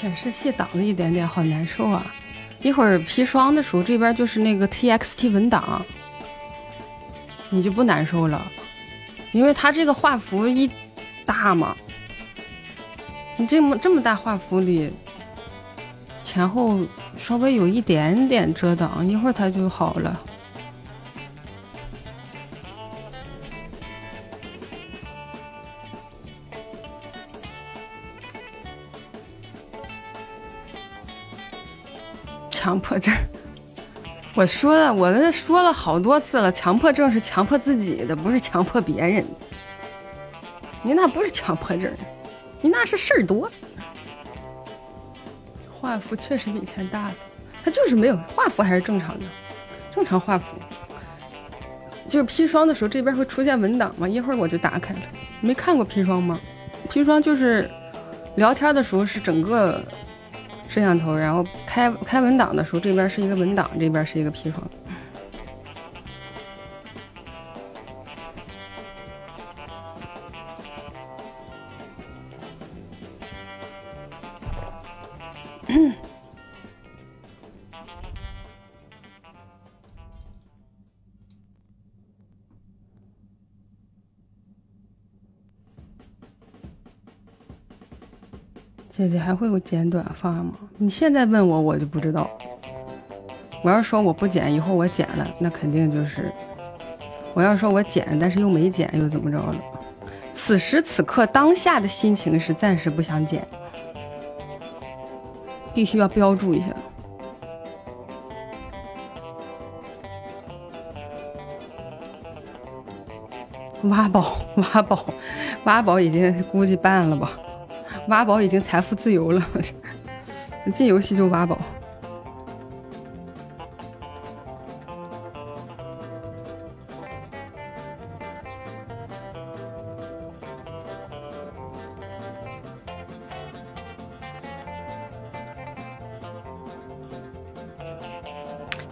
显示器挡了一点点，好难受啊！一会儿砒霜的时候，这边就是那个 TXT 文档，你就不难受了，因为它这个画幅一大嘛，你这么这么大画幅里，前后稍微有一点点遮挡，一会儿它就好了。迫症，我说了，我跟他说了好多次了，强迫症是强迫自己的，不是强迫别人。你那不是强迫症，你那是事儿多。画幅确实比以前大了，他就是没有画幅还是正常的，正常画幅。就是砒霜的时候，这边会出现文档嘛，一会儿我就打开了。没看过砒霜吗？砒霜就是聊天的时候是整个。摄像头，然后开开文档的时候，这边是一个文档，这边是一个砒霜。姐姐还会有剪短发吗？你现在问我，我就不知道。我要说我不剪，以后我剪了，那肯定就是；我要说我剪，但是又没剪，又怎么着了？此时此刻当下的心情是暂时不想剪，必须要标注一下。挖宝，挖宝，挖宝已经估计办了吧。挖宝已经财富自由了，进游戏就挖宝。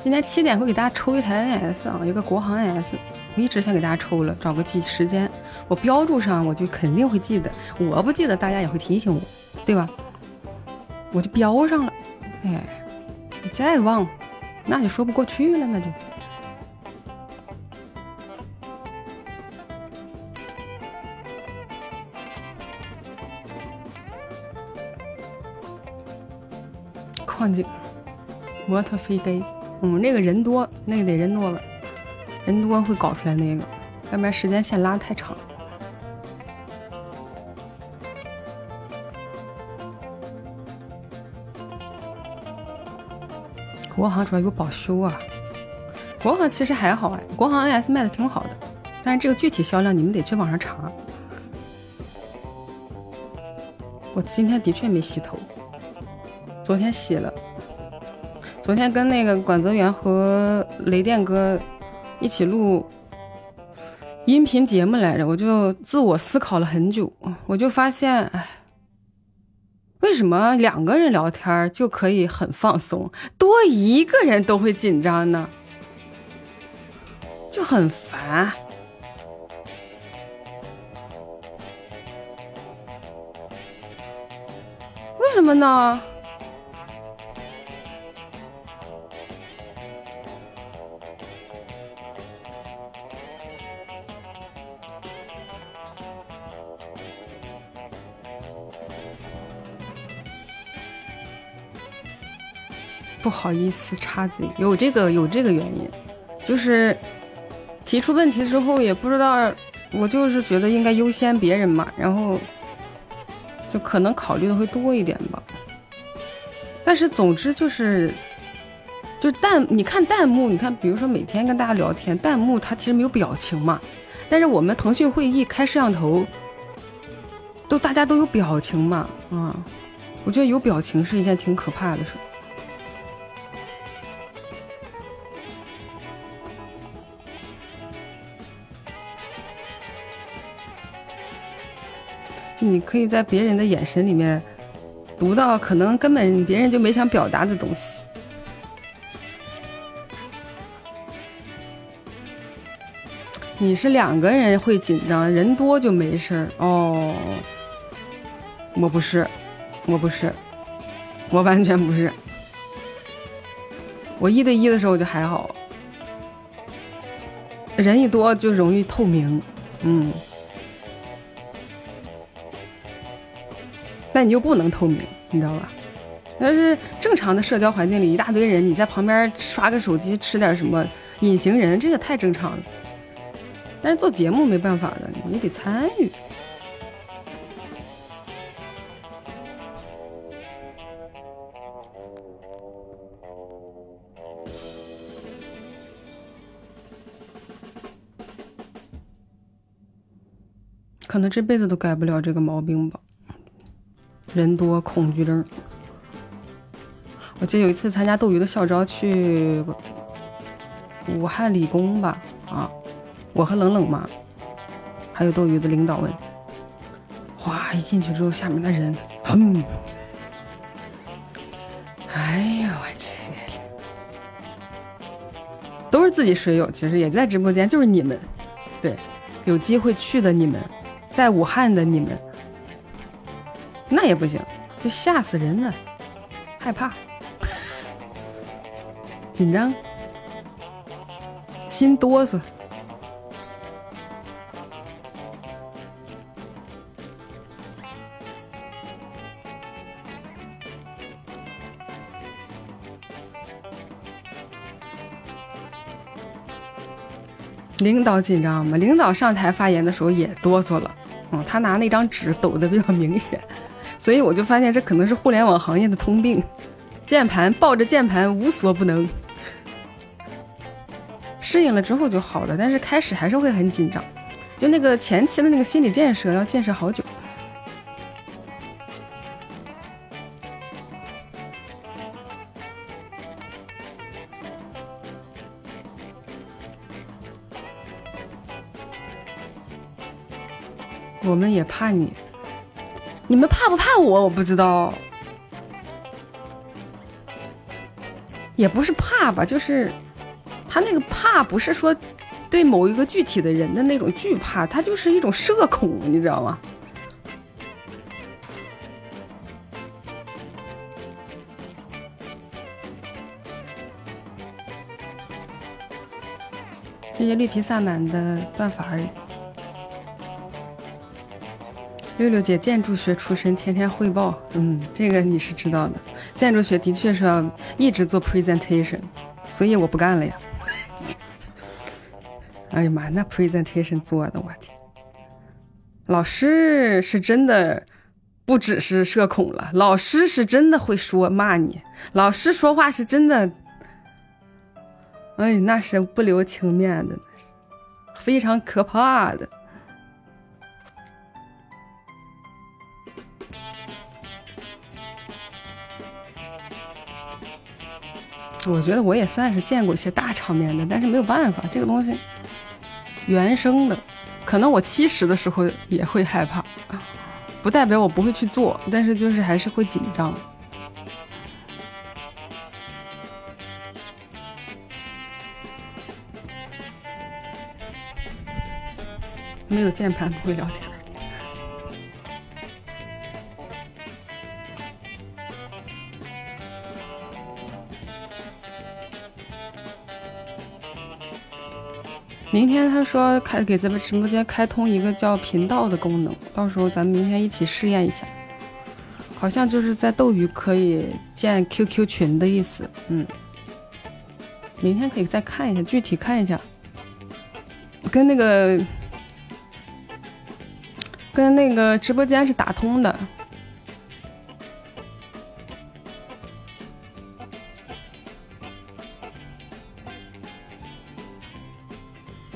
今天七点会给大家抽一台 NS 啊，一个国行 NS，我一直想给大家抽了，找个记时间。我标注上，我就肯定会记得。我不记得，大家也会提醒我，对吧？我就标上了。哎，你再忘，那就说不过去了，那就。矿井，摩托飞飞，嗯，那个人多，那个得人多吧？人多会搞出来那个，要不然时间线拉太长。国行主要有保修啊，国行其实还好哎，国行 NS 卖的挺好的，但是这个具体销量你们得去网上查。我今天的确没洗头，昨天洗了，昨天跟那个管泽元和雷电哥一起录音频节目来着，我就自我思考了很久，我就发现，哎。为什么两个人聊天就可以很放松，多一个人都会紧张呢？就很烦。为什么呢？不好意思插嘴，有这个有这个原因，就是提出问题之后也不知道，我就是觉得应该优先别人嘛，然后就可能考虑的会多一点吧。但是总之就是，就弹你看弹幕，你看比如说每天跟大家聊天，弹幕它其实没有表情嘛，但是我们腾讯会议开摄像头，都大家都有表情嘛，啊，我觉得有表情是一件挺可怕的事。就你可以在别人的眼神里面读到可能根本别人就没想表达的东西。你是两个人会紧张，人多就没事儿哦。我不是，我不是，我完全不是。我一对一的时候就还好，人一多就容易透明，嗯。但你又不能透明，你知道吧？但是正常的社交环境里，一大堆人，你在旁边刷个手机，吃点什么，隐形人，这个太正常了。但是做节目没办法的，你得参与。可能这辈子都改不了这个毛病吧。人多恐惧症。我记得有一次参加斗鱼的校招，去武汉理工吧，啊，我和冷冷嘛，还有斗鱼的领导们，哗，一进去之后，下面的人，嗯，哎呀，我去，都是自己水友，其实也在直播间，就是你们，对，有机会去的你们，在武汉的你们，那也不行，就吓死人了，害怕。紧张，心哆嗦。领导紧张吗？领导上台发言的时候也哆嗦了。嗯，他拿那张纸抖的比较明显，所以我就发现这可能是互联网行业的通病。键盘抱着键盘无所不能。适应了之后就好了，但是开始还是会很紧张，就那个前期的那个心理建设要建设好久。我们也怕你，你们怕不怕我？我不知道，也不是怕吧，就是。他那个怕不是说对某一个具体的人的那种惧怕，他就是一种社恐，你知道吗？这些绿皮萨满的断法而已。六六姐建筑学出身，天天汇报，嗯，这个你是知道的。建筑学的确是要一直做 presentation，所以我不干了呀。哎呀妈，那 presentation 做的，我天！老师是真的不只是社恐了，老师是真的会说骂你，老师说话是真的，哎，那是不留情面的，非常可怕的。我觉得我也算是见过一些大场面的，但是没有办法，这个东西。原生的，可能我七十的时候也会害怕，不代表我不会去做，但是就是还是会紧张。没有键盘不会聊天。明天他说开给咱们直播间开通一个叫频道的功能，到时候咱们明天一起试验一下。好像就是在斗鱼可以建 QQ 群的意思，嗯。明天可以再看一下，具体看一下。跟那个跟那个直播间是打通的。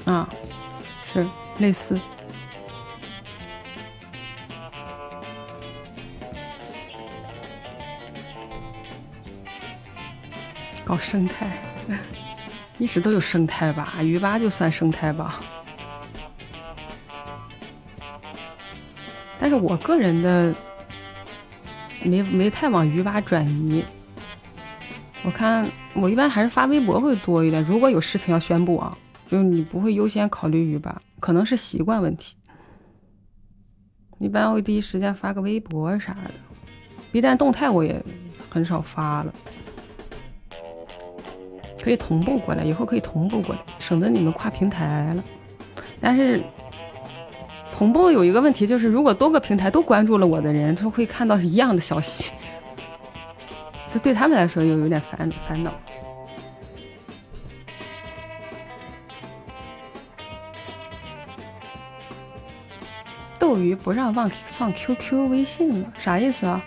啊，是类似，搞生态，一直都有生态吧？鱼吧就算生态吧。但是我个人的没没太往鱼吧转移。我看我一般还是发微博会多一点，如果有事情要宣布啊。就你不会优先考虑鱼吧？可能是习惯问题。一般会第一时间发个微博啥的，B 站动态我也很少发了。可以同步过来，以后可以同步过来，省得你们跨平台了。但是同步有一个问题，就是如果多个平台都关注了我的人，他会看到一样的消息，这对他们来说又有点烦烦恼。斗鱼不让放放 QQ、微信了，啥意思啊？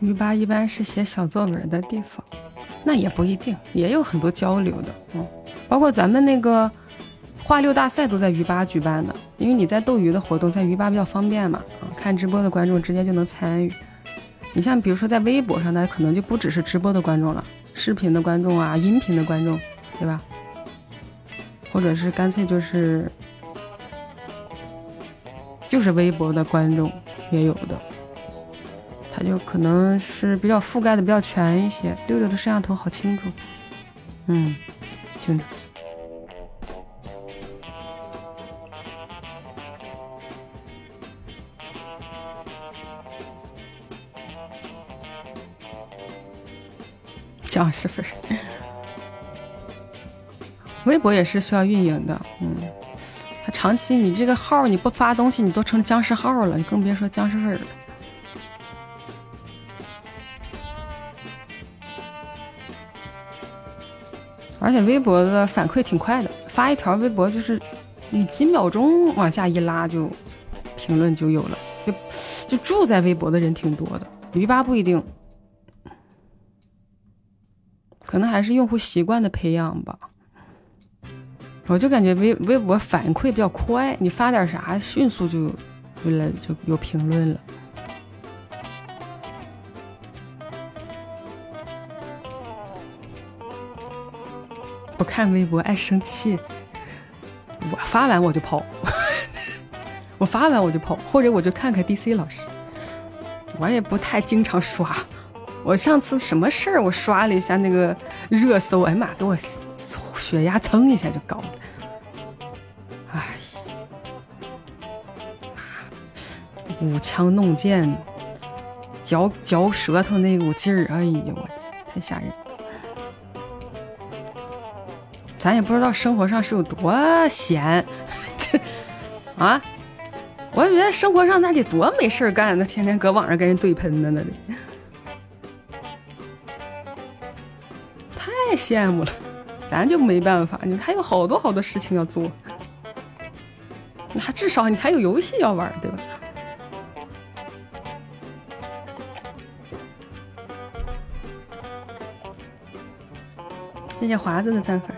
鱼吧一般是写小作文的地方，那也不一定，也有很多交流的，嗯，包括咱们那个画六大赛都在鱼吧举办的，因为你在斗鱼的活动在鱼吧比较方便嘛，啊，看直播的观众直接就能参与。你像比如说在微博上，那可能就不只是直播的观众了，视频的观众啊，音频的观众，对吧？或者是干脆就是就是微博的观众也有的。他就可能是比较覆盖的比较全一些。六六的摄像头好清楚，嗯，清楚。僵尸粉，微博也是需要运营的，嗯，它长期你这个号你不发东西，你都成僵尸号了，你更别说僵尸粉了。而且微博的反馈挺快的，发一条微博就是你几秒钟往下一拉就评论就有了，就就住在微博的人挺多的。鱼吧不一定，可能还是用户习惯的培养吧。我就感觉微微博反馈比较快，你发点啥迅速就就来就有评论了。不看微博爱生气，我发完我就跑，我发完我就跑，或者我就看看 DC 老师。我也不太经常刷，我上次什么事儿我刷了一下那个热搜，哎呀妈，给我血压蹭一下就高了。哎，舞枪弄剑，嚼嚼舌头那股劲儿，哎呀我太吓人。咱也不知道生活上是有多闲，这 啊，我觉得生活上那得多没事干，那天天搁网上跟人对喷呢，那得羡慕了。咱就没办法，你还有好多好多事情要做，那至少你还有游戏要玩，对吧？谢谢华子的赞粉。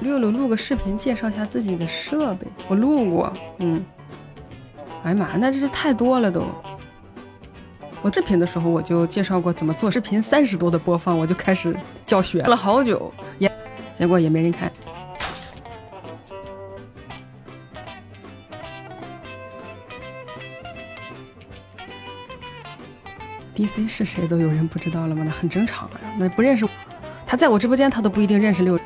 六六录个视频，介绍一下自己的设备。我录过，嗯。哎呀妈，那这是太多了都。我视频的时候我就介绍过怎么做视频，三十多的播放我就开始教学了好久，也结果也没人看。DC 是谁都有人不知道了吗？那很正常啊，那不认识他在我直播间他都不一定认识六。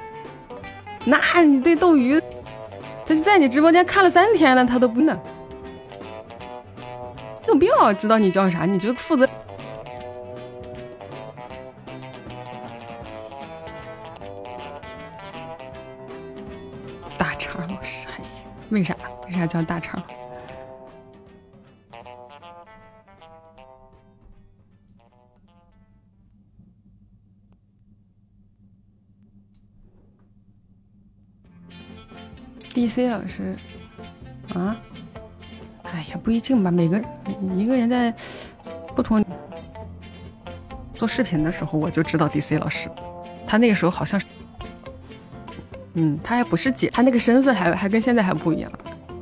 那你对斗鱼，他就在你直播间看了三天了，他都不呢，有必要知道你叫啥？你就负责。大肠老师还行，为啥？为啥叫大肠？D.C 老师，啊，哎呀，不一定吧。每个一个人在不同做视频的时候，我就知道 D.C 老师。他那个时候好像是，嗯，他还不是姐，他那个身份还还跟现在还不一样。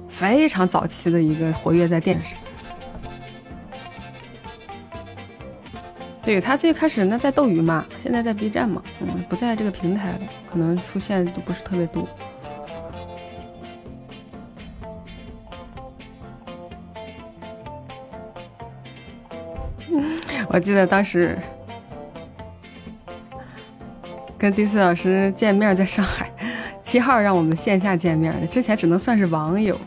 非常早期的一个活跃在电视。对他最开始那在斗鱼嘛，现在在 B 站嘛，嗯，不在这个平台了，可能出现都不是特别多。我记得当时跟 DC 老师见面，在上海七号让我们线下见面的，之前只能算是网友。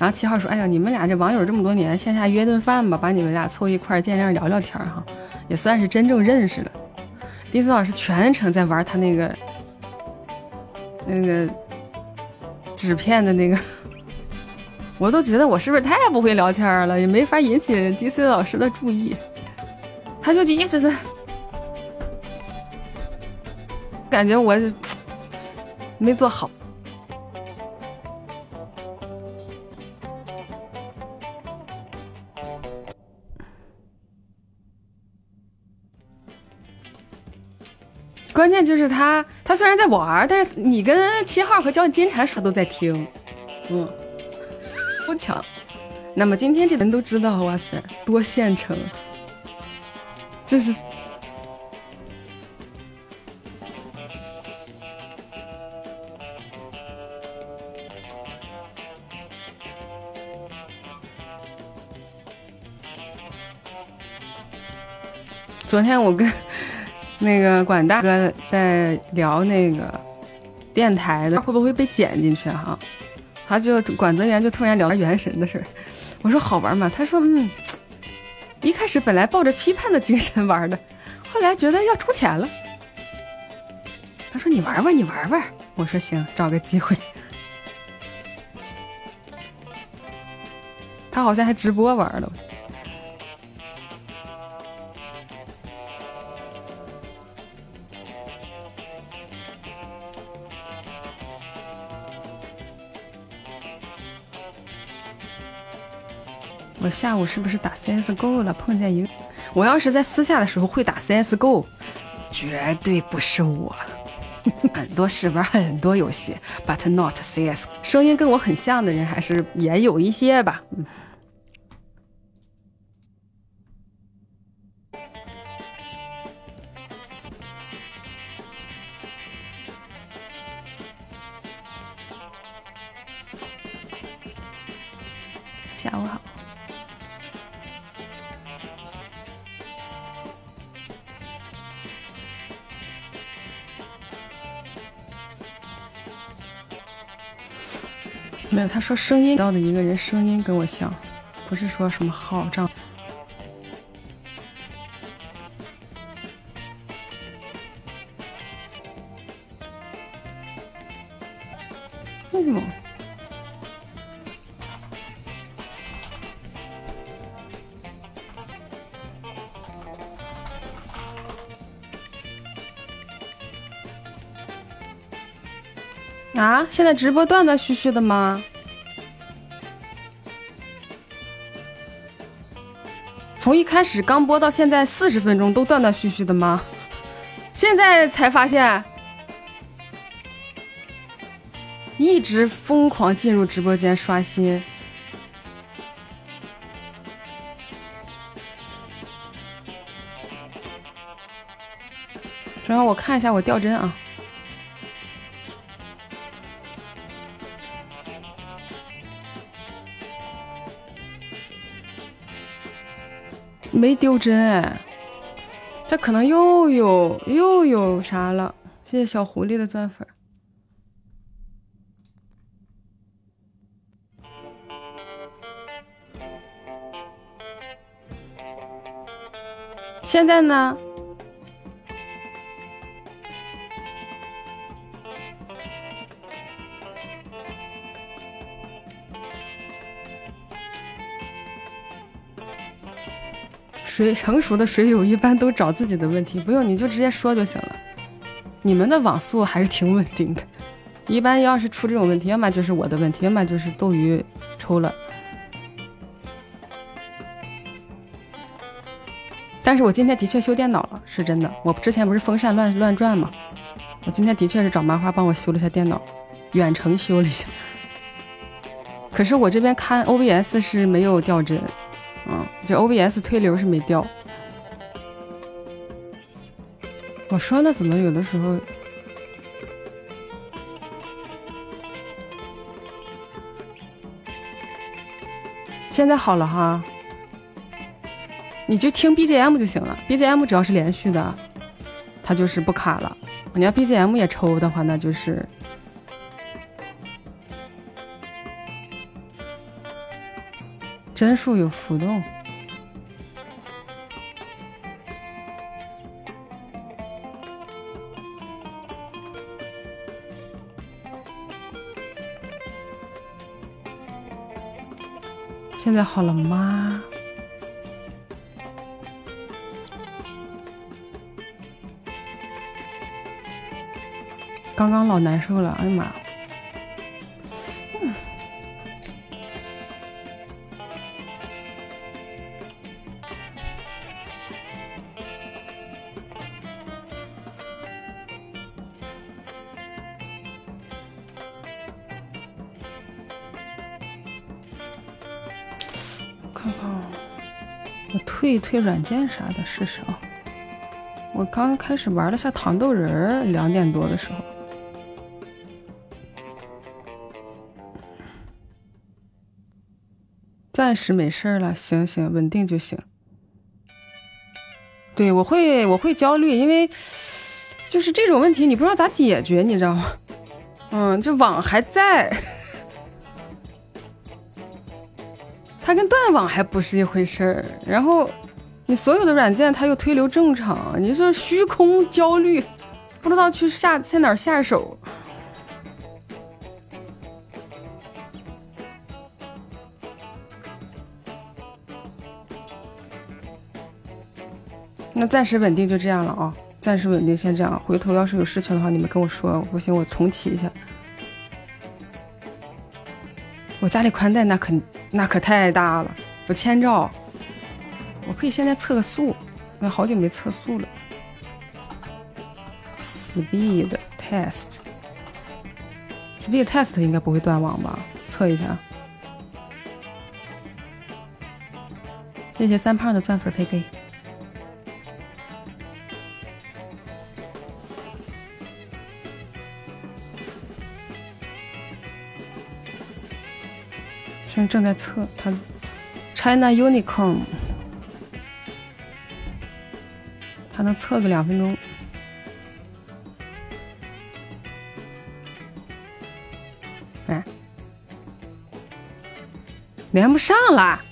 然后七号说：“哎呀，你们俩这网友这么多年，线下约顿饭吧，把你们俩凑一块见面聊聊天哈，也算是真正认识了。”迪斯老师全程在玩他那个那个纸片的那个，我都觉得我是不是太不会聊天了，也没法引起迪斯老师的注意。他就一直在感觉我没做好。关键就是他，他虽然在玩，但是你跟七号和交金蝉说都在听，嗯，不抢。那么今天这人都知道，哇塞，多现成，这是。昨天我跟。那个管大哥在聊那个电台的会不会被剪进去哈？他就管泽源就突然聊原神的事儿，我说好玩吗？他说嗯，一开始本来抱着批判的精神玩的，后来觉得要出钱了。他说你玩玩你玩玩，我说行，找个机会。他好像还直播玩了。我下午是不是打 CSGO 了？碰见一个，我要是在私下的时候会打 CSGO，绝对不是我。很多是玩很多游戏，but not CS。声音跟我很像的人还是也有一些吧。嗯没有，他说声音到的一个人声音跟我像，不是说什么号这样在直播断断续续的吗？从一开始刚播到现在四十分钟都断断续续的吗？现在才发现，一直疯狂进入直播间刷新。然后我看一下我掉帧啊。没丢针哎，这可能又有又有啥了？谢谢小狐狸的钻粉。现在呢？水成熟的水友一般都找自己的问题，不用你就直接说就行了。你们的网速还是挺稳定的，一般要是出这种问题，要么就是我的问题，要么就是斗鱼抽了。但是我今天的确修电脑了，是真的。我之前不是风扇乱乱转吗？我今天的确是找麻花帮我修了一下电脑，远程修了一下。可是我这边看 OBS 是没有掉帧。这 obs 推流是没掉。我说呢怎么有的时候现在好了哈你就听 bgm 就行了。Bgm 只要是连续的它就是不卡了。你要 bgm 也抽的话那就是帧数有浮动。现在好了吗？刚刚老难受了，哎呀妈！我退软件啥的试试啊！我刚开始玩了下糖豆人，两点多的时候。暂时没事了，行行，稳定就行。对我会，我会焦虑，因为就是这种问题，你不知道咋解决，你知道吗？嗯，这网还在，它跟断网还不是一回事儿。然后你所有的软件它又推流正常，你说虚空焦虑，不知道去下在哪下手。那暂时稳定就这样了啊，暂时稳定先这样。回头要是有事情的话，你们跟我说，不行我重启一下。我家里宽带那可那可太大了，有千兆，可以现在测个速，我好久没测速了。Speed test，Speed test 应该不会断网吧？测一下。谢谢三胖的钻粉飞飞。正正在测它，China Unicom，能测个两分钟。哎，连不上了！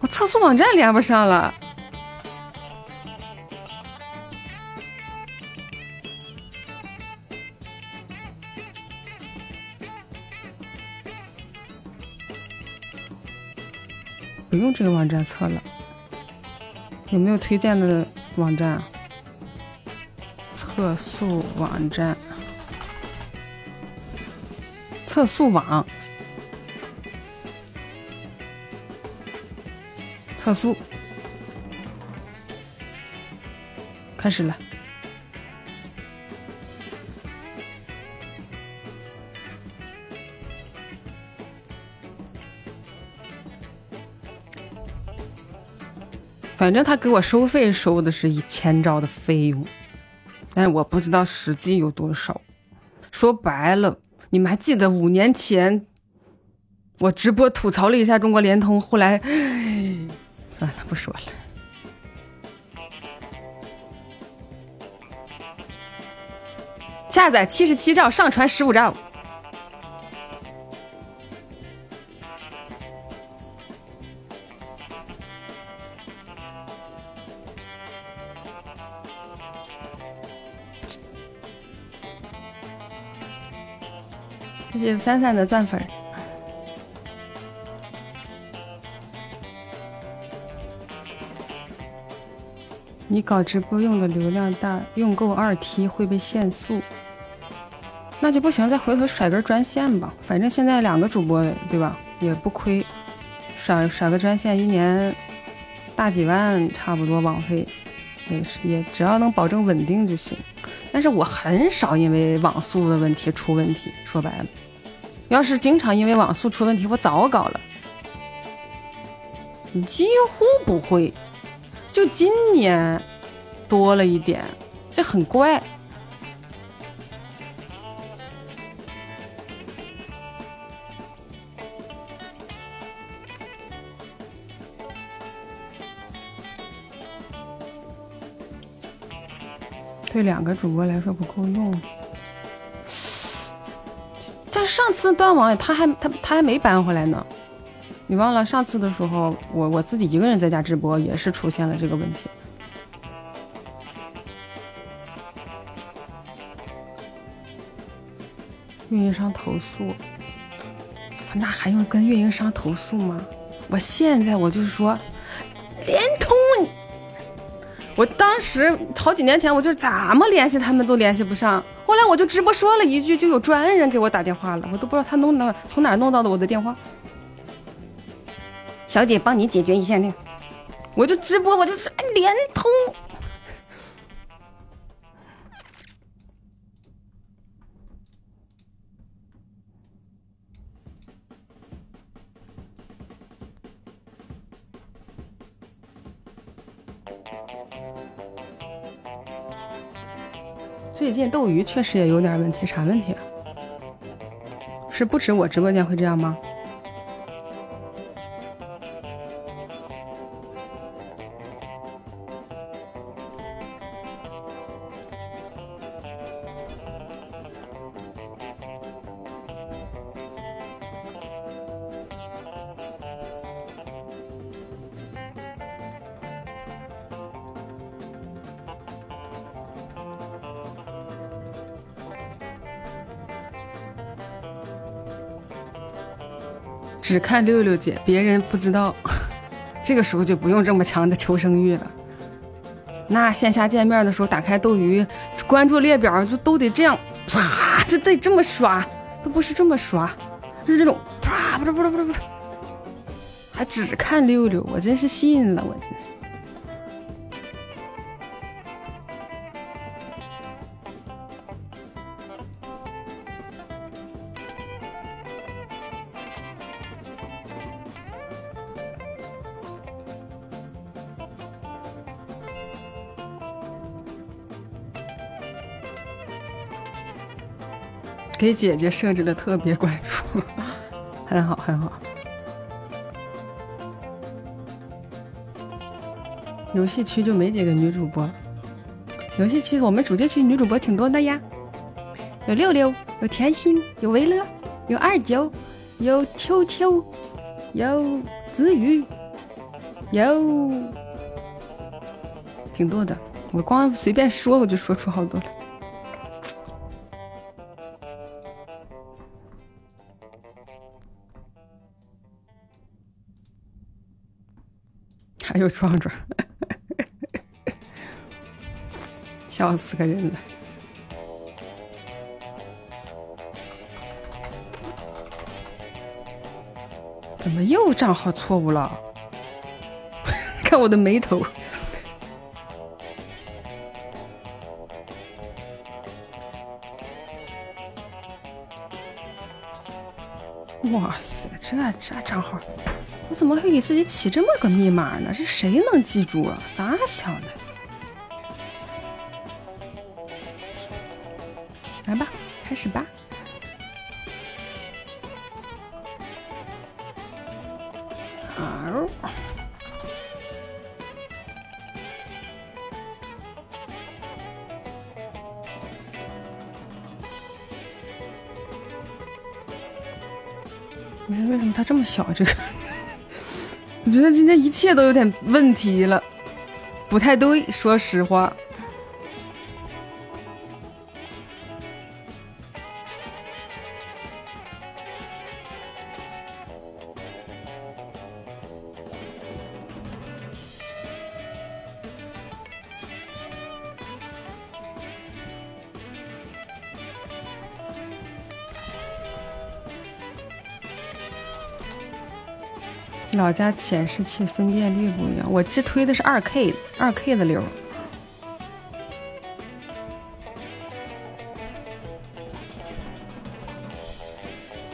我测速网站连不上了。这个网站测了，有没有推荐的网站？测速网站，测速网，测速，开始了。反正他给我收费收的是一千兆的费用，但是我不知道实际有多少。说白了，你们还记得五年前我直播吐槽了一下中国联通，后来 算了不说了。下载七十七兆，上传十五兆。三三的钻粉。你搞直播用的流量大，用够二 T 会被限速，那就不行，再回头甩根专线吧。反正现在两个主播对吧，也不亏，甩甩个专线，一年大几万差不多网费，也是也只要能保证稳定就行。但是我很少因为网速的问题出问题，说白了。要是经常因为网速出问题，我早搞了。几乎不会，就今年多了一点，这很怪。对两个主播来说不够用。但是上次断网，他还他他还没搬回来呢。你忘了上次的时候，我我自己一个人在家直播，也是出现了这个问题。运营商投诉，那还用跟运营商投诉吗？我现在我就说，联通，我当时好几年前我就怎么联系他们都联系不上，后来我就直播说了一句，就有专人给我打电话了，我都不知道他弄哪从哪弄到的我的电话。小姐，帮你解决一下那个，我就直播，我就是联通。最近斗鱼确实也有点问题，啥问题？是不止我直播间会这样吗？只看六六姐，别人不知道。这个时候就不用这么强的求生欲了。那线下见面的时候，打开斗鱼关注列表，就都得这样，啪，就得这么刷，都不是这么刷，是这种啪，不是不是不不，还只看六六，我真是信了，我真。给姐姐设置了特别关注，很好很好。游戏区就没几个女主播，游戏区我们主角区女主播挺多的呀，有六六，有甜心，有维乐，有二九，有秋秋，有子宇，有挺多的。我光随便说我就说出好多了。又壮壮，笑死个人了！怎么又账号错误了？看我的眉头！哇塞，这这账号！我怎么会给自己起这么个密码呢？这谁能记住啊？咋想的？来吧，开始吧。好。你说为什么它这么小？这个？我觉得今天一切都有点问题了，不太对，说实话。我家显示器分辨率不一样，我这推的是二 K，二 K 的流。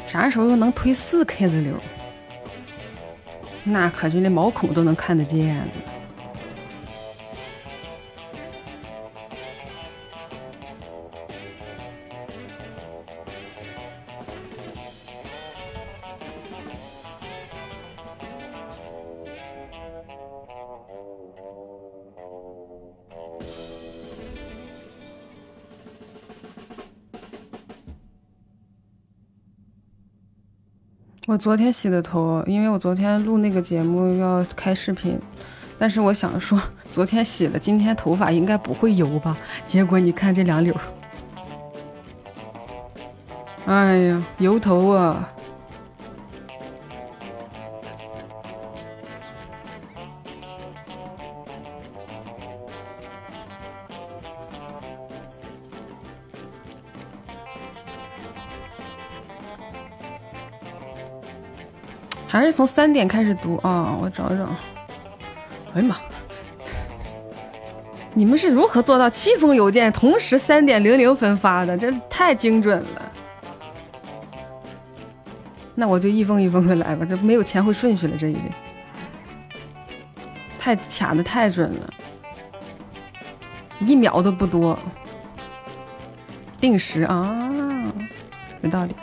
啥时候又能推四 K 的流？那可就连毛孔都能看得见。我昨天洗的头，因为我昨天录那个节目要开视频，但是我想说，昨天洗了，今天头发应该不会油吧？结果你看这两绺，哎呀，油头啊！从三点开始读啊！我找一找。哎呀妈！你们是如何做到七封邮件同时三点零零分发的？这太精准了。那我就一封一封的来吧，这没有前后顺序了，这已经太卡的太准了，一秒都不多。定时啊，有道理。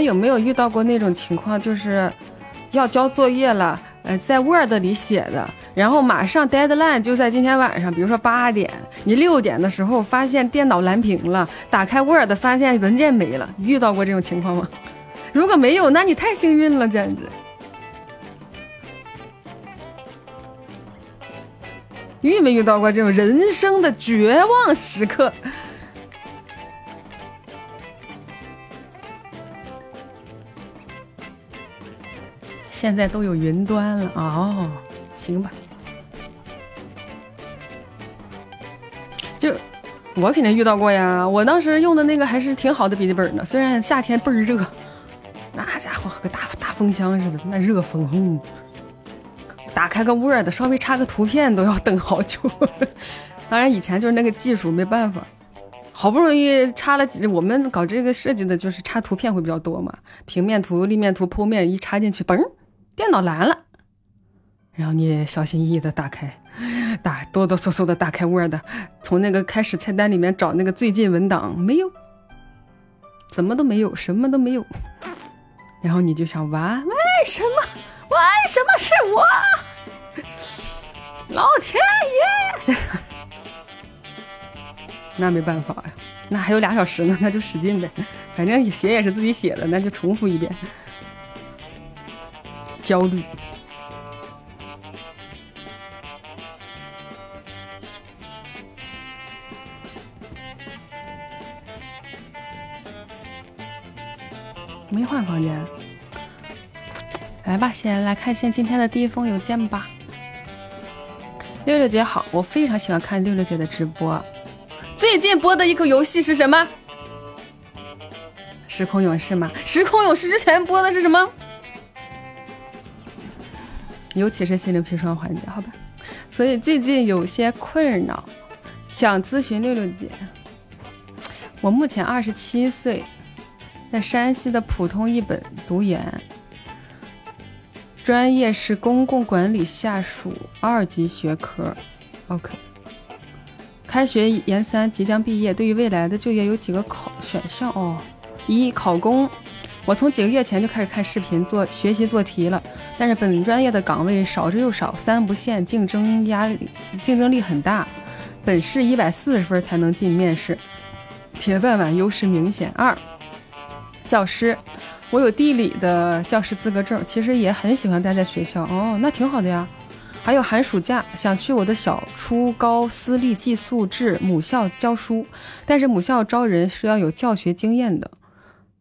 有没有遇到过那种情况，就是要交作业了，呃，在 Word 里写的，然后马上 deadline 就在今天晚上，比如说八点，你六点的时候发现电脑蓝屏了，打开 Word 发现文件没了，遇到过这种情况吗？如果没有，那你太幸运了，简直。遇没遇到过这种人生的绝望时刻？现在都有云端了哦，行吧。就我肯定遇到过呀，我当时用的那个还是挺好的笔记本呢，虽然夏天倍儿热，那家伙和个大大风箱似的，那热风轰。打开个 Word，稍微插个图片都要等好久。当然以前就是那个技术，没办法。好不容易插了几，我们搞这个设计的就是插图片会比较多嘛，平面图、立面图、剖面一插进去，嘣。电脑蓝了，然后你小心翼翼的打开，打哆哆嗦嗦的打开 Word，从那个开始菜单里面找那个最近文档，没有，怎么都没有，什么都没有。然后你就想，完，为什么？为什么是我？老天爷！那没办法呀，那还有俩小时呢，那就使劲呗，反正写也是自己写的，那就重复一遍。焦虑，没换房间。来吧，先来看一下今天的第一封邮件吧。六六姐好，我非常喜欢看六六姐的直播。最近播的一个游戏是什么？时空勇士吗？时空勇士之前播的是什么？尤其是心灵砒霜环节，好吧，所以最近有些困扰，想咨询六六姐。我目前二十七岁，在山西的普通一本读研，专业是公共管理下属二级学科。OK，开学研三即将毕业，对于未来的就业有几个考选项哦，一考公。我从几个月前就开始看视频做学习做题了，但是本专业的岗位少之又少，三不限，竞争压力竞争力很大，本市一百四十分才能进面试，铁饭碗优势明显。二，教师，我有地理的教师资格证，其实也很喜欢待在学校哦，那挺好的呀。还有寒暑假想去我的小初高私立寄宿制母校教书，但是母校招人是要有教学经验的。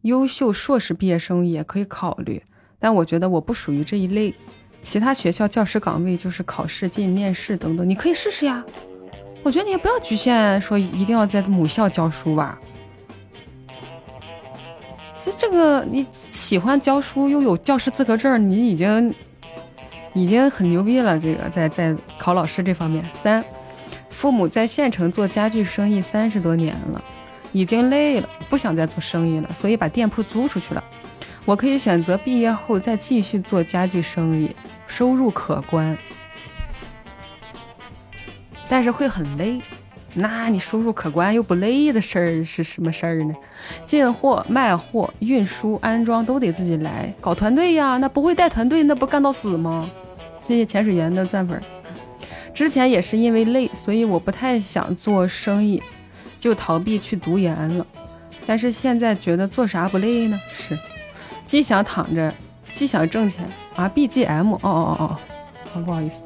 优秀硕士毕业生也可以考虑，但我觉得我不属于这一类。其他学校教师岗位就是考试进面试等等，你可以试试呀。我觉得你也不要局限说一定要在母校教书吧。这这个你喜欢教书又有教师资格证，你已经已经很牛逼了。这个在在考老师这方面，三父母在县城做家具生意三十多年了。已经累了，不想再做生意了，所以把店铺租出去了。我可以选择毕业后再继续做家具生意，收入可观，但是会很累。那你收入可观又不累的事儿是什么事儿呢？进货、卖货、运输、安装都得自己来，搞团队呀，那不会带团队，那不干到死吗？谢谢潜水员的钻粉。之前也是因为累，所以我不太想做生意，就逃避去读研了。但是现在觉得做啥不累呢？是，既想躺着，既想挣钱啊。BGM，哦哦哦哦，不好意思。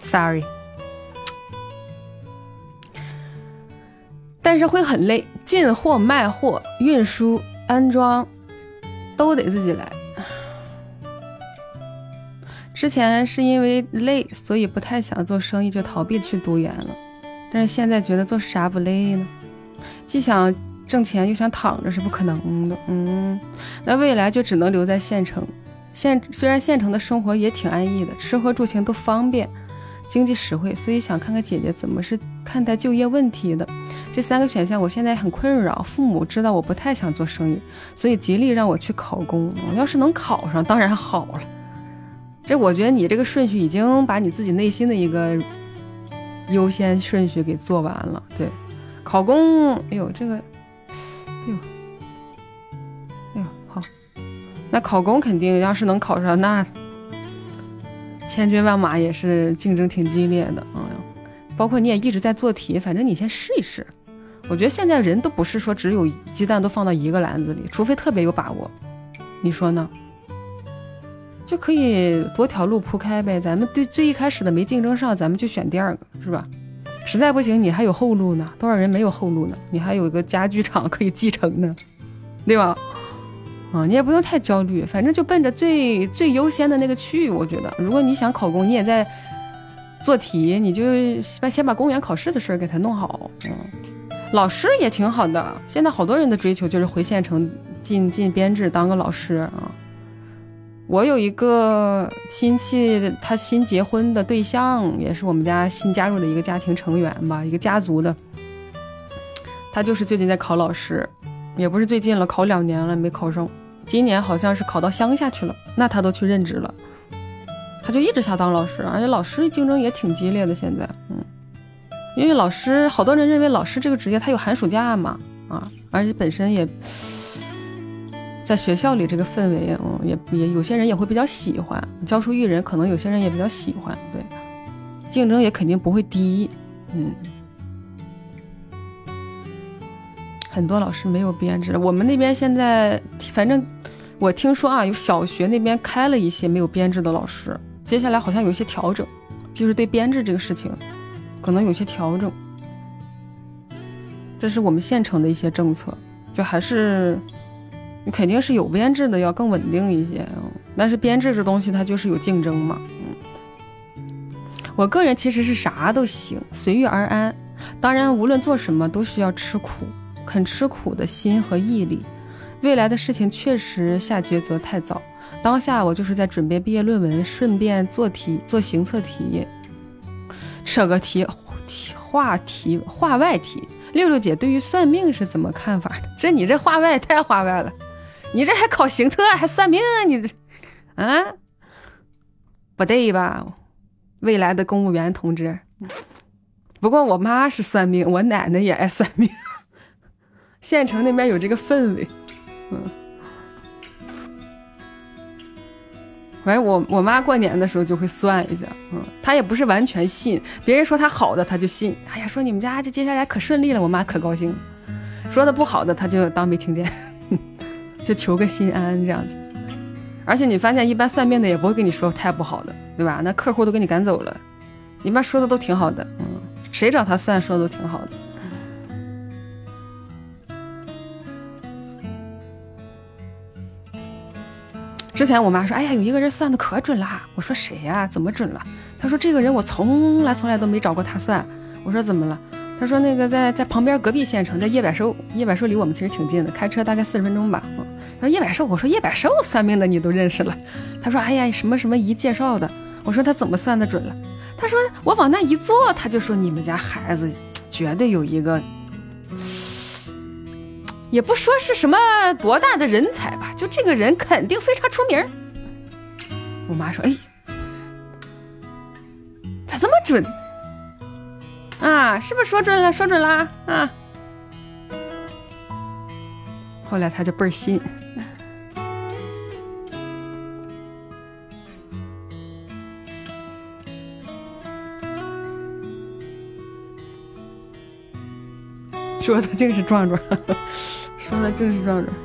Sorry，但是会很累，进货、卖货、运输、安装都得自己来。之前是因为累，所以不太想做生意，就逃避去读研了。但是现在觉得做啥不累呢？既想挣钱，又想躺着，是不可能的。嗯，那未来就只能留在县城。县虽然县城的生活也挺安逸的，吃喝住行都方便。经济实惠，所以想看看姐姐怎么是看待就业问题的。这三个选项我现在很困扰。父母知道我不太想做生意，所以极力让我去考公。要是能考上，当然好了。这我觉得你这个顺序已经把你自己内心的一个优先顺序给做完了。对，考公，哎呦这个，哎呦，哎呦好，那考公肯定要是能考上，那。千军万马也是竞争挺激烈的，嗯，包括你也一直在做题，反正你先试一试。我觉得现在人都不是说只有鸡蛋都放到一个篮子里，除非特别有把握，你说呢？就可以多条路铺开呗。咱们对最一开始的没竞争上，咱们就选第二个，是吧？实在不行，你还有后路呢。多少人没有后路呢？你还有一个家具厂可以继承呢，对吧？啊，你也不用太焦虑，反正就奔着最最优先的那个去。我觉得，如果你想考公，你也在做题，你就先把公务员考试的事儿给他弄好。嗯，老师也挺好的，现在好多人的追求就是回县城进进编制当个老师啊。我有一个亲戚，他新结婚的对象也是我们家新加入的一个家庭成员吧，一个家族的，他就是最近在考老师。也不是最近了，考两年了没考上，今年好像是考到乡下去了，那他都去任职了，他就一直想当老师，而且老师竞争也挺激烈的。现在，嗯，因为老师好多人认为老师这个职业他有寒暑假嘛，啊，而且本身也在学校里这个氛围，嗯，也也有些人也会比较喜欢教书育人，可能有些人也比较喜欢，对，竞争也肯定不会低，嗯。很多老师没有编制，我们那边现在反正我听说啊，有小学那边开了一些没有编制的老师，接下来好像有一些调整，就是对编制这个事情可能有些调整。这是我们县城的一些政策，就还是肯定是有编制的要更稳定一些，但是编制这东西它就是有竞争嘛。嗯，我个人其实是啥都行，随遇而安。当然，无论做什么都需要吃苦。肯吃苦的心和毅力，未来的事情确实下抉择太早。当下我就是在准备毕业论文，顺便做题做行测题，扯个题题话题话外题。六六姐对于算命是怎么看法的？这你这话外太话外了，你这还考行测还算命？你这啊，不对吧？未来的公务员同志。不过我妈是算命，我奶奶也爱算命。县城那边有这个氛围，嗯，反正我我妈过年的时候就会算一下，嗯，她也不是完全信，别人说她好的她就信，哎呀，说你们家这接下来可顺利了，我妈可高兴，说的不好的她就当没听见，就求个心安这样子。而且你发现一般算命的也不会跟你说太不好的，对吧？那客户都给你赶走了，一般说的都挺好的，嗯，谁找他算说的都挺好的。之前我妈说：“哎呀，有一个人算的可准了。”我说：“谁呀？怎么准了？”她说：“这个人我从来从来都没找过他算。”我说：“怎么了？”她说：“那个在在旁边隔壁县城，在叶百寿，叶百寿离我们其实挺近的，开车大概四十分钟吧。”她说：“叶百寿。”我说：“叶百寿算命的你都认识了？”他说：“哎呀，什么什么姨介绍的。”我说：“他怎么算的准了？”他说：“我往那一坐，他就说你们家孩子绝对有一个也不说是什么多大的人才吧，就这个人肯定非常出名。我妈说：“哎，咋这么准？啊，是不是说准了？说准了啊？”后来他就倍儿信。说的竟是壮壮，说的正是壮壮。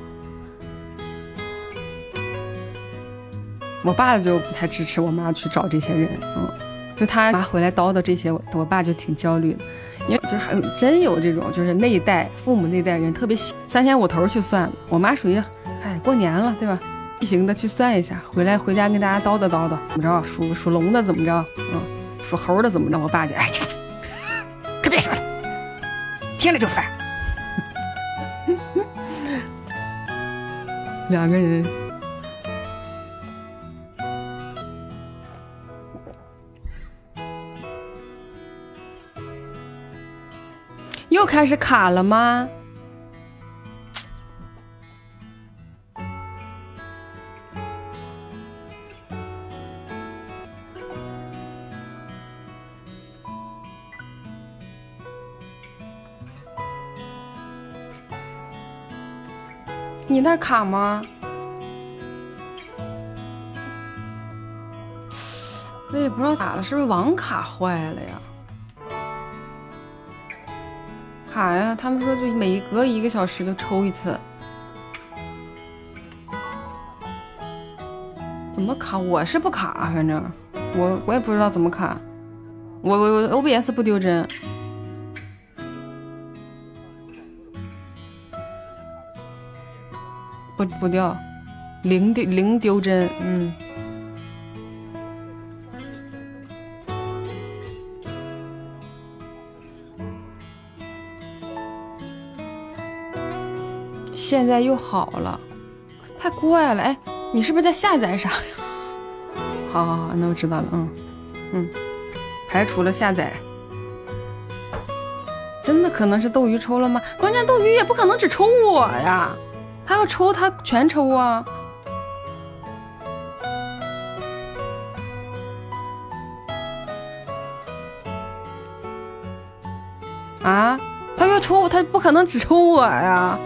我爸就不太支持我妈去找这些人，嗯，就他妈回来叨叨这些，我我爸就挺焦虑的，因为就是还真有这种，就是那一代父母那一代人特别喜三天五头去算。我妈属于，哎，过年了对吧？例行的去算一下，回来回家跟大家叨叨叨叨，怎么着？属属龙的怎么着？嗯，属猴的怎么着？我爸就哎，这这，可别说了，听着就烦。两个人又开始卡了吗？你那卡吗？我也不知道咋了，是不是网卡坏了呀？卡呀！他们说就每隔一个小时就抽一次，怎么卡？我是不卡，反正我我也不知道怎么卡。我我我 OBS 不丢帧。不不掉，零丢零丢帧，嗯。现在又好了，太怪了！哎，你是不是在下载啥呀？好好好，那我知道了，嗯嗯，排除了下载。真的可能是斗鱼抽了吗？关键斗鱼也不可能只抽我呀。他要抽，他全抽啊！啊，他要抽，他不可能只抽我呀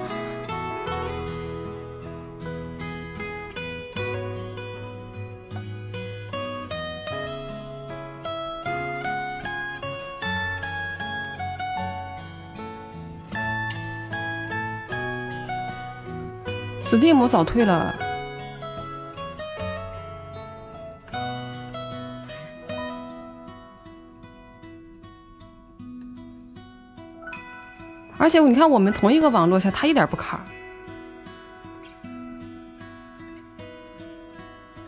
！Steam 早退了，而且你看，我们同一个网络下，它一点不卡，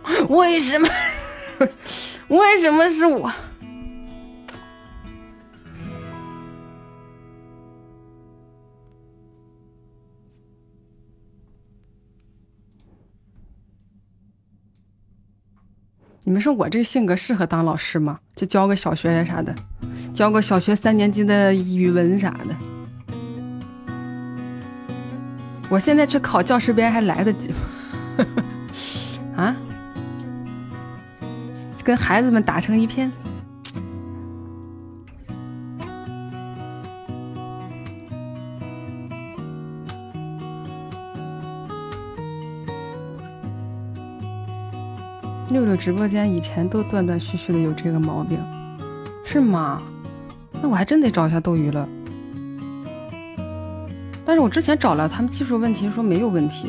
为什么？为什么是我？你们说我这性格适合当老师吗？就教个小学啥的，教个小学三年级的语文啥的。我现在去考教师编还来得及吗？啊？跟孩子们打成一片。六六直播间以前都断断续续的有这个毛病，是吗？那我还真得找一下斗鱼了。但是我之前找了他们技术问题，说没有问题。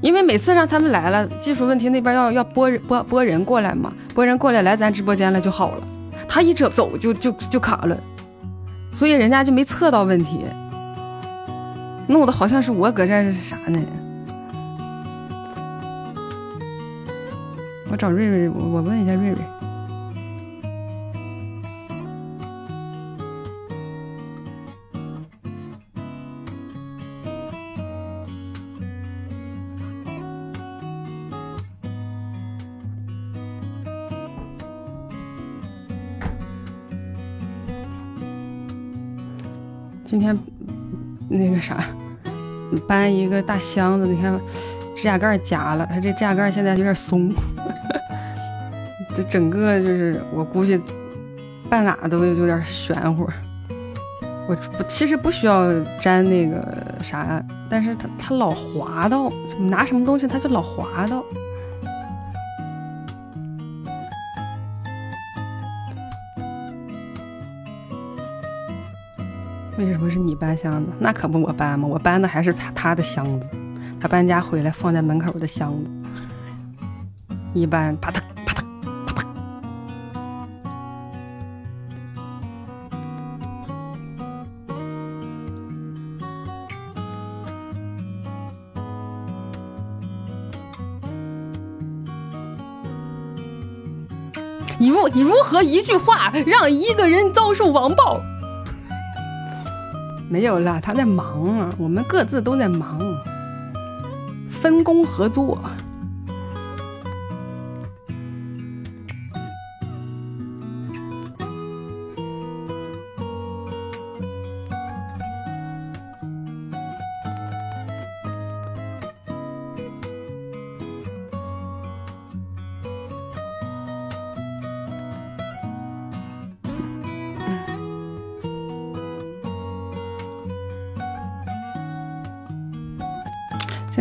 因为每次让他们来了，技术问题那边要要拨拨拨人过来嘛，拨人过来来咱直播间了就好了。他一走走就就就卡了，所以人家就没测到问题，弄得好像是我搁这啥呢？找瑞瑞，我我问一下瑞瑞。今天那个啥，搬一个大箱子，你看指甲盖夹了，它这指甲盖现在有点松，这整个就是我估计半拉都有点玄乎。我不其实不需要粘那个啥，但是它它老滑到，拿什么东西它就老滑到。为什么是你搬箱子？那可不我搬吗？我搬的还是他他的箱子，搬家回来放在门口的箱子，一搬啪嗒啪嗒啪嗒。你如你如何一句话让一个人遭受网暴？没有啦，他在忙啊，我们各自都在忙，分工合作。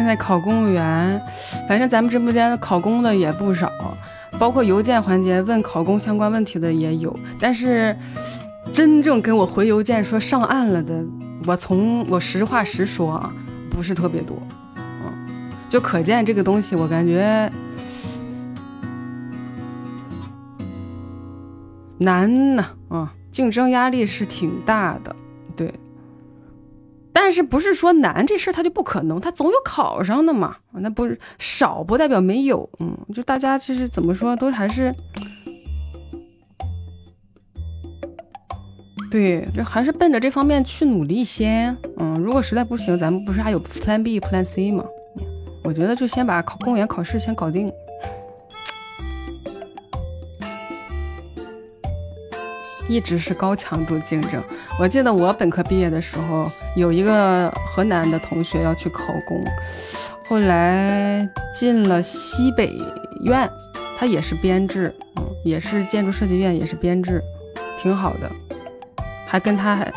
现在考公务员，反正咱们直播间考公的也不少，包括邮件环节问考公相关问题的也有。但是，真正跟我回邮件说上岸了的，我从我实话实说啊，不是特别多，嗯，就可见这个东西，我感觉难呐，啊，竞争压力是挺大的，对。但是不是说难这事儿它就不可能，它总有考上的嘛。那不是少不代表没有，嗯，就大家其实怎么说都还是，对，就还是奔着这方面去努力先。嗯，如果实在不行，咱们不是还有 Plan B、Plan C 吗？我觉得就先把考公务员考试先搞定。一直是高强度竞争。我记得我本科毕业的时候，有一个河南的同学要去考公，后来进了西北院，他也是编制，嗯，也是建筑设计院，也是编制，挺好的。还跟他还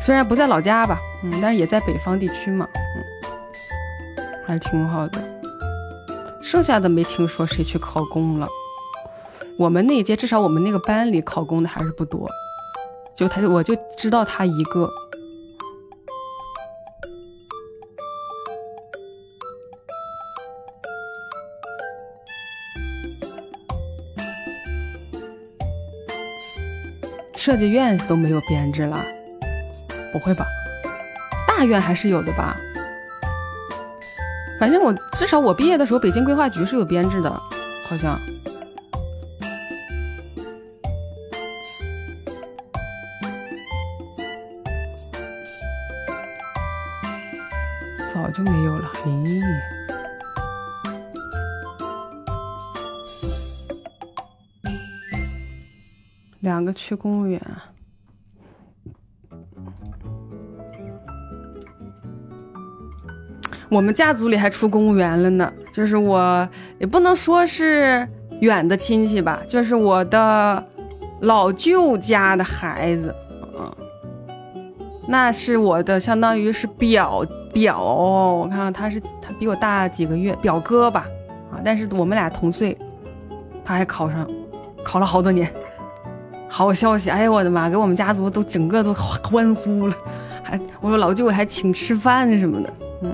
虽然不在老家吧，嗯，但是也在北方地区嘛，嗯，还挺好的。剩下的没听说谁去考公了。我们那一届，至少我们那个班里考公的还是不多，就他，我就知道他一个。设计院都没有编制了，不会吧？大院还是有的吧？反正我至少我毕业的时候，北京规划局是有编制的，好像。早就没有了，咦？两个去公务员，我们家族里还出公务员了呢。就是我也不能说是远的亲戚吧，就是我的老舅家的孩子，嗯，那是我的，相当于是表。表，我看看他是他比我大几个月，表哥吧，啊，但是我们俩同岁，他还考上，考了好多年，好消息，哎呀我的妈，给我们家族都整个都欢呼了，还我说老舅还请吃饭什么的，嗯，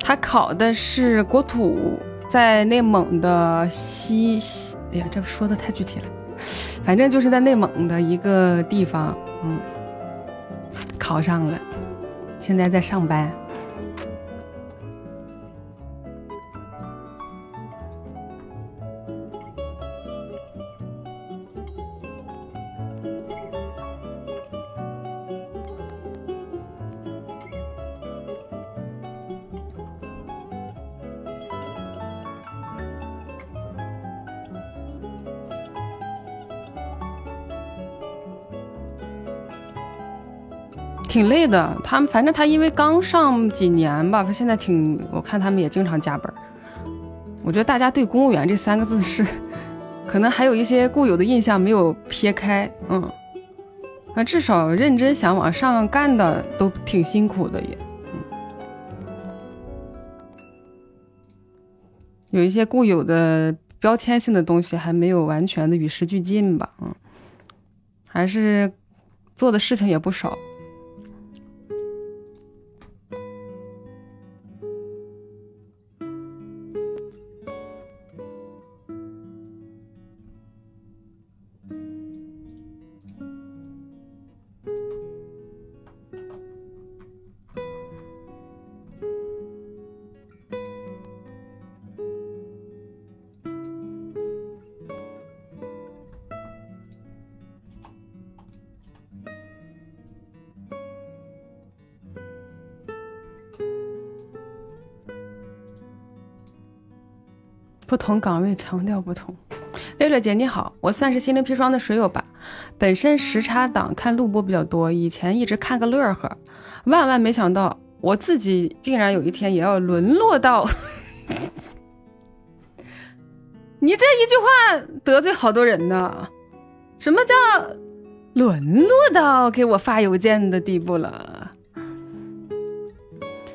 他考的是国土，在内蒙的西西。哎呀，这说的太具体了，反正就是在内蒙的一个地方，嗯，考上了，现在在上班。挺累的。他们反正他因为刚上几年吧，他现在挺我看他们也经常加班。我觉得大家对公务员这三个字是，可能还有一些固有的印象没有撇开，嗯，啊，至少认真想往上干的都挺辛苦的也，嗯，有一些固有的标签性的东西还没有完全的与时俱进吧，嗯，还是做的事情也不少。不同岗位强调不同。六六姐你好，我算是心灵砒霜的水友吧。本身时差党看录播比较多，以前一直看个乐呵，万万没想到我自己竟然有一天也要沦落到 你这一句话得罪好多人呢。什么叫沦落到给我发邮件的地步了？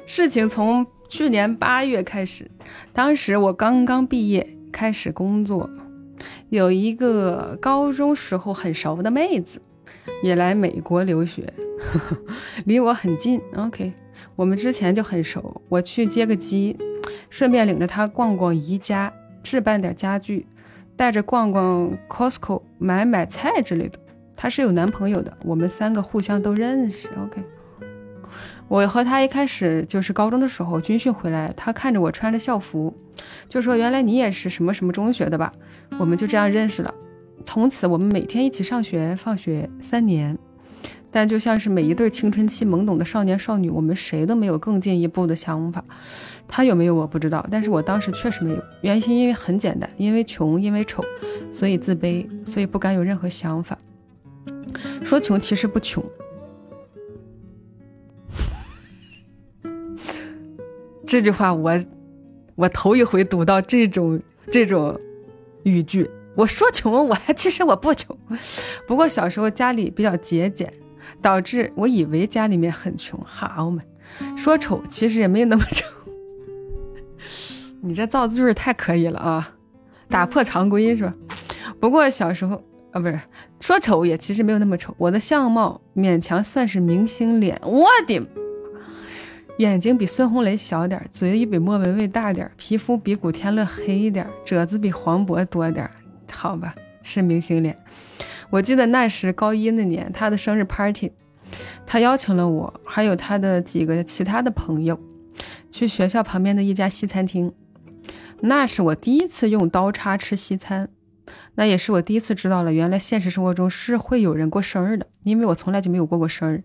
事情从去年八月开始。当时我刚刚毕业，开始工作，有一个高中时候很熟的妹子，也来美国留学，离我很近。OK，我们之前就很熟，我去接个机，顺便领着她逛逛宜家，置办点家具，带着逛逛 Costco，买买菜之类的。她是有男朋友的，我们三个互相都认识。OK。我和他一开始就是高中的时候军训回来，他看着我穿着校服，就说：“原来你也是什么什么中学的吧？”我们就这样认识了。从此我们每天一起上学放学三年，但就像是每一对青春期懵懂的少年少女，我们谁都没有更进一步的想法。他有没有我不知道，但是我当时确实没有。原因因为很简单，因为穷，因为丑，所以自卑，所以不敢有任何想法。说穷其实不穷。这句话我，我头一回读到这种这种语句。我说穷，我还其实我不穷，不过小时候家里比较节俭，导致我以为家里面很穷。好嘛，说丑其实也没那么丑。你这造字太可以了啊，打破常规是吧？不过小时候啊，不是说丑也其实没有那么丑。我的相貌勉强算是明星脸，我的。眼睛比孙红雷小点，嘴也比莫文蔚大点，皮肤比古天乐黑一点，褶子比黄渤多点，好吧，是明星脸。我记得那时高一那年，他的生日 party，他邀请了我，还有他的几个其他的朋友，去学校旁边的一家西餐厅。那是我第一次用刀叉吃西餐。那也是我第一次知道了，原来现实生活中是会有人过生日的，因为我从来就没有过过生日，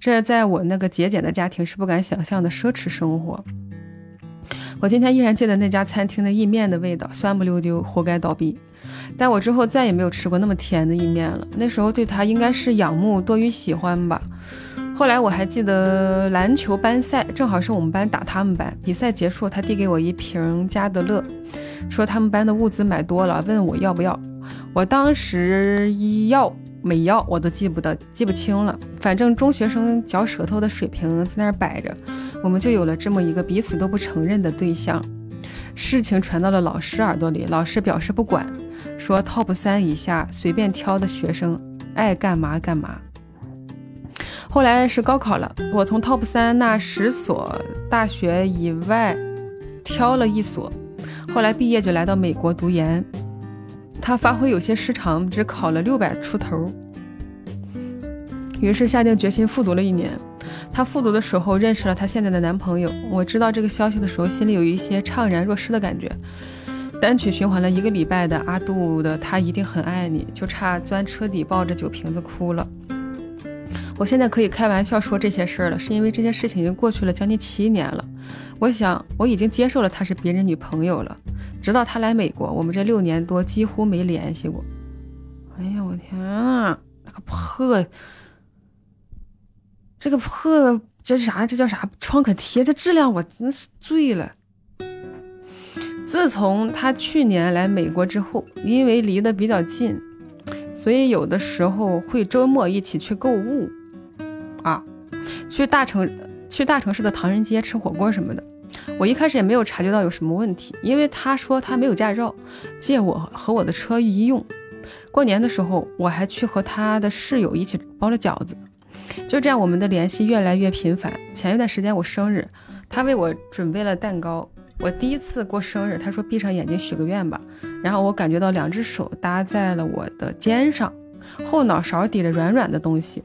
这在我那个节俭的家庭是不敢想象的奢侈生活。我今天依然记得那家餐厅的意面的味道，酸不溜丢，活该倒闭。但我之后再也没有吃过那么甜的意面了。那时候对他应该是仰慕多于喜欢吧。后来我还记得篮球班赛，正好是我们班打他们班，比赛结束，他递给我一瓶加德乐。说他们班的物资买多了，问我要不要。我当时一要没要，我都记不得，记不清了。反正中学生嚼舌头的水平在那儿摆着，我们就有了这么一个彼此都不承认的对象。事情传到了老师耳朵里，老师表示不管，说 top 三以下随便挑的学生爱干嘛干嘛。后来是高考了，我从 top 三那十所大学以外挑了一所。后来毕业就来到美国读研，他发挥有些失常，只考了六百出头，于是下定决心复读了一年。他复读的时候认识了他现在的男朋友，我知道这个消息的时候，心里有一些怅然若失的感觉。单曲循环了一个礼拜的阿杜的《他一定很爱你》，就差钻车底抱着酒瓶子哭了。我现在可以开玩笑说这些事儿了，是因为这些事情已经过去了将近七年了。我想我已经接受了她是别人女朋友了，直到她来美国，我们这六年多几乎没联系过。哎呀，我天啊，那个破这个破这是啥？这叫啥创可贴？这质量我真是醉了。自从他去年来美国之后，因为离得比较近，所以有的时候会周末一起去购物，啊，去大城去大城市的唐人街吃火锅什么的。我一开始也没有察觉到有什么问题，因为他说他没有驾照，借我和我的车一用。过年的时候，我还去和他的室友一起包了饺子，就这样我们的联系越来越频繁。前一段时间我生日，他为我准备了蛋糕。我第一次过生日，他说闭上眼睛许个愿吧，然后我感觉到两只手搭在了我的肩上，后脑勺抵着软软的东西，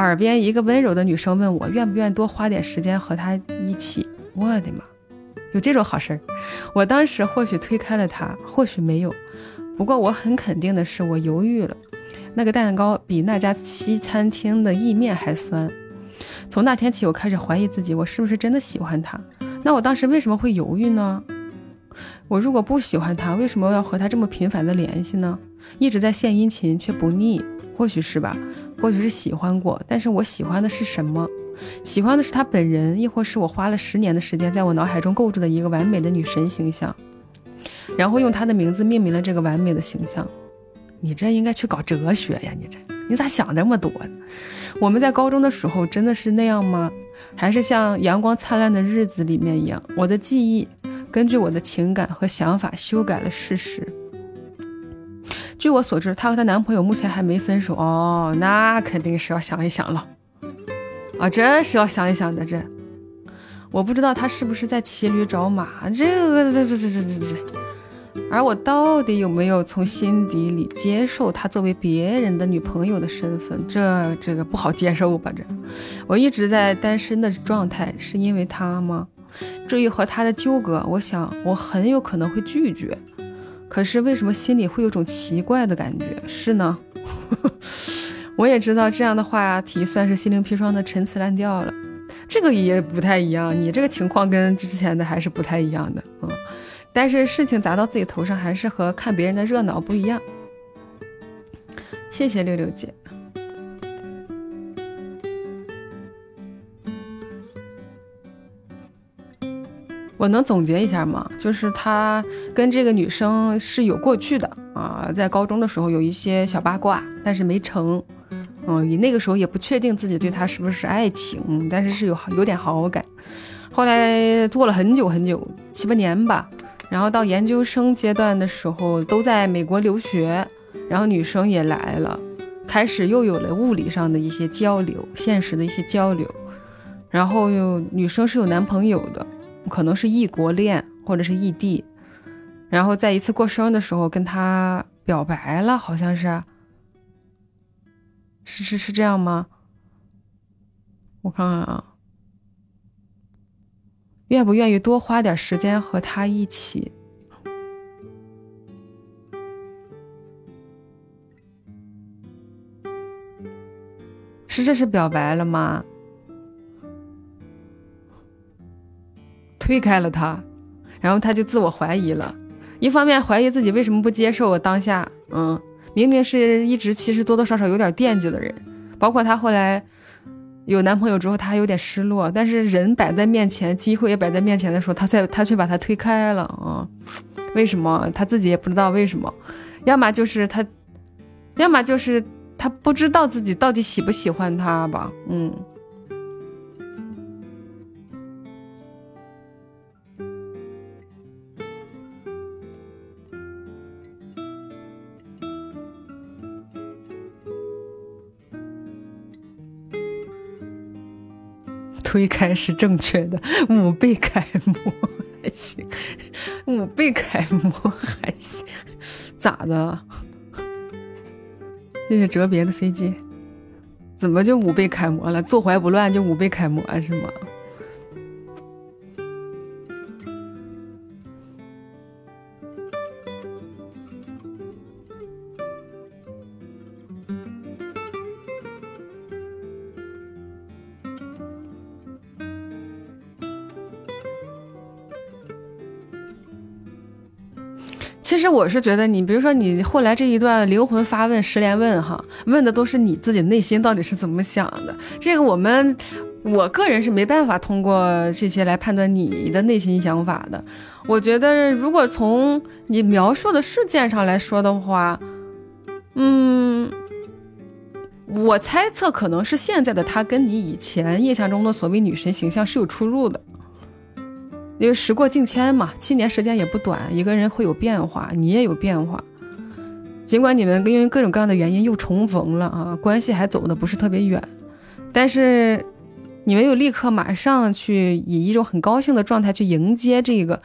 耳边一个温柔的女生问我愿不愿意多花点时间和他一起。我的妈，有这种好事儿！我当时或许推开了他，或许没有，不过我很肯定的是，我犹豫了。那个蛋糕比那家西餐厅的意面还酸。从那天起，我开始怀疑自己，我是不是真的喜欢他？那我当时为什么会犹豫呢？我如果不喜欢他，为什么要和他这么频繁的联系呢？一直在献殷勤却不腻，或许是吧，或许是喜欢过。但是我喜欢的是什么？喜欢的是他本人，亦或是我花了十年的时间在我脑海中构筑的一个完美的女神形象，然后用他的名字命名了这个完美的形象？你这应该去搞哲学呀！你这，你咋想这么多呢？我们在高中的时候真的是那样吗？还是像《阳光灿烂的日子》里面一样？我的记忆根据我的情感和想法修改了事实。据我所知，她和她男朋友目前还没分手哦，那肯定是要想一想了。啊，这是要想一想的。这，我不知道他是不是在骑驴找马。这个，这这这这这这。而我到底有没有从心底里接受她作为别人的女朋友的身份？这这个不好接受吧？这我一直在单身的状态，是因为他吗？至于和他的纠葛，我想我很有可能会拒绝。可是为什么心里会有种奇怪的感觉？是呢？我也知道这样的话题算是心灵砒霜的陈词滥调了。这个也不太一样，你这个情况跟之前的还是不太一样的，嗯。但是事情砸到自己头上，还是和看别人的热闹不一样。谢谢六六姐。我能总结一下吗？就是他跟这个女生是有过去的啊，在高中的时候有一些小八卦，但是没成。嗯，你那个时候也不确定自己对他是不是爱情，但是是有有点好感。后来做了很久很久，七八年吧。然后到研究生阶段的时候，都在美国留学，然后女生也来了，开始又有了物理上的一些交流，现实的一些交流。然后又女生是有男朋友的，可能是异国恋或者是异地。然后在一次过生日的时候跟他表白了，好像是，是是是这样吗？我看看啊。愿不愿意多花点时间和他一起？是这是表白了吗？推开了他，然后他就自我怀疑了，一方面怀疑自己为什么不接受我当下，嗯，明明是一直其实多多少少有点惦记的人，包括他后来。有男朋友之后，他还有点失落，但是人摆在面前，机会也摆在面前的时候，他在他却把他推开了啊？为什么？他自己也不知道为什么，要么就是他，要么就是他不知道自己到底喜不喜欢他吧？嗯。推开是正确的，五倍楷模还行，五倍楷模还行，咋的？谢谢折别的飞机，怎么就五倍楷模了？坐怀不乱就五倍楷模是吗？其实我是觉得，你比如说你后来这一段灵魂发问、十连问，哈，问的都是你自己内心到底是怎么想的。这个我们，我个人是没办法通过这些来判断你的内心想法的。我觉得，如果从你描述的事件上来说的话，嗯，我猜测可能是现在的他跟你以前印象中的所谓女神形象是有出入的。因为时过境迁嘛，七年时间也不短，一个人会有变化，你也有变化。尽管你们因为各种各样的原因又重逢了啊，关系还走的不是特别远，但是你们又立刻马上去以一种很高兴的状态去迎接这个，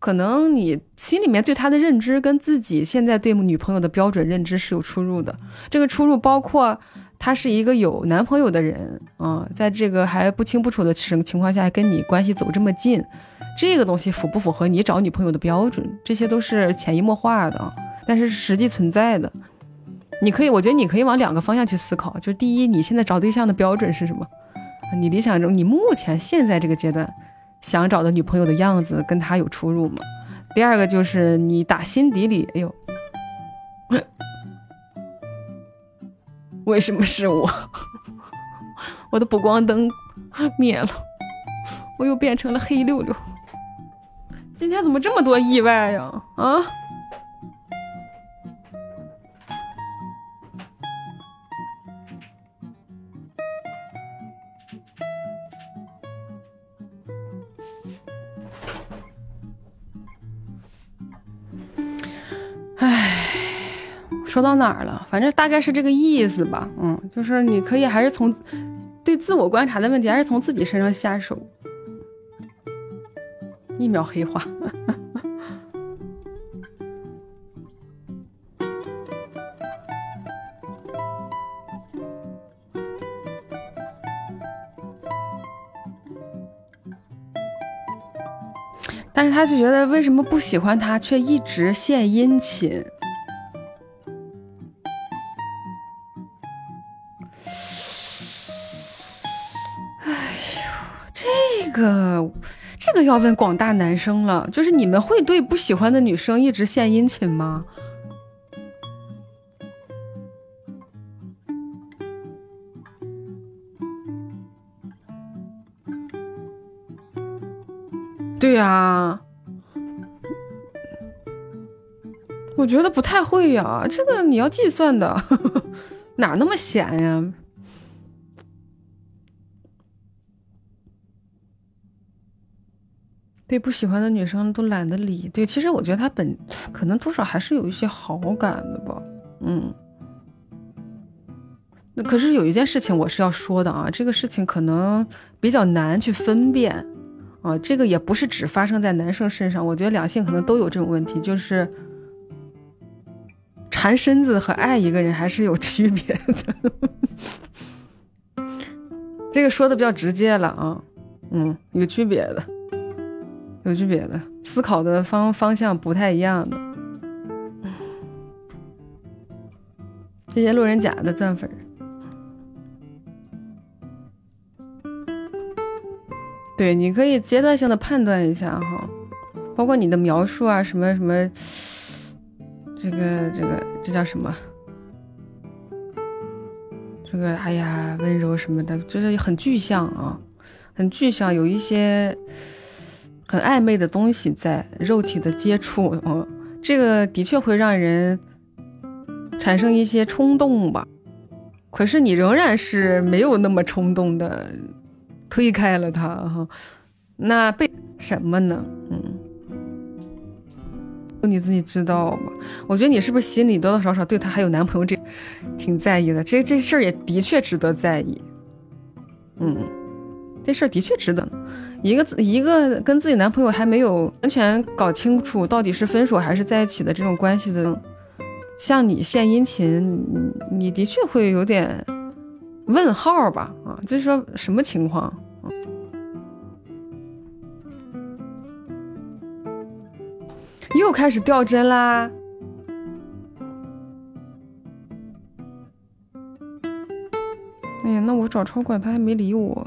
可能你心里面对他的认知跟自己现在对女朋友的标准认知是有出入的。这个出入包括他是一个有男朋友的人啊，在这个还不清不楚的情情况下跟你关系走这么近。这个东西符不符合你找女朋友的标准？这些都是潜移默化的，但是实际存在的。你可以，我觉得你可以往两个方向去思考。就第一，你现在找对象的标准是什么？你理想中，你目前现在这个阶段想找的女朋友的样子跟她有出入吗？第二个就是你打心底里，哎呦，为什么是我？我的补光灯灭了，我又变成了黑六六。今天怎么这么多意外呀？啊！哎，说到哪儿了？反正大概是这个意思吧。嗯，就是你可以还是从对自我观察的问题，还是从自己身上下手。一秒黑化，但是他就觉得为什么不喜欢他，却一直献殷勤？哎呦，这个。这个要问广大男生了，就是你们会对不喜欢的女生一直献殷勤吗？对呀，我觉得不太会呀，这个你要计算的，哪那么闲呀？对不喜欢的女生都懒得理。对，其实我觉得他本可能多少还是有一些好感的吧。嗯，那可是有一件事情我是要说的啊，这个事情可能比较难去分辨啊。这个也不是只发生在男生身上，我觉得两性可能都有这种问题，就是缠身子和爱一个人还是有区别的。这个说的比较直接了啊，嗯，有区别的。有区别的思考的方方向不太一样的，谢谢路人甲的钻粉。对，你可以阶段性的判断一下哈，包括你的描述啊，什么什么，这个这个这叫什么？这个哎呀，温柔什么的，就是很具象啊，很具象，有一些。很暧昧的东西在肉体的接触，嗯，这个的确会让人产生一些冲动吧。可是你仍然是没有那么冲动的推开了他哈。那被什么呢？嗯，你自己知道吧？我觉得你是不是心里多多少少对他还有男朋友这挺在意的？这这事儿也的确值得在意。嗯，这事儿的确值得。一个一个跟自己男朋友还没有完全搞清楚到底是分手还是在一起的这种关系的，向你献殷勤，你的确会有点问号吧？啊，就是说什么情况？又开始掉针啦！哎呀，那我找超管他还没理我。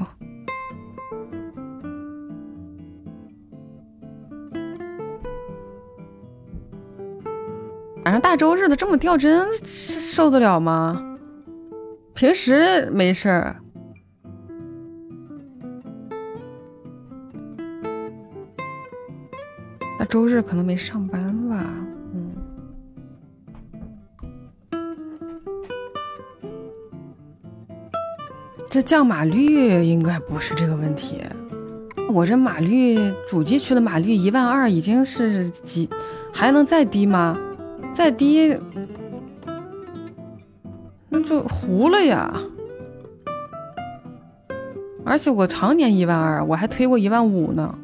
上大周日的这么掉帧，受得了吗？平时没事儿。那周日可能没上班吧，嗯。这降码率应该不是这个问题。我这码率，主机区的码率一万二已经是几，还能再低吗？再低，那就糊了呀。而且我常年一万二，我还推过一万五呢。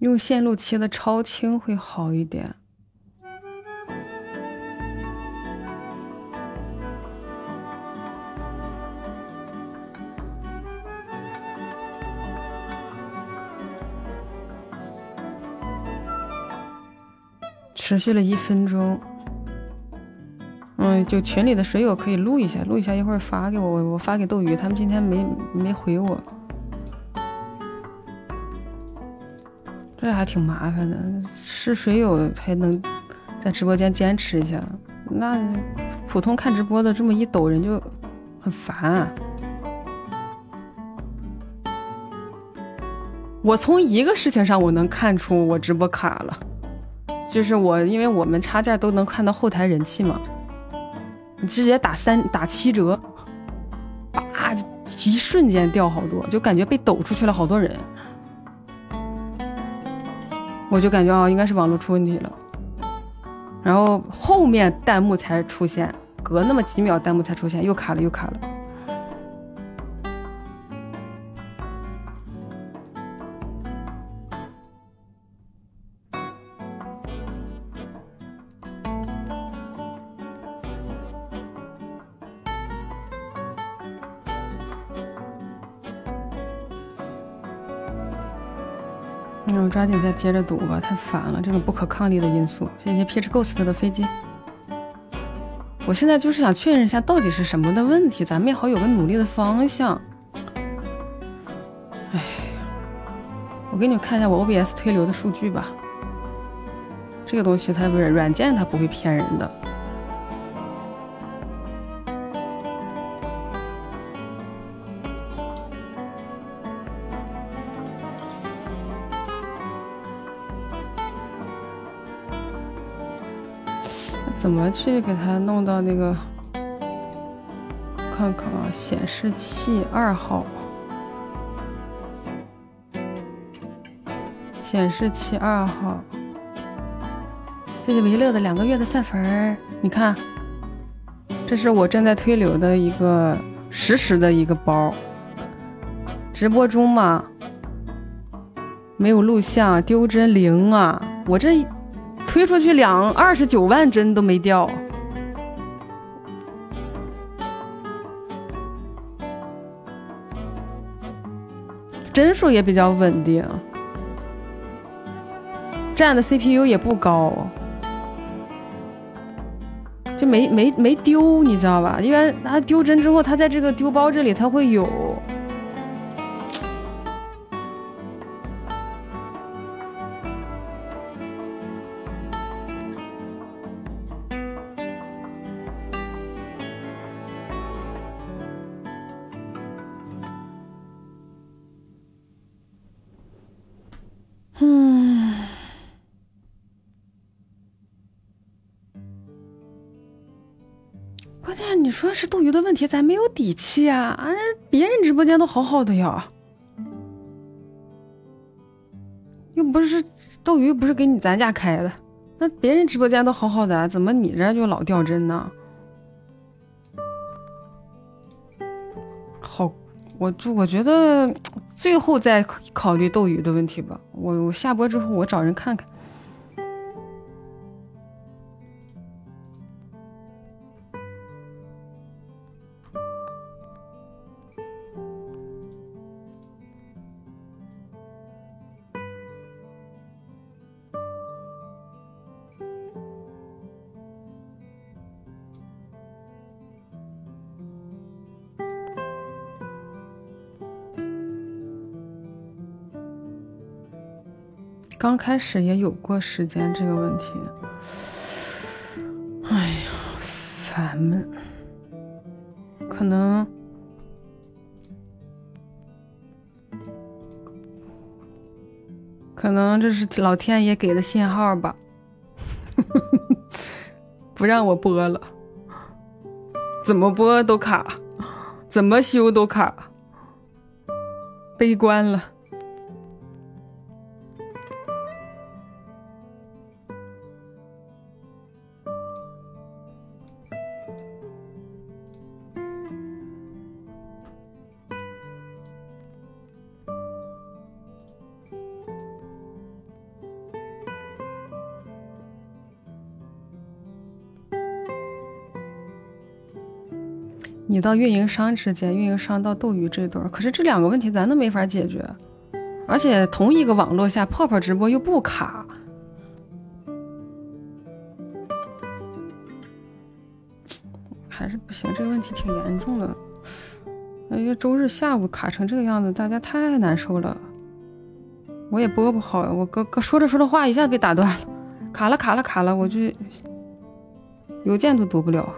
用线路切的超轻会好一点。持续了一分钟，嗯，就群里的水友可以录一下，录一下，一会儿发给我，我发给斗鱼，他们今天没没回我。这还挺麻烦的，是水友还能在直播间坚持一下，那普通看直播的这么一抖人就很烦。啊我从一个事情上我能看出我直播卡了，就是我因为我们插件都能看到后台人气嘛，你直接打三打七折，叭，一瞬间掉好多，就感觉被抖出去了好多人。我就感觉啊，应该是网络出问题了，然后后面弹幕才出现，隔那么几秒弹幕才出现，又卡了，又卡了。抓紧再接着赌吧，太烦了，这种不可抗力的因素。这些 pitch Ghost 的飞机。我现在就是想确认一下，到底是什么的问题，咱们也好有个努力的方向。哎，我给你们看一下我 OBS 推流的数据吧。这个东西它不是软件，它不会骗人的。怎么去给它弄到那个？看看啊，显示器二号，显示器二号。谢谢维乐的两个月的赞粉你看，这是我正在推流的一个实时的一个包。直播中嘛，没有录像，丢帧零啊！我这。推出去两二十九万帧都没掉，帧数也比较稳定，占的 CPU 也不高，就没没没丢，你知道吧？因为它丢帧之后，它在这个丢包这里它会有。说是斗鱼的问题，咱没有底气啊！啊，别人直播间都好好的呀，又不是斗鱼，不是给你咱家开的，那别人直播间都好好的，怎么你这就老掉帧呢？好，我就我觉得最后再考虑斗鱼的问题吧。我我下播之后，我找人看看。刚开始也有过时间这个问题。哎呀，烦闷。可能，可能这是老天爷给的信号吧，不让我播了，怎么播都卡，怎么修都卡，悲观了。到运营商之间，运营商到斗鱼这段，可是这两个问题咱都没法解决，而且同一个网络下泡泡直播又不卡，还是不行，这个问题挺严重的。哎呀，周日下午卡成这个样子，大家太难受了，我也播不好，我哥哥说着说着话一下被打断了，卡了卡了卡了，我就邮件都读不了。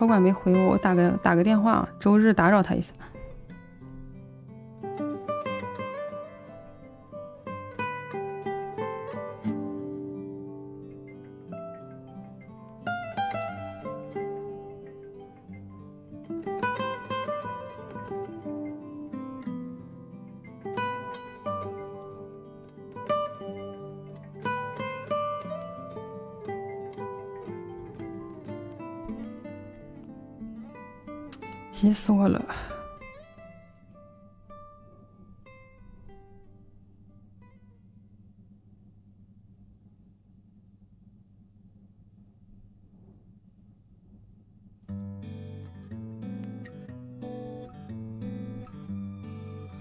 我超管没回我，我打个打个电话，周日打扰他一下。死我了！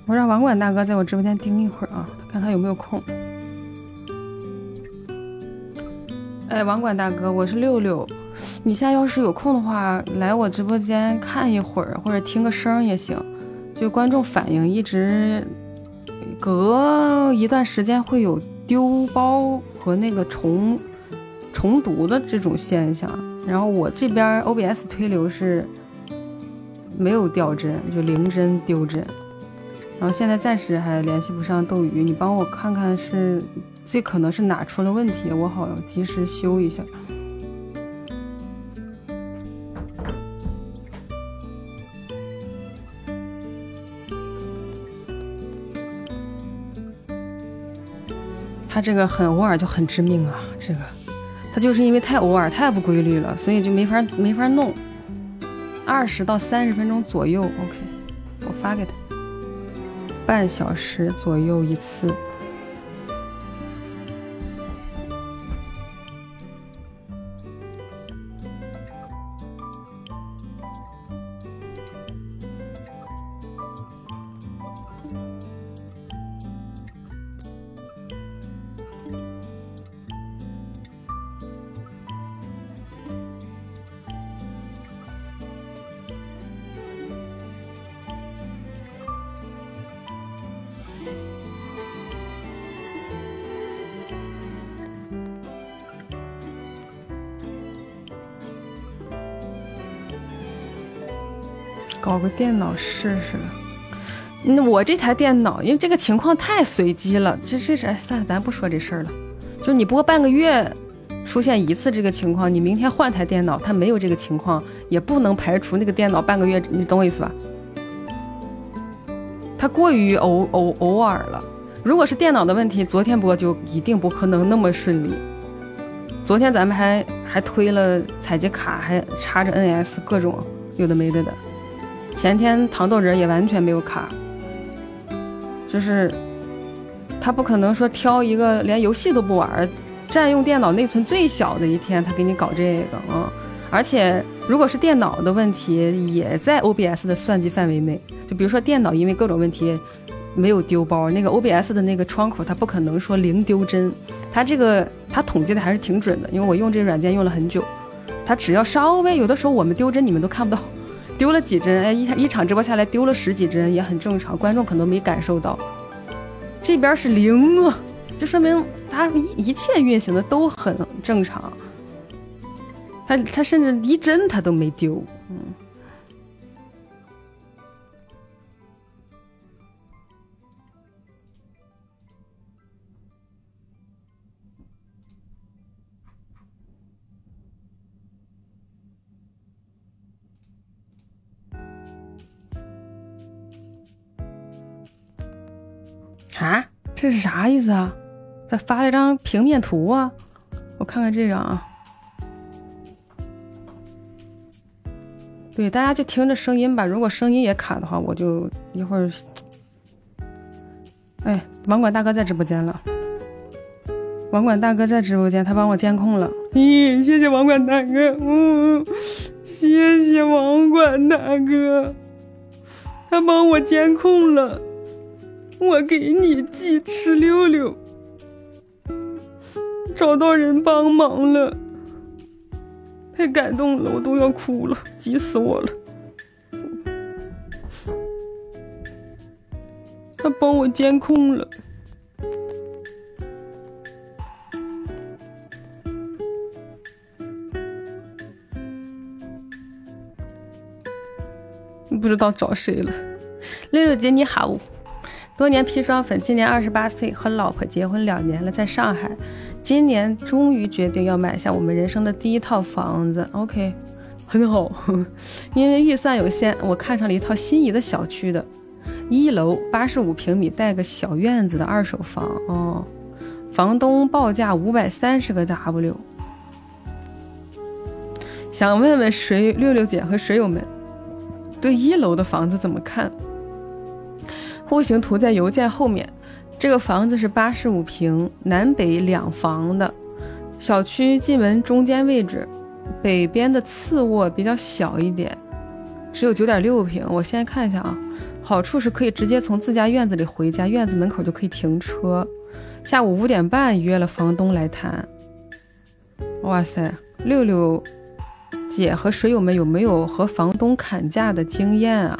我让网管大哥在我直播间盯一会儿啊，看他有没有空。哎，网管大哥，我是六六。你现在要是有空的话，来我直播间看一会儿，或者听个声也行。就观众反应，一直隔一段时间会有丢包和那个重重读的这种现象。然后我这边 OBS 推流是没有掉帧，就零帧丢帧。然后现在暂时还联系不上斗鱼，你帮我看看是最可能是哪出了问题，我好及时修一下。他这个很偶尔就很致命啊！这个，他就是因为太偶尔、太不规律了，所以就没法没法弄。二十到三十分钟左右，OK，我发给他，半小时左右一次。电脑试试。那，我这台电脑，因为这个情况太随机了，这这是哎算了，咱不说这事儿了。就你播半个月出现一次这个情况，你明天换台电脑，它没有这个情况，也不能排除那个电脑半个月，你懂我意思吧？它过于偶偶偶尔了。如果是电脑的问题，昨天播就一定不可能那么顺利。昨天咱们还还推了采集卡，还插着 NS，各种有的没的的。前天糖豆人也完全没有卡，就是他不可能说挑一个连游戏都不玩，占用电脑内存最小的一天，他给你搞这个啊！而且如果是电脑的问题，也在 OBS 的算计范围内。就比如说电脑因为各种问题没有丢包，那个 OBS 的那个窗口，它不可能说零丢帧，它这个它统计的还是挺准的，因为我用这个软件用了很久，它只要稍微有的时候我们丢帧你们都看不到。丢了几帧，哎，一一场直播下来丢了十几帧也很正常，观众可能没感受到。这边是零啊，就说明他一一切运行的都很正常。他他甚至一帧他都没丢，嗯。啊，这是啥意思啊？他发了一张平面图啊，我看看这张啊。对，大家就听着声音吧。如果声音也卡的话，我就一会儿。哎，网管大哥在直播间了。网管大哥在直播间，他帮我监控了。咦，谢谢网管大哥，嗯，谢谢网管大哥，他帮我监控了。我给你寄吃溜溜，找到人帮忙了，太感动了，我都要哭了，急死我了。他帮我监控了，不知道找谁了。六六姐你好。多年砒霜粉，今年二十八岁，和老婆结婚两年了，在上海。今年终于决定要买下我们人生的第一套房子。OK，很好。因为预算有限，我看上了一套心仪的小区的，一楼八十五平米，带个小院子的二手房。哦，房东报价五百三十个 W。想问问水六六姐和水友们，对一楼的房子怎么看？户型图在邮件后面，这个房子是八十五平，南北两房的小区进门中间位置，北边的次卧比较小一点，只有九点六平。我先看一下啊，好处是可以直接从自家院子里回家，院子门口就可以停车。下午五点半约了房东来谈。哇塞，六六姐和水友们有没有和房东砍价的经验啊？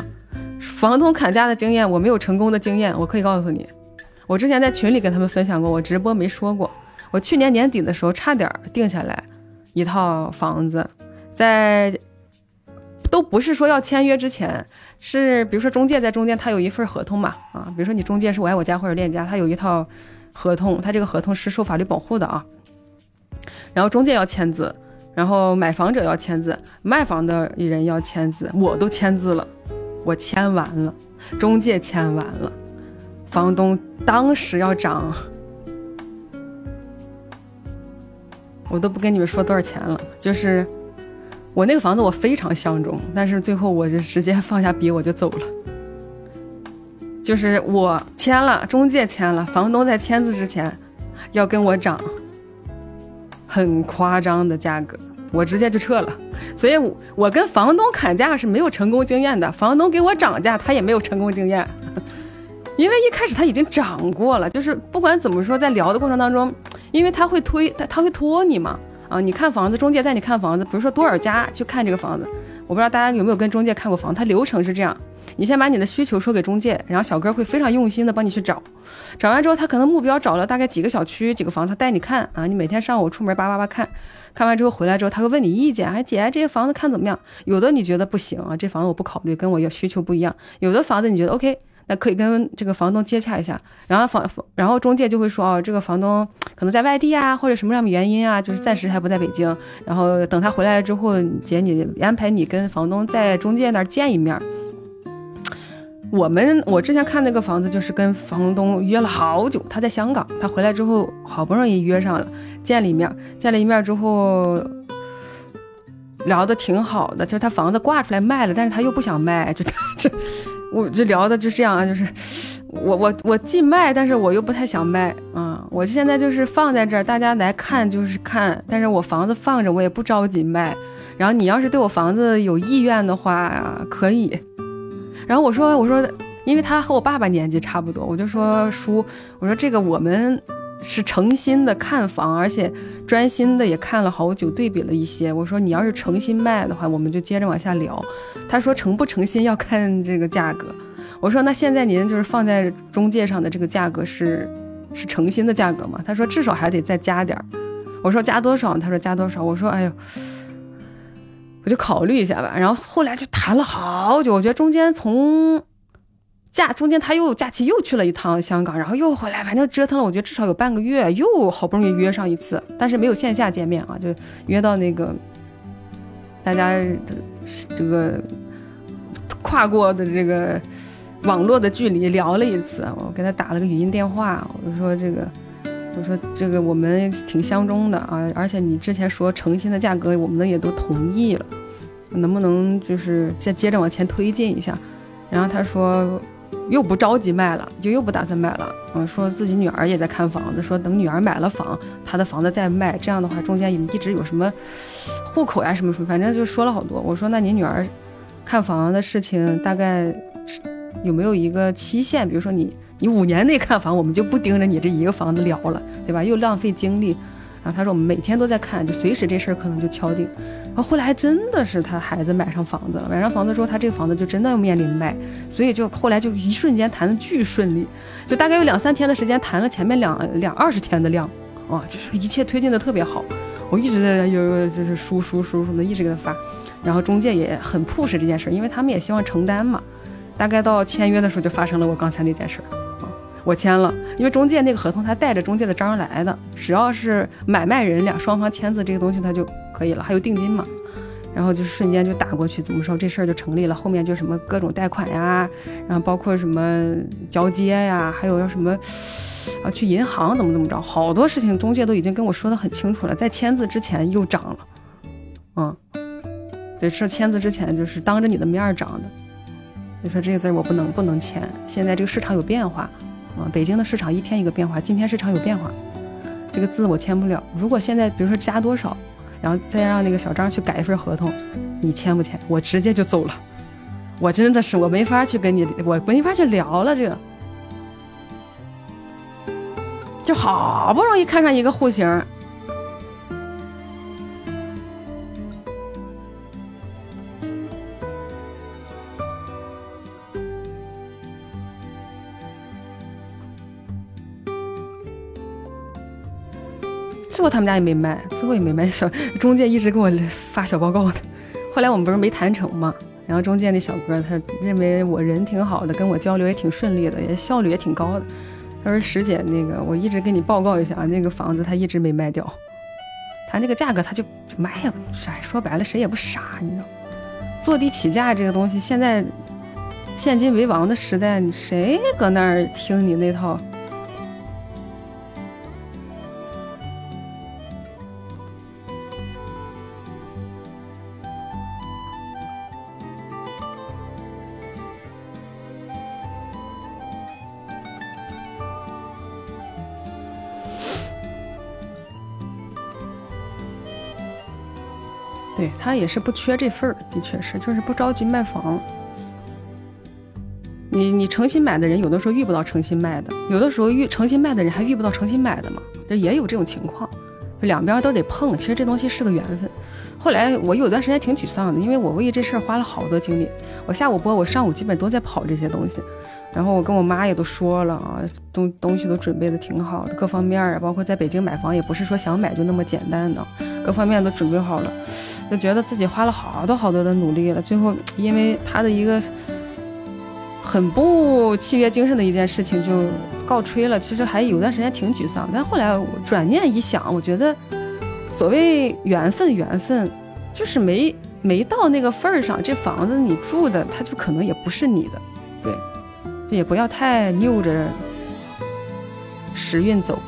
房东砍价的经验，我没有成功的经验。我可以告诉你，我之前在群里跟他们分享过，我直播没说过。我去年年底的时候差点定下来一套房子，在都不是说要签约之前，是比如说中介在中间，他有一份合同嘛，啊，比如说你中介是我爱我家或者链家，他有一套合同，他这个合同是受法律保护的啊。然后中介要签字，然后买房者要签字，卖房的人要签字，我都签字了。我签完了，中介签完了，房东当时要涨，我都不跟你们说多少钱了。就是我那个房子我非常相中，但是最后我就直接放下笔我就走了。就是我签了，中介签了，房东在签字之前要跟我涨很夸张的价格，我直接就撤了。所以，我跟房东砍价是没有成功经验的。房东给我涨价，他也没有成功经验，因为一开始他已经涨过了。就是不管怎么说，在聊的过程当中，因为他会推，他他会拖你嘛。啊，你看房子，中介带你看房子，比如说多少家去看这个房子，我不知道大家有没有跟中介看过房，他流程是这样：你先把你的需求说给中介，然后小哥会非常用心的帮你去找，找完之后，他可能目标找了大概几个小区、几个房，他带你看啊，你每天上午出门叭叭叭看。看完之后回来之后，他会问你意见，哎姐，这些房子看怎么样？有的你觉得不行啊，这房子我不考虑，跟我要需求不一样。有的房子你觉得 OK，那可以跟这个房东接洽一下。然后房然后中介就会说，哦，这个房东可能在外地啊，或者什么样的原因啊，就是暂时还不在北京。然后等他回来之后，姐你安排你跟房东在中介那儿见一面。我们我之前看那个房子，就是跟房东约了好久，他在香港，他回来之后好不容易约上了，见了一面，见了一面之后聊的挺好的，就他房子挂出来卖了，但是他又不想卖，就就我就聊的就这样，就是我我我既卖，但是我又不太想卖啊，我现在就是放在这儿，大家来看就是看，但是我房子放着，我也不着急卖，然后你要是对我房子有意愿的话，可以。然后我说我说，因为他和我爸爸年纪差不多，我就说叔，我说这个我们是诚心的看房，而且专心的也看了好久，对比了一些。我说你要是诚心卖的话，我们就接着往下聊。他说诚不诚心要看这个价格。我说那现在您就是放在中介上的这个价格是是诚心的价格吗？他说至少还得再加点儿。我说加多少？他说加多少？我说哎呦，我就考虑一下吧。然后后来就谈了好久，我觉得中间从假中间他又假期又去了一趟香港，然后又回来，反正折腾了，我觉得至少有半个月，又好不容易约上一次，但是没有线下见面啊，就约到那个大家这个跨过的这个网络的距离聊了一次，我给他打了个语音电话，我就说这个。我说这个我们挺相中的啊，而且你之前说诚心的价格，我们也都同意了，能不能就是再接着往前推进一下？然后他说又不着急卖了，就又不打算卖了。嗯，说自己女儿也在看房子，说等女儿买了房，他的房子再卖。这样的话中间也一直有什么户口呀什么什么，反正就说了好多。我说那你女儿看房的事情大概有没有一个期限？比如说你。你五年内看房，我们就不盯着你这一个房子聊了，对吧？又浪费精力。然后他说我们每天都在看，就随时这事儿可能就敲定。然后后来还真的是他孩子买上房子了，买上房子之后，他这个房子就真的要面临卖，所以就后来就一瞬间谈的巨顺利，就大概有两三天的时间谈了前面两两二十天的量，啊，就是一切推进的特别好。我一直在有就是输输输输的一直给他发，然后中介也很 push 这件事，因为他们也希望承担嘛。大概到签约的时候就发生了我刚才那件事儿。我签了，因为中介那个合同他带着中介的章来的，只要是买卖人俩双方签字这个东西他就可以了，还有定金嘛，然后就瞬间就打过去，怎么说这事儿就成立了。后面就什么各种贷款呀，然后包括什么交接呀，还有要什么啊去银行怎么怎么着，好多事情中介都已经跟我说的很清楚了，在签字之前又涨了，嗯，对，是签字之前就是当着你的面涨的，你说这个字我不能不能签，现在这个市场有变化。啊，北京的市场一天一个变化，今天市场有变化，这个字我签不了。如果现在比如说加多少，然后再让那个小张去改一份合同，你签不签？我直接就走了。我真的是我没法去跟你，我没法去聊了。这个就好不容易看上一个户型。他们家也没卖，最后也没卖。小中介一直给我发小报告的。后来我们不是没谈成嘛，然后中介那小哥他认为我人挺好的，跟我交流也挺顺利的，也效率也挺高的。他说：“石姐，那个我一直给你报告一下，那个房子他一直没卖掉，他那个价格他就卖呀。哎，说白了谁也不傻，你知道，坐地起价这个东西，现在现金为王的时代，谁搁那儿听你那套？”对他也是不缺这份儿，的确是，就是不着急卖房。你你诚心买的人，有的时候遇不到诚心卖的，有的时候遇诚心卖的人还遇不到诚心买的嘛，这也有这种情况，两边都得碰。其实这东西是个缘分。后来我有段时间挺沮丧的，因为我为这事儿花了好多精力。我下午播，我上午基本都在跑这些东西。然后我跟我妈也都说了啊，东东西都准备的挺好的，各方面啊，包括在北京买房，也不是说想买就那么简单的，各方面都准备好了。就觉得自己花了好多好多的努力了，最后因为他的一个很不契约精神的一件事情就告吹了。其实还有段时间挺沮丧，但后来转念一想，我觉得所谓缘分，缘分就是没没到那个份儿上，这房子你住的，它就可能也不是你的，对，也不要太拗着时运走，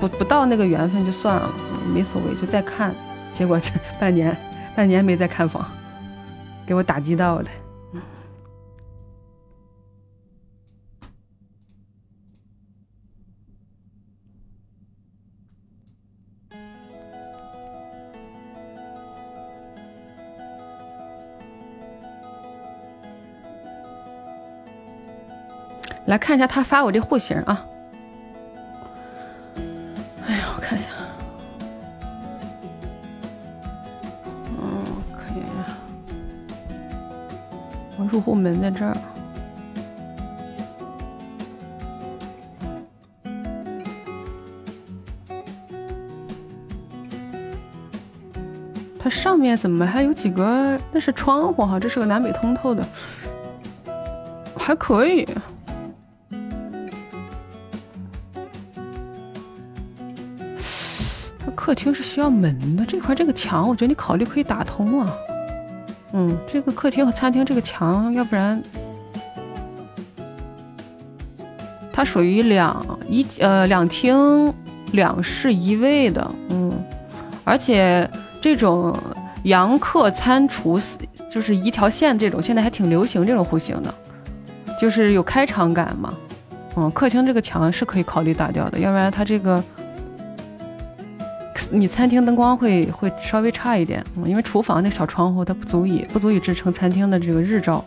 不不到那个缘分就算了，没所谓，就再看。结果这半年。半年没再看房，给我打击到了。来看一下他发我这户型啊，哎呀，我看一下，嗯，可以，我入户门在这儿，它上面怎么还有几个？那是窗户哈，这是个南北通透的，还可以。客厅是需要门的，这块这个墙，我觉得你考虑可以打通啊。嗯，这个客厅和餐厅这个墙，要不然它属于两一呃两厅两室一卫的，嗯，而且这种阳客餐厨就是一条线这种，现在还挺流行这种户型的，就是有开场感嘛。嗯，客厅这个墙是可以考虑打掉的，要不然它这个。你餐厅灯光会会稍微差一点，因为厨房那小窗户它不足以不足以支撑餐厅的这个日照。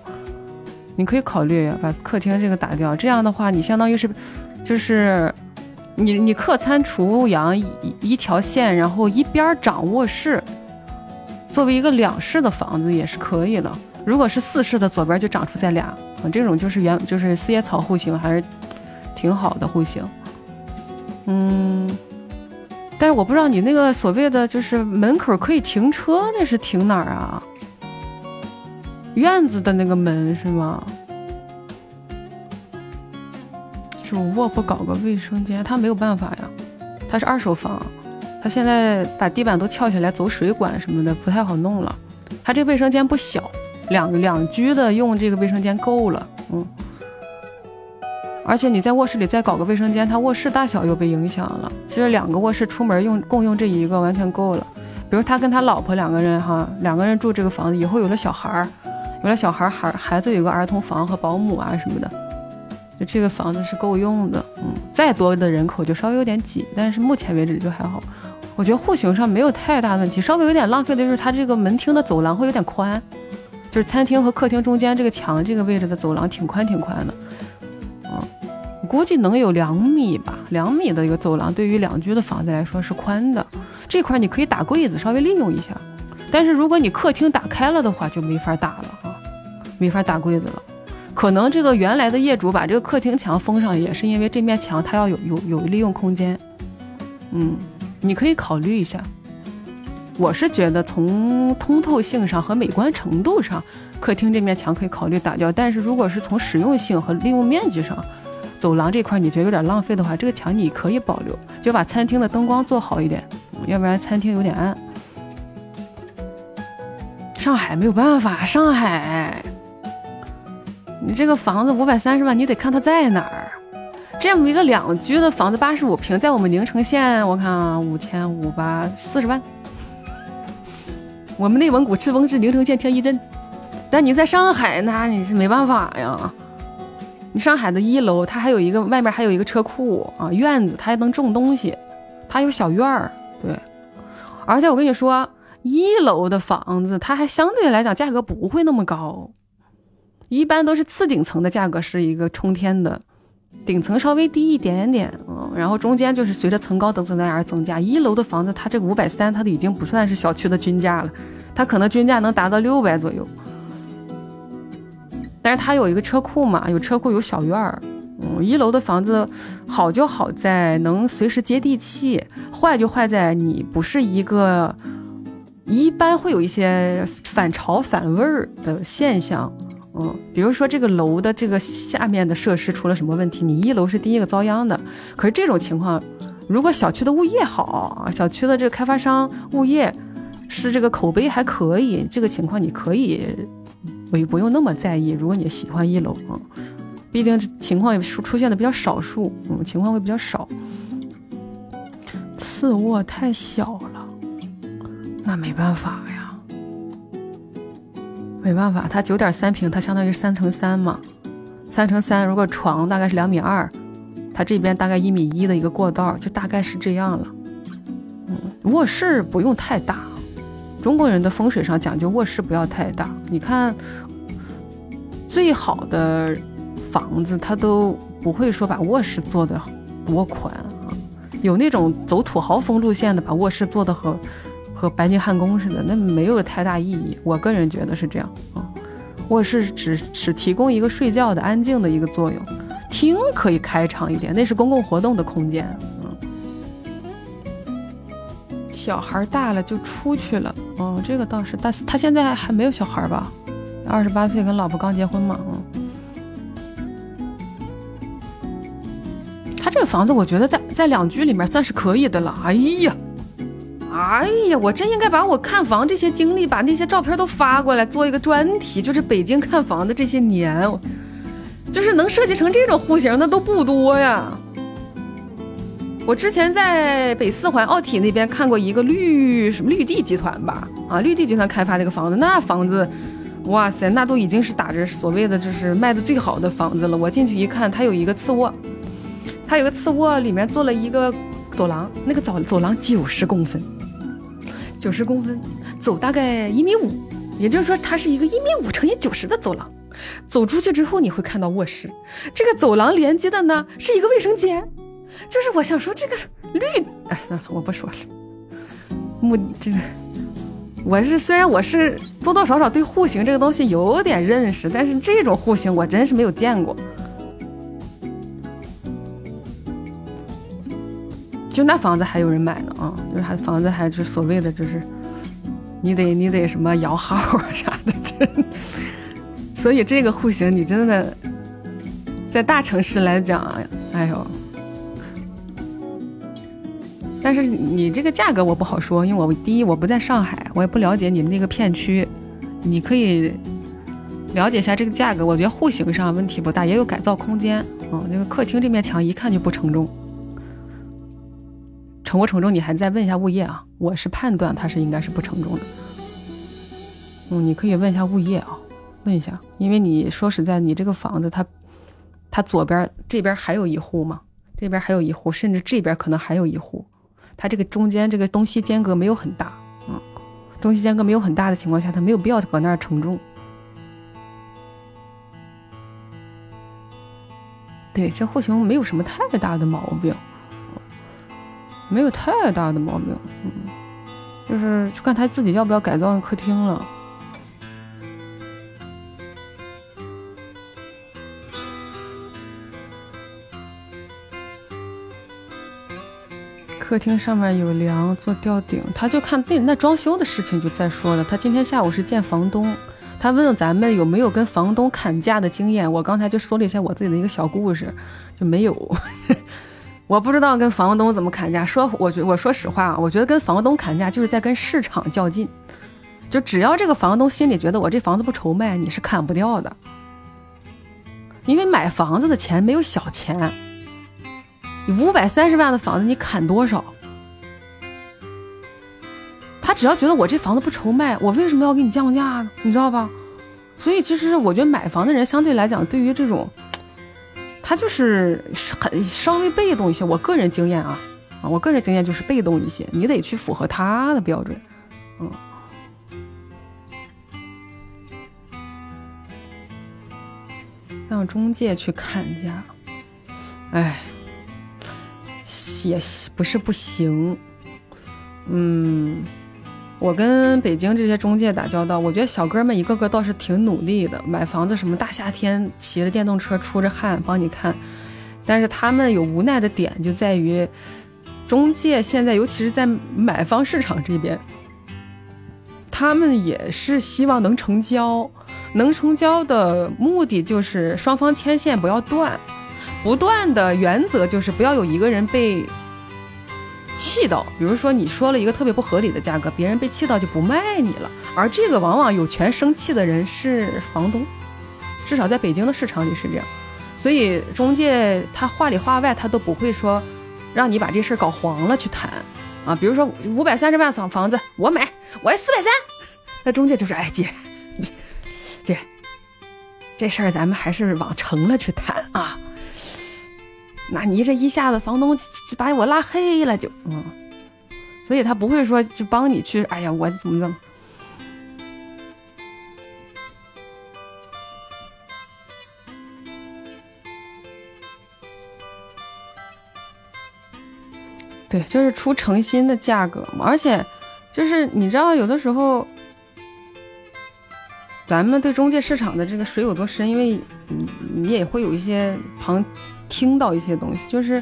你可以考虑把客厅这个打掉，这样的话你相当于是，就是你你客餐厨阳一一条线，然后一边长卧室，作为一个两室的房子也是可以的。如果是四室的，左边就长出在俩，啊这种就是原就是四叶草户型，还是挺好的户型。嗯。但是我不知道你那个所谓的就是门口可以停车，那是停哪儿啊？院子的那个门是吗？主卧不搞个卫生间，他没有办法呀。他是二手房，他现在把地板都翘起来走水管什么的不太好弄了。他这卫生间不小，两两居的用这个卫生间够了，嗯。而且你在卧室里再搞个卫生间，它卧室大小又被影响了。其实两个卧室出门用共用这一个完全够了。比如他跟他老婆两个人哈，两个人住这个房子，以后有了小孩儿，有了小孩儿孩孩子有个儿童房和保姆啊什么的，就这个房子是够用的。嗯，再多的人口就稍微有点挤，但是目前为止就还好。我觉得户型上没有太大问题，稍微有点浪费的就是它这个门厅的走廊会有点宽，就是餐厅和客厅中间这个墙这个位置的走廊挺宽挺宽的。估计能有两米吧，两米的一个走廊，对于两居的房子来说是宽的。这块你可以打柜子，稍微利用一下。但是如果你客厅打开了的话，就没法打了啊，没法打柜子了。可能这个原来的业主把这个客厅墙封上，也是因为这面墙它要有有有利用空间。嗯，你可以考虑一下。我是觉得从通透性上和美观程度上，客厅这面墙可以考虑打掉。但是如果是从实用性和利用面积上，走廊这块你觉得有点浪费的话，这个墙你可以保留，就把餐厅的灯光做好一点，要不然餐厅有点暗。上海没有办法，上海，你这个房子五百三十万，你得看它在哪儿。这么一个两居的房子，八十五平，在我们宁城县，我看啊，五千五八四十万。我们内蒙古赤峰市宁城县天一镇，但你在上海，那你是没办法呀。你上海的一楼，它还有一个外面还有一个车库啊，院子，它还能种东西，它有小院儿，对。而且我跟你说，一楼的房子它还相对来讲价格不会那么高，一般都是次顶层的价格是一个冲天的，顶层稍微低一点点，嗯，然后中间就是随着层高等等那而增加。一楼的房子，它这个五百三，它都已经不算是小区的均价了，它可能均价能达到六百左右。但是它有一个车库嘛，有车库有小院儿，嗯，一楼的房子好就好在能随时接地气，坏就坏在你不是一个，一般会有一些反潮反味儿的现象，嗯，比如说这个楼的这个下面的设施出了什么问题，你一楼是第一个遭殃的。可是这种情况，如果小区的物业好，小区的这个开发商物业是这个口碑还可以，这个情况你可以。我也不用那么在意。如果你喜欢一楼啊，毕竟情况也出出现的比较少数，嗯，情况会比较少。次卧太小了，那没办法呀，没办法。它九点三平，它相当于三乘三嘛，三乘三。如果床大概是两米二，它这边大概一米一的一个过道，就大概是这样了。嗯，卧室不用太大。中国人的风水上讲究卧室不要太大，你看，最好的房子它都不会说把卧室做的多宽啊，有那种走土豪风路线的，把卧室做的和和白金汉宫似的，那没有太大意义。我个人觉得是这样啊，卧室只只提供一个睡觉的安静的一个作用，厅可以开敞一点，那是公共活动的空间。小孩大了就出去了。哦，这个倒是，但是他现在还没有小孩吧？二十八岁，跟老婆刚结婚嘛。嗯。他这个房子，我觉得在在两居里面算是可以的了。哎呀，哎呀，我真应该把我看房这些经历，把那些照片都发过来做一个专题，就是北京看房的这些年，就是能设计成这种户型的都不多呀。我之前在北四环奥体那边看过一个绿什么绿地集团吧，啊，绿地集团开发的一个房子，那房子，哇塞，那都已经是打着所谓的就是卖的最好的房子了。我进去一看，它有一个次卧。它有个次卧，里面做了一个走廊，那个走走廊九十公分，九十公分，走大概一米五，也就是说它是一个一米五乘以九十的走廊。走出去之后你会看到卧室，这个走廊连接的呢是一个卫生间。就是我想说这个绿，哎，算了，我不说了。目这个，我是虽然我是多多少少对户型这个东西有点认识，但是这种户型我真是没有见过。就那房子还有人买呢啊！就是还房子还是所谓的就是，你得你得什么摇号啊啥的，真。所以这个户型你真的在大城市来讲，哎呦。但是你这个价格我不好说，因为我第一我不在上海，我也不了解你们那个片区。你可以了解一下这个价格，我觉得户型上问题不大，也有改造空间。嗯，那个客厅这面墙一看就不承重。承不承重？你还再问一下物业啊！我是判断它是应该是不承重的。嗯，你可以问一下物业啊，问一下，因为你说实在，你这个房子它，它左边这边还有一户嘛，这边还有一户，甚至这边可能还有一户，它这个中间这个东西间隔没有很大，嗯，东西间隔没有很大的情况下，它没有必要搁那儿承重。对，这户型没有什么太大的毛病。没有太大的毛病，嗯，就是就看他自己要不要改造客厅了。客厅上面有梁，做吊顶，他就看那那装修的事情就再说了。他今天下午是见房东，他问咱们有没有跟房东砍价的经验。我刚才就说了一下我自己的一个小故事，就没有。我不知道跟房东怎么砍价。说，我觉我说实话啊，我觉得跟房东砍价就是在跟市场较劲。就只要这个房东心里觉得我这房子不愁卖，你是砍不掉的。因为买房子的钱没有小钱，你五百三十万的房子你砍多少？他只要觉得我这房子不愁卖，我为什么要给你降价呢？你知道吧？所以其实我觉得买房的人相对来讲，对于这种。他就是很稍微被动一些，我个人经验啊，啊，我个人经验就是被动一些，你得去符合他的标准，嗯。让中介去砍价，哎，也不是不行，嗯。我跟北京这些中介打交道，我觉得小哥们一个个倒是挺努力的，买房子什么大夏天骑着电动车出着汗帮你看，但是他们有无奈的点就在于，中介现在尤其是在买方市场这边，他们也是希望能成交，能成交的目的就是双方牵线不要断，不断的原则就是不要有一个人被。气到，比如说你说了一个特别不合理的价格，别人被气到就不卖你了。而这个往往有权生气的人是房东，至少在北京的市场里是这样。所以中介他话里话外他都不会说让你把这事儿搞黄了去谈啊。比如说五百三十万房房子我买，我要四百三，那中介就说哎姐，姐，这事儿咱们还是往成了去谈啊。那你这一下子，房东就把我拉黑了，就嗯，所以他不会说就帮你去，哎呀，我怎么怎么。对，就是出诚心的价格嘛，而且就是你知道，有的时候咱们对中介市场的这个水有多深，因为你你也会有一些旁。听到一些东西，就是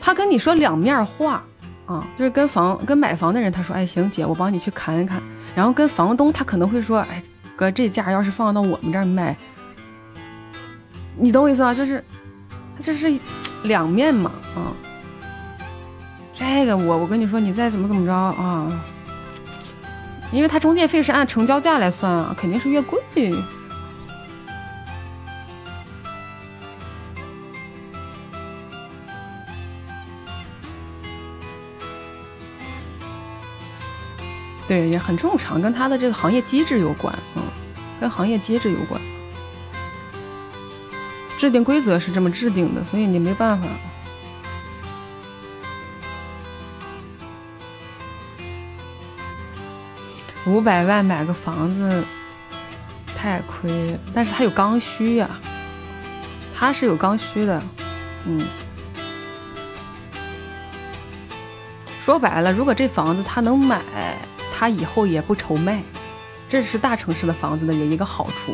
他跟你说两面话，啊，就是跟房跟买房的人他说，哎行姐，我帮你去看一看。然后跟房东他可能会说，哎哥，这价要是放到我们这儿卖，你懂我意思吗？就是，这是两面嘛，啊。这个我我跟你说，你再怎么怎么着啊，因为他中介费是按成交价来算啊，肯定是越贵。对，也很正常，跟他的这个行业机制有关，嗯，跟行业机制有关，制定规则是这么制定的，所以你没办法。五百万买个房子太亏，但是他有刚需呀，他是有刚需的，嗯。说白了，如果这房子他能买。他以后也不愁卖，这是大城市的房子的一个好处。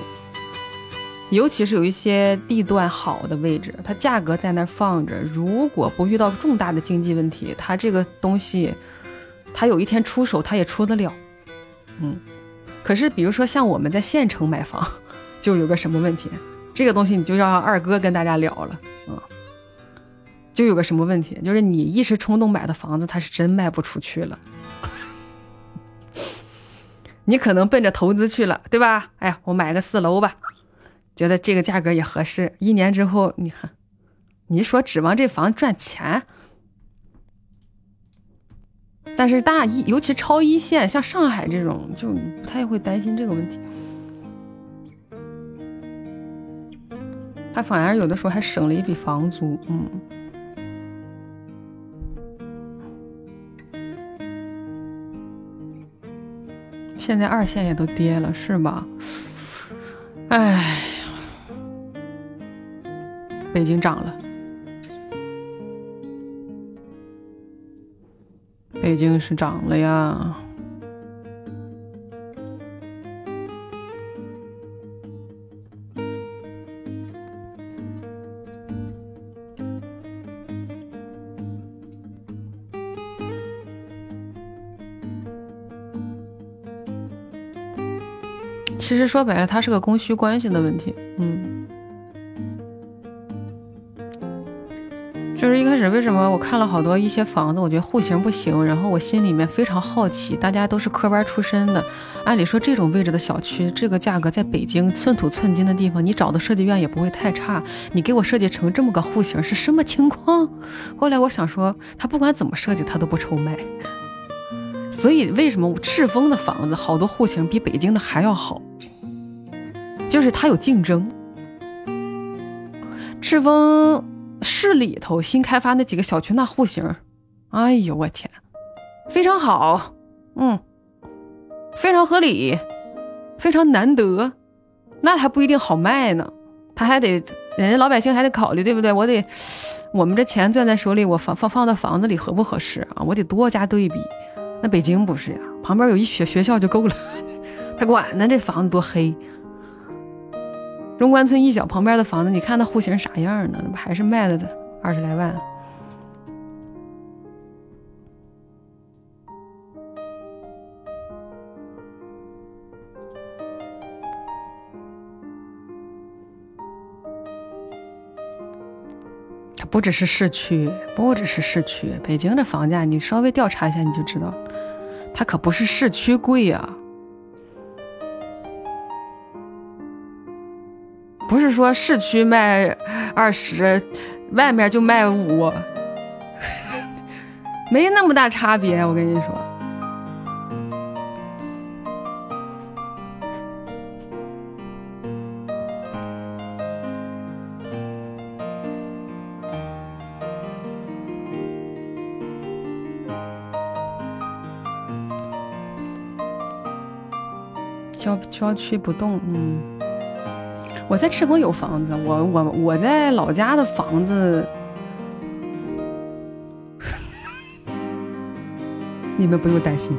尤其是有一些地段好的位置，它价格在那放着，如果不遇到重大的经济问题，它这个东西，它有一天出手，它也出得了。嗯，可是比如说像我们在县城买房，就有个什么问题，这个东西你就让二哥跟大家聊了。嗯，就有个什么问题，就是你一时冲动买的房子，它是真卖不出去了。你可能奔着投资去了，对吧？哎呀，我买个四楼吧，觉得这个价格也合适。一年之后，你看，你说指望这房赚钱？但是大一，尤其超一线，像上海这种，就不太会担心这个问题。他反而有的时候还省了一笔房租，嗯。现在二线也都跌了，是吧？哎，北京涨了，北京是涨了呀。其实说白了，它是个供需关系的问题。嗯，就是一开始为什么我看了好多一些房子，我觉得户型不行，然后我心里面非常好奇，大家都是科班出身的，按理说这种位置的小区，这个价格在北京寸土寸金的地方，你找的设计院也不会太差，你给我设计成这么个户型是什么情况？后来我想说，他不管怎么设计，他都不愁卖。所以为什么赤峰的房子好多户型比北京的还要好？就是它有竞争。赤峰市里头新开发那几个小区那户型，哎呦我天，非常好，嗯，非常合理，非常难得，那还不一定好卖呢，他还得人家老百姓还得考虑，对不对？我得我们这钱攥在手里，我放放放到房子里合不合适啊？我得多加对比。那北京不是呀，旁边有一学学校就够了，他管呢这房子多黑。中关村一角旁边的房子，你看那户型啥样呢？那不还是卖了的二十来万？它不只是市区，不只是市区，北京的房价你稍微调查一下你就知道。它可不是市区贵呀，不是说市区卖二十，外面就卖五，没那么大差别。我跟你说。郊郊区不动，嗯，我在赤峰有房子，我我我在老家的房子，你们不用担心，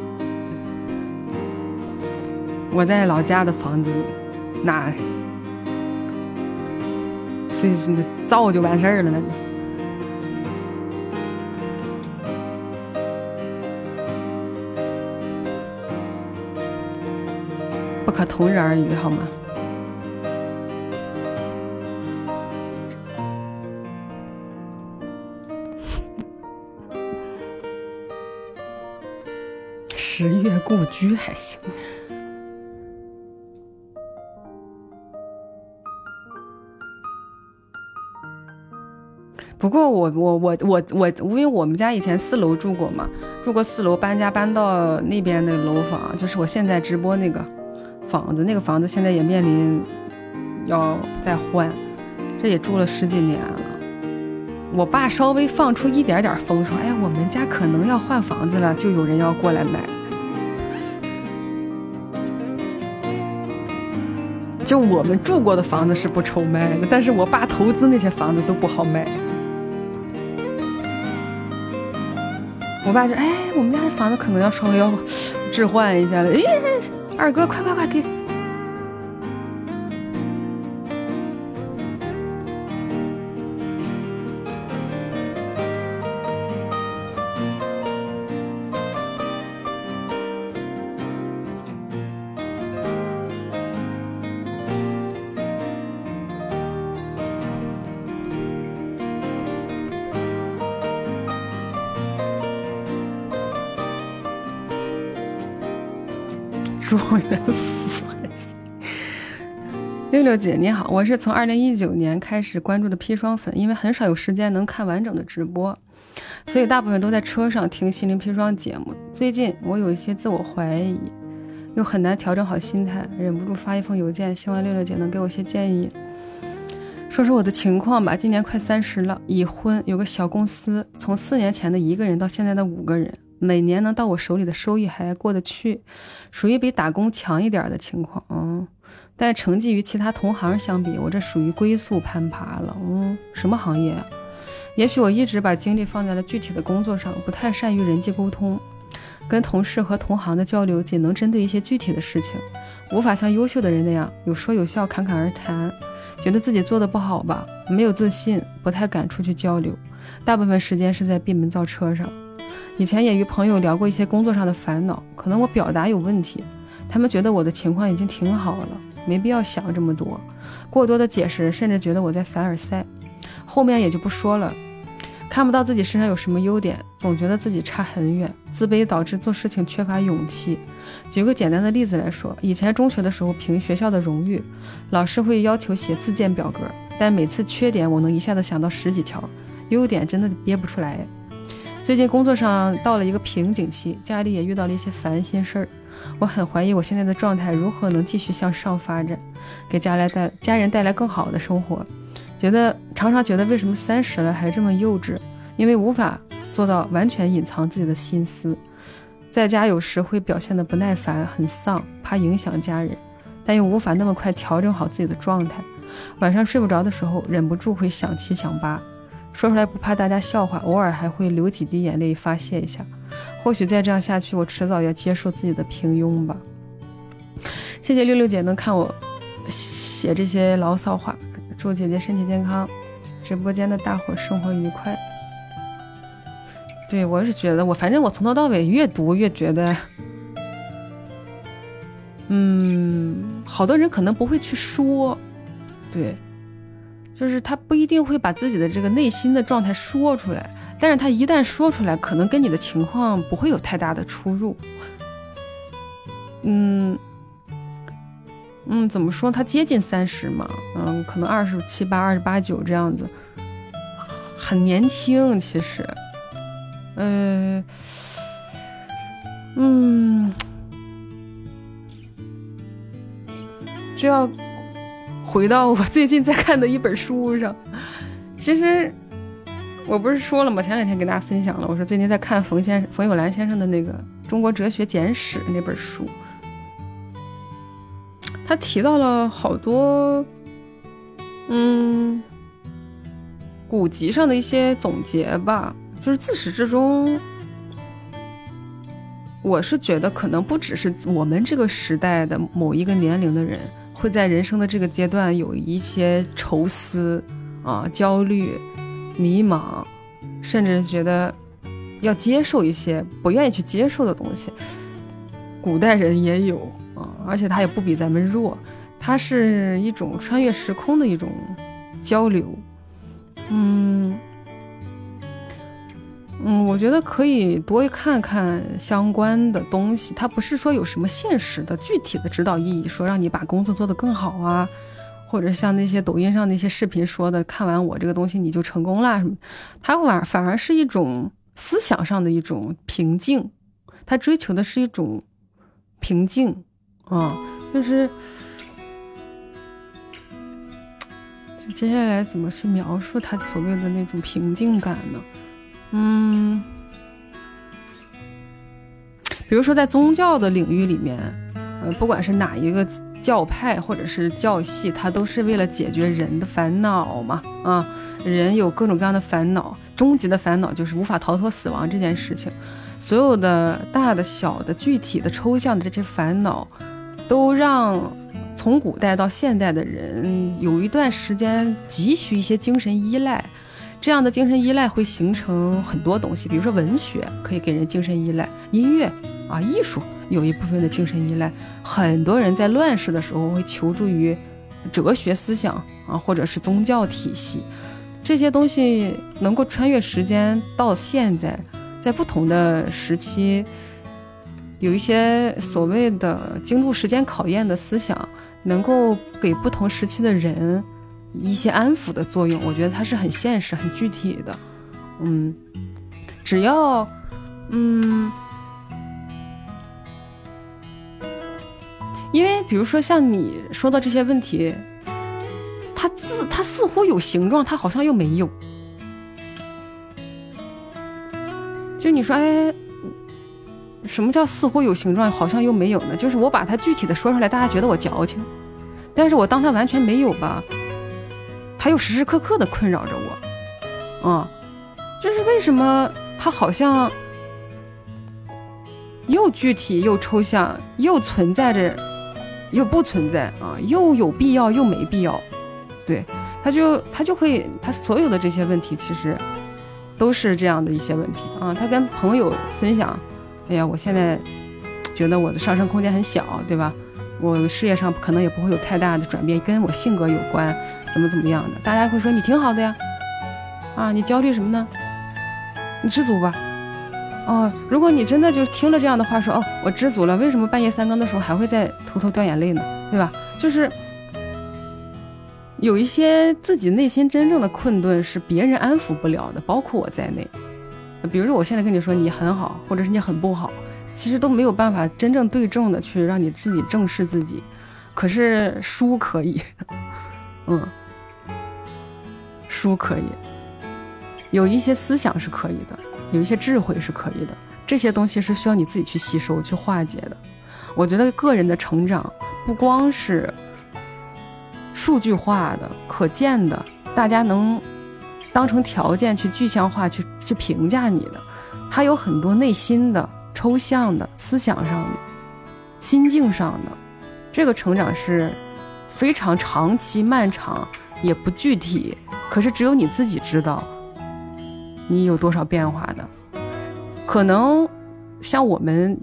我在老家的房子，那，这是造就完事儿了，那就。不可同日而语，好吗？十月故居还行。不过我我我我我，因为我们家以前四楼住过嘛，住过四楼，搬家搬到那边的楼房，就是我现在直播那个房子，那个房子现在也面临要再换，这也住了十几年了。我爸稍微放出一点点风，说：“哎，我们家可能要换房子了，就有人要过来买。”就我们住过的房子是不愁卖的，但是我爸投资那些房子都不好卖。我爸说：“哎，我们家的房子可能要稍微要置换一下了。”哎，二哥，快快快给！六姐你好，我是从二零一九年开始关注的砒霜粉，因为很少有时间能看完整的直播，所以大部分都在车上听心灵砒霜节目。最近我有一些自我怀疑，又很难调整好心态，忍不住发一封邮件，希望六六姐能给我些建议。说说我的情况吧，今年快三十了，已婚，有个小公司，从四年前的一个人到现在的五个人。每年能到我手里的收益还过得去，属于比打工强一点的情况。嗯，但成绩与其他同行相比，我这属于龟速攀爬了。嗯，什么行业啊？也许我一直把精力放在了具体的工作上，不太善于人际沟通，跟同事和同行的交流仅能针对一些具体的事情，无法像优秀的人那样有说有笑、侃侃而谈。觉得自己做的不好吧，没有自信，不太敢出去交流，大部分时间是在闭门造车上。以前也与朋友聊过一些工作上的烦恼，可能我表达有问题，他们觉得我的情况已经挺好了，没必要想这么多，过多的解释甚至觉得我在凡尔赛，后面也就不说了。看不到自己身上有什么优点，总觉得自己差很远，自卑导致做事情缺乏勇气。举个简单的例子来说，以前中学的时候评学校的荣誉，老师会要求写自荐表格，但每次缺点我能一下子想到十几条，优点真的憋不出来。最近工作上到了一个瓶颈期，家里也遇到了一些烦心事儿，我很怀疑我现在的状态如何能继续向上发展，给家来带家人带来更好的生活。觉得常常觉得为什么三十了还这么幼稚？因为无法做到完全隐藏自己的心思，在家有时会表现得不耐烦、很丧，怕影响家人，但又无法那么快调整好自己的状态。晚上睡不着的时候，忍不住会想七想八。说出来不怕大家笑话，偶尔还会流几滴眼泪发泄一下。或许再这样下去，我迟早要接受自己的平庸吧。谢谢六六姐能看我写这些牢骚话，祝姐姐身体健康，直播间的大伙生活愉快。对我是觉得，我反正我从头到尾越读越觉得，嗯，好多人可能不会去说，对。就是他不一定会把自己的这个内心的状态说出来，但是他一旦说出来，可能跟你的情况不会有太大的出入。嗯，嗯，怎么说？他接近三十嘛，嗯，可能二十七八、二十八九这样子，很年轻。其实，嗯，嗯，就要。回到我最近在看的一本书上，其实我不是说了吗？前两天跟大家分享了，我说最近在看冯先冯友兰先生的那个《中国哲学简史》那本书，他提到了好多，嗯，古籍上的一些总结吧，就是自始至终，我是觉得可能不只是我们这个时代的某一个年龄的人。会在人生的这个阶段有一些愁思，啊，焦虑、迷茫，甚至觉得要接受一些不愿意去接受的东西。古代人也有啊，而且他也不比咱们弱，它是一种穿越时空的一种交流。嗯嗯，我觉得可以多看看相关的东西，它不是说有什么现实的具体的指导意义，说让你把工作做得更好啊。或者像那些抖音上那些视频说的，看完我这个东西你就成功啦什么，它反反而是一种思想上的一种平静，他追求的是一种平静啊，就是接下来怎么去描述他所谓的那种平静感呢？嗯，比如说在宗教的领域里面，呃，不管是哪一个。教派或者是教系，它都是为了解决人的烦恼嘛？啊，人有各种各样的烦恼，终极的烦恼就是无法逃脱死亡这件事情。所有的大的、小的、具体的、抽象的这些烦恼，都让从古代到现代的人有一段时间急需一些精神依赖。这样的精神依赖会形成很多东西，比如说文学可以给人精神依赖，音乐啊，艺术。有一部分的精神依赖，很多人在乱世的时候会求助于哲学思想啊，或者是宗教体系，这些东西能够穿越时间到现在，在不同的时期，有一些所谓的经住时间考验的思想，能够给不同时期的人一些安抚的作用。我觉得它是很现实、很具体的。嗯，只要，嗯。因为，比如说像你说的这些问题，它自它似乎有形状，它好像又没有。就你说，哎，什么叫似乎有形状，好像又没有呢？就是我把它具体的说出来，大家觉得我矫情；但是我当它完全没有吧，他又时时刻刻的困扰着我。嗯，这是为什么他好像又具体又抽象，又存在着。又不存在啊，又有必要又没必要，对，他就他就会他所有的这些问题其实都是这样的一些问题啊。他跟朋友分享，哎呀，我现在觉得我的上升空间很小，对吧？我事业上可能也不会有太大的转变，跟我性格有关，怎么怎么样的？大家会说你挺好的呀，啊，你焦虑什么呢？你知足吧。哦，如果你真的就听了这样的话说，哦，我知足了，为什么半夜三更的时候还会在偷偷掉眼泪呢？对吧？就是有一些自己内心真正的困顿是别人安抚不了的，包括我在内。比如说我现在跟你说你很好，或者是你很不好，其实都没有办法真正对症的去让你自己正视自己。可是书可以，嗯，书可以，有一些思想是可以的。有一些智慧是可以的，这些东西是需要你自己去吸收、去化解的。我觉得个人的成长不光是数据化的、可见的，大家能当成条件去具象化、去去评价你的，还有很多内心的、抽象的、思想上的、心境上的。这个成长是非常长期、漫长，也不具体，可是只有你自己知道。你有多少变化的？可能像我们，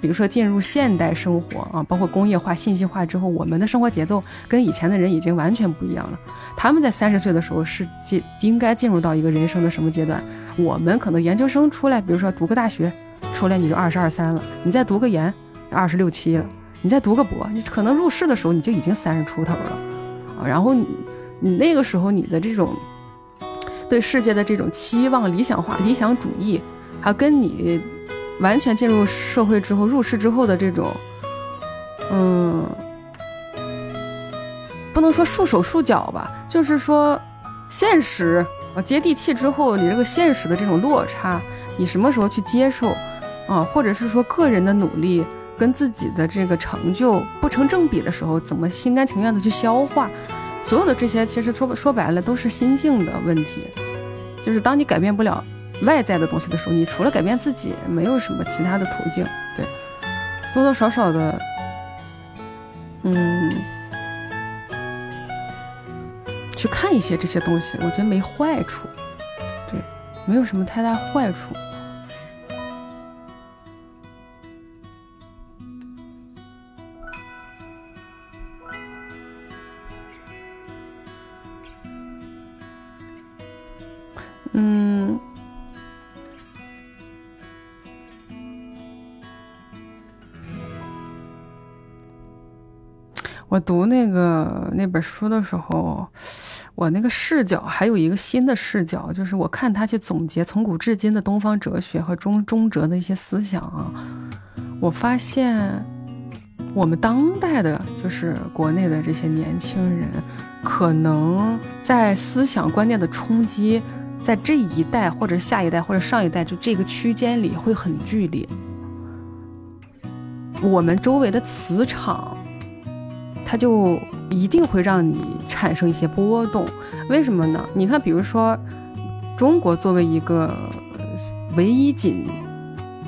比如说进入现代生活啊，包括工业化、信息化之后，我们的生活节奏跟以前的人已经完全不一样了。他们在三十岁的时候是进应该进入到一个人生的什么阶段？我们可能研究生出来，比如说读个大学出来你就二十二三了，你再读个研二十六七了，你再读个博，你可能入世的时候你就已经三十出头了啊。然后你那个时候你的这种。对世界的这种期望、理想化、理想主义，还有跟你完全进入社会之后、入世之后的这种，嗯，不能说束手束脚吧，就是说现实啊接地气之后，你这个现实的这种落差，你什么时候去接受啊？或者是说个人的努力跟自己的这个成就不成正比的时候，怎么心甘情愿的去消化？所有的这些，其实说说白了，都是心境的问题。就是当你改变不了外在的东西的时候，你除了改变自己，没有什么其他的途径。对，多多少少的，嗯，去看一些这些东西，我觉得没坏处。对，没有什么太大坏处。嗯。我读那个那本书的时候我那个视角还有一个新的视角就是我看他去总结从古至今的东方哲学和中中哲的一些思想啊我发现我们当代的就是国内的这些年轻人可能在思想观念的冲击在这一代或者下一代或者上一代就这个区间里会很剧烈，我们周围的磁场。它就一定会让你产生一些波动，为什么呢？你看，比如说，中国作为一个唯一仅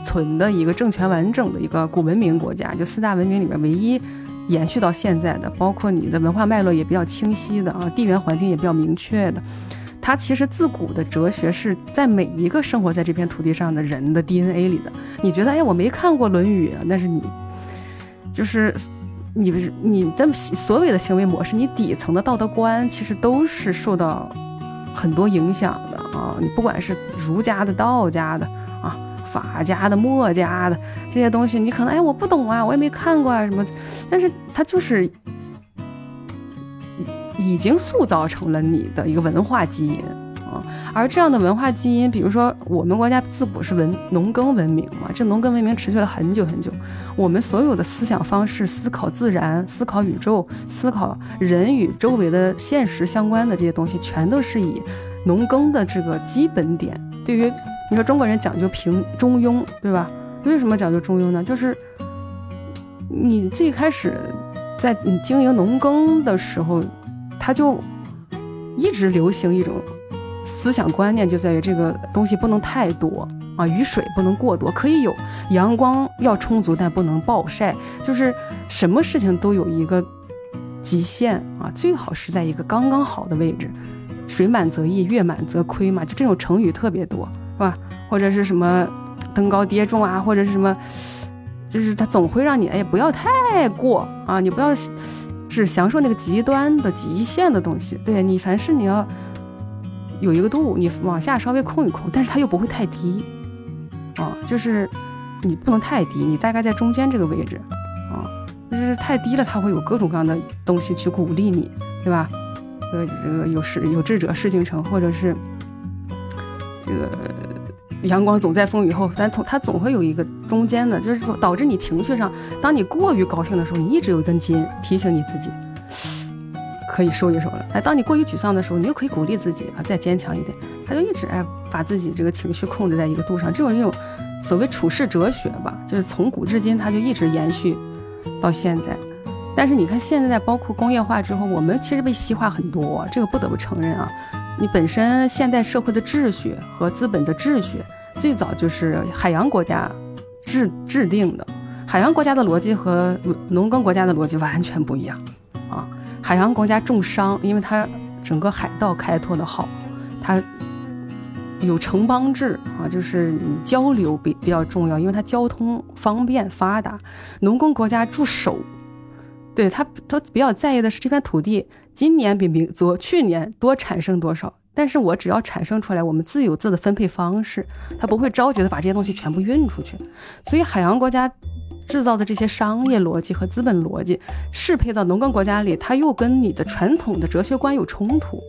存的一个政权完整的一个古文明国家，就四大文明里面唯一延续到现在的，包括你的文化脉络也比较清晰的啊，地缘环境也比较明确的，它其实自古的哲学是在每一个生活在这片土地上的人的 DNA 里的。你觉得，哎，我没看过《论语》，那是你就是。你不是你的所有的行为模式，你底层的道德观其实都是受到很多影响的啊！你不管是儒家的、道家的啊、法家的、墨家的这些东西，你可能哎我不懂啊，我也没看过啊什么，但是它就是已经塑造成了你的一个文化基因。而这样的文化基因，比如说我们国家自古是文农耕文明嘛，这农耕文明持续了很久很久。我们所有的思想方式、思考自然、思考宇宙、思考人与周围的现实相关的这些东西，全都是以农耕的这个基本点。对于你说中国人讲究平中庸，对吧？为什么讲究中庸呢？就是你最开始在你经营农耕的时候，它就一直流行一种。思想观念就在于这个东西不能太多啊，雨水不能过多，可以有阳光要充足，但不能暴晒，就是什么事情都有一个极限啊，最好是在一个刚刚好的位置，水满则溢，月满则亏嘛，就这种成语特别多，是吧？或者是什么登高跌重啊，或者是什么，就是它总会让你哎不要太过啊，你不要 只享受那个极端的极限的东西，对你凡事你要。有一个度，你往下稍微控一控，但是它又不会太低，啊，就是你不能太低，你大概在中间这个位置，啊，就是太低了，它会有各种各样的东西去鼓励你，对吧？呃，这个有事有志者事竟成，或者是这个阳光总在风雨后，但总它总会有一个中间的，就是说导致你情绪上，当你过于高兴的时候，你一直有一根筋提醒你自己。可以收一收了。哎，当你过于沮丧的时候，你又可以鼓励自己啊，再坚强一点。他就一直哎，把自己这个情绪控制在一个度上。这种一种所谓处世哲学吧，就是从古至今，它就一直延续到现在。但是你看，现在包括工业化之后，我们其实被西化很多，这个不得不承认啊。你本身现代社会的秩序和资本的秩序，最早就是海洋国家制制定的。海洋国家的逻辑和农耕国家的逻辑完全不一样啊。海洋国家重商，因为它整个海盗开拓的好，它有城邦制啊，就是你交流比比较重要，因为它交通方便发达。农耕国家驻守，对他他比较在意的是这片土地今年比明昨去年多产生多少，但是我只要产生出来，我们自有自的分配方式，他不会着急的把这些东西全部运出去，所以海洋国家。制造的这些商业逻辑和资本逻辑适配到农耕国家里，它又跟你的传统的哲学观有冲突。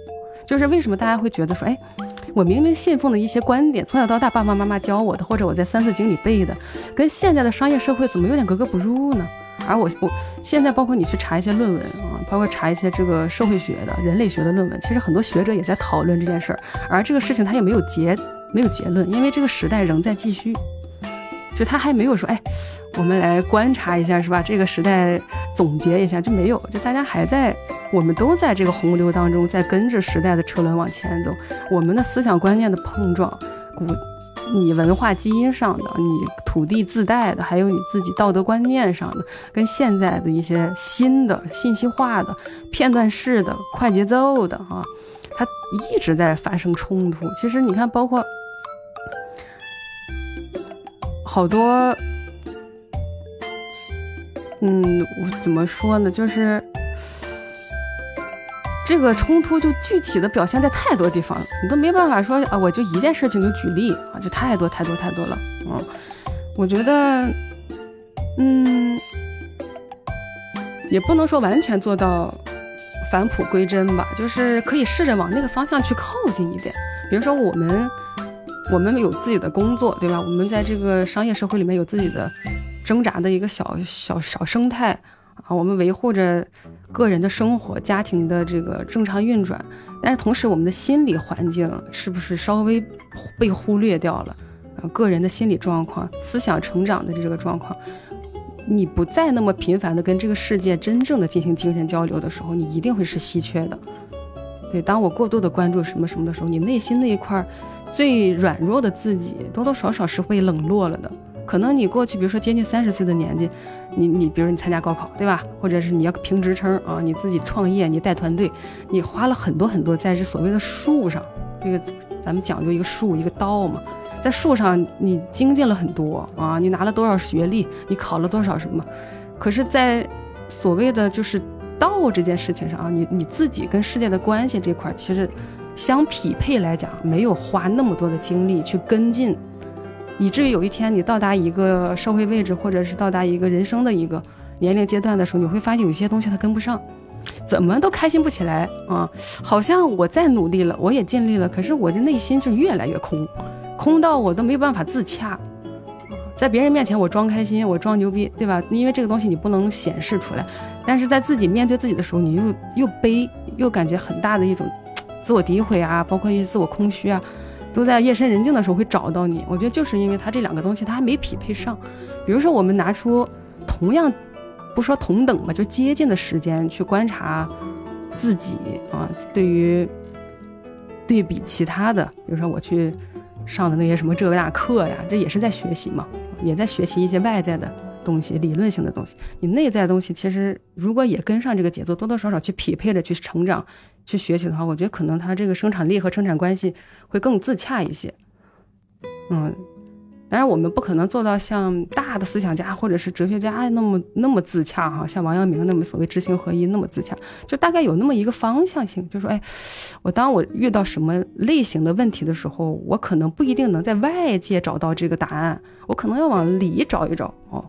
就是为什么大家会觉得说，哎，我明明信奉的一些观点，从小到大爸爸妈妈教我的，或者我在《三字经》里背的，跟现在的商业社会怎么有点格格不入呢？而我我现在包括你去查一些论文啊，包括查一些这个社会学的、人类学的论文，其实很多学者也在讨论这件事儿。而这个事情它也没有结没有结论，因为这个时代仍在继续。就他还没有说，哎，我们来观察一下，是吧？这个时代总结一下就没有，就大家还在，我们都在这个洪流当中，在跟着时代的车轮往前走。我们的思想观念的碰撞，古你文化基因上的，你土地自带的，还有你自己道德观念上的，跟现在的一些新的信息化的、片段式的、快节奏的啊，它一直在发生冲突。其实你看，包括。好多，嗯，我怎么说呢？就是这个冲突就具体的表现在太多地方了，你都没办法说啊，我就一件事情就举例啊，就太多太多太多了。嗯，我觉得，嗯，也不能说完全做到返璞归真吧，就是可以试着往那个方向去靠近一点。比如说我们，我们有自己的工作，对吧？我们在这个商业社会里面有自己的挣扎的一个小小小生态啊，我们维护着个人的生活、家庭的这个正常运转。但是同时，我们的心理环境是不是稍微被忽略掉了？啊，个人的心理状况、思想成长的这个状况。你不再那么频繁的跟这个世界真正的进行精神交流的时候，你一定会是稀缺的。对，当我过度的关注什么什么的时候，你内心那一块最软弱的自己，多多少少是会冷落了的。可能你过去，比如说接近三十岁的年纪，你你，比如你参加高考，对吧？或者是你要评职称啊，你自己创业，你带团队，你花了很多很多在这所谓的术上，这个咱们讲究一个术，一个道嘛。在树上，你精进了很多啊！你拿了多少学历？你考了多少什么？可是，在所谓的就是道这件事情上啊，你你自己跟世界的关系这块，其实相匹配来讲，没有花那么多的精力去跟进，以至于有一天你到达一个社会位置，或者是到达一个人生的一个年龄阶段的时候，你会发现有些东西它跟不上，怎么都开心不起来啊！好像我再努力了，我也尽力了，可是我的内心就越来越空。空到我都没有办法自洽，在别人面前我装开心，我装牛逼，对吧？因为这个东西你不能显示出来，但是在自己面对自己的时候，你又又悲，又感觉很大的一种自我诋毁啊，包括一些自我空虚啊，都在夜深人静的时候会找到你。我觉得就是因为他这两个东西他还没匹配上。比如说我们拿出同样不说同等吧，就接近的时间去观察自己啊，对于对比其他的，比如说我去。上的那些什么这个那课呀，这也是在学习嘛，也在学习一些外在的东西、理论性的东西。你内在的东西，其实如果也跟上这个节奏，多多少少去匹配着去成长、去学习的话，我觉得可能它这个生产力和生产关系会更自洽一些。嗯。当然，我们不可能做到像大的思想家或者是哲学家那么那么自洽哈，像王阳明那么所谓知行合一那么自洽，就大概有那么一个方向性，就说，哎，我当我遇到什么类型的问题的时候，我可能不一定能在外界找到这个答案，我可能要往里找一找哦，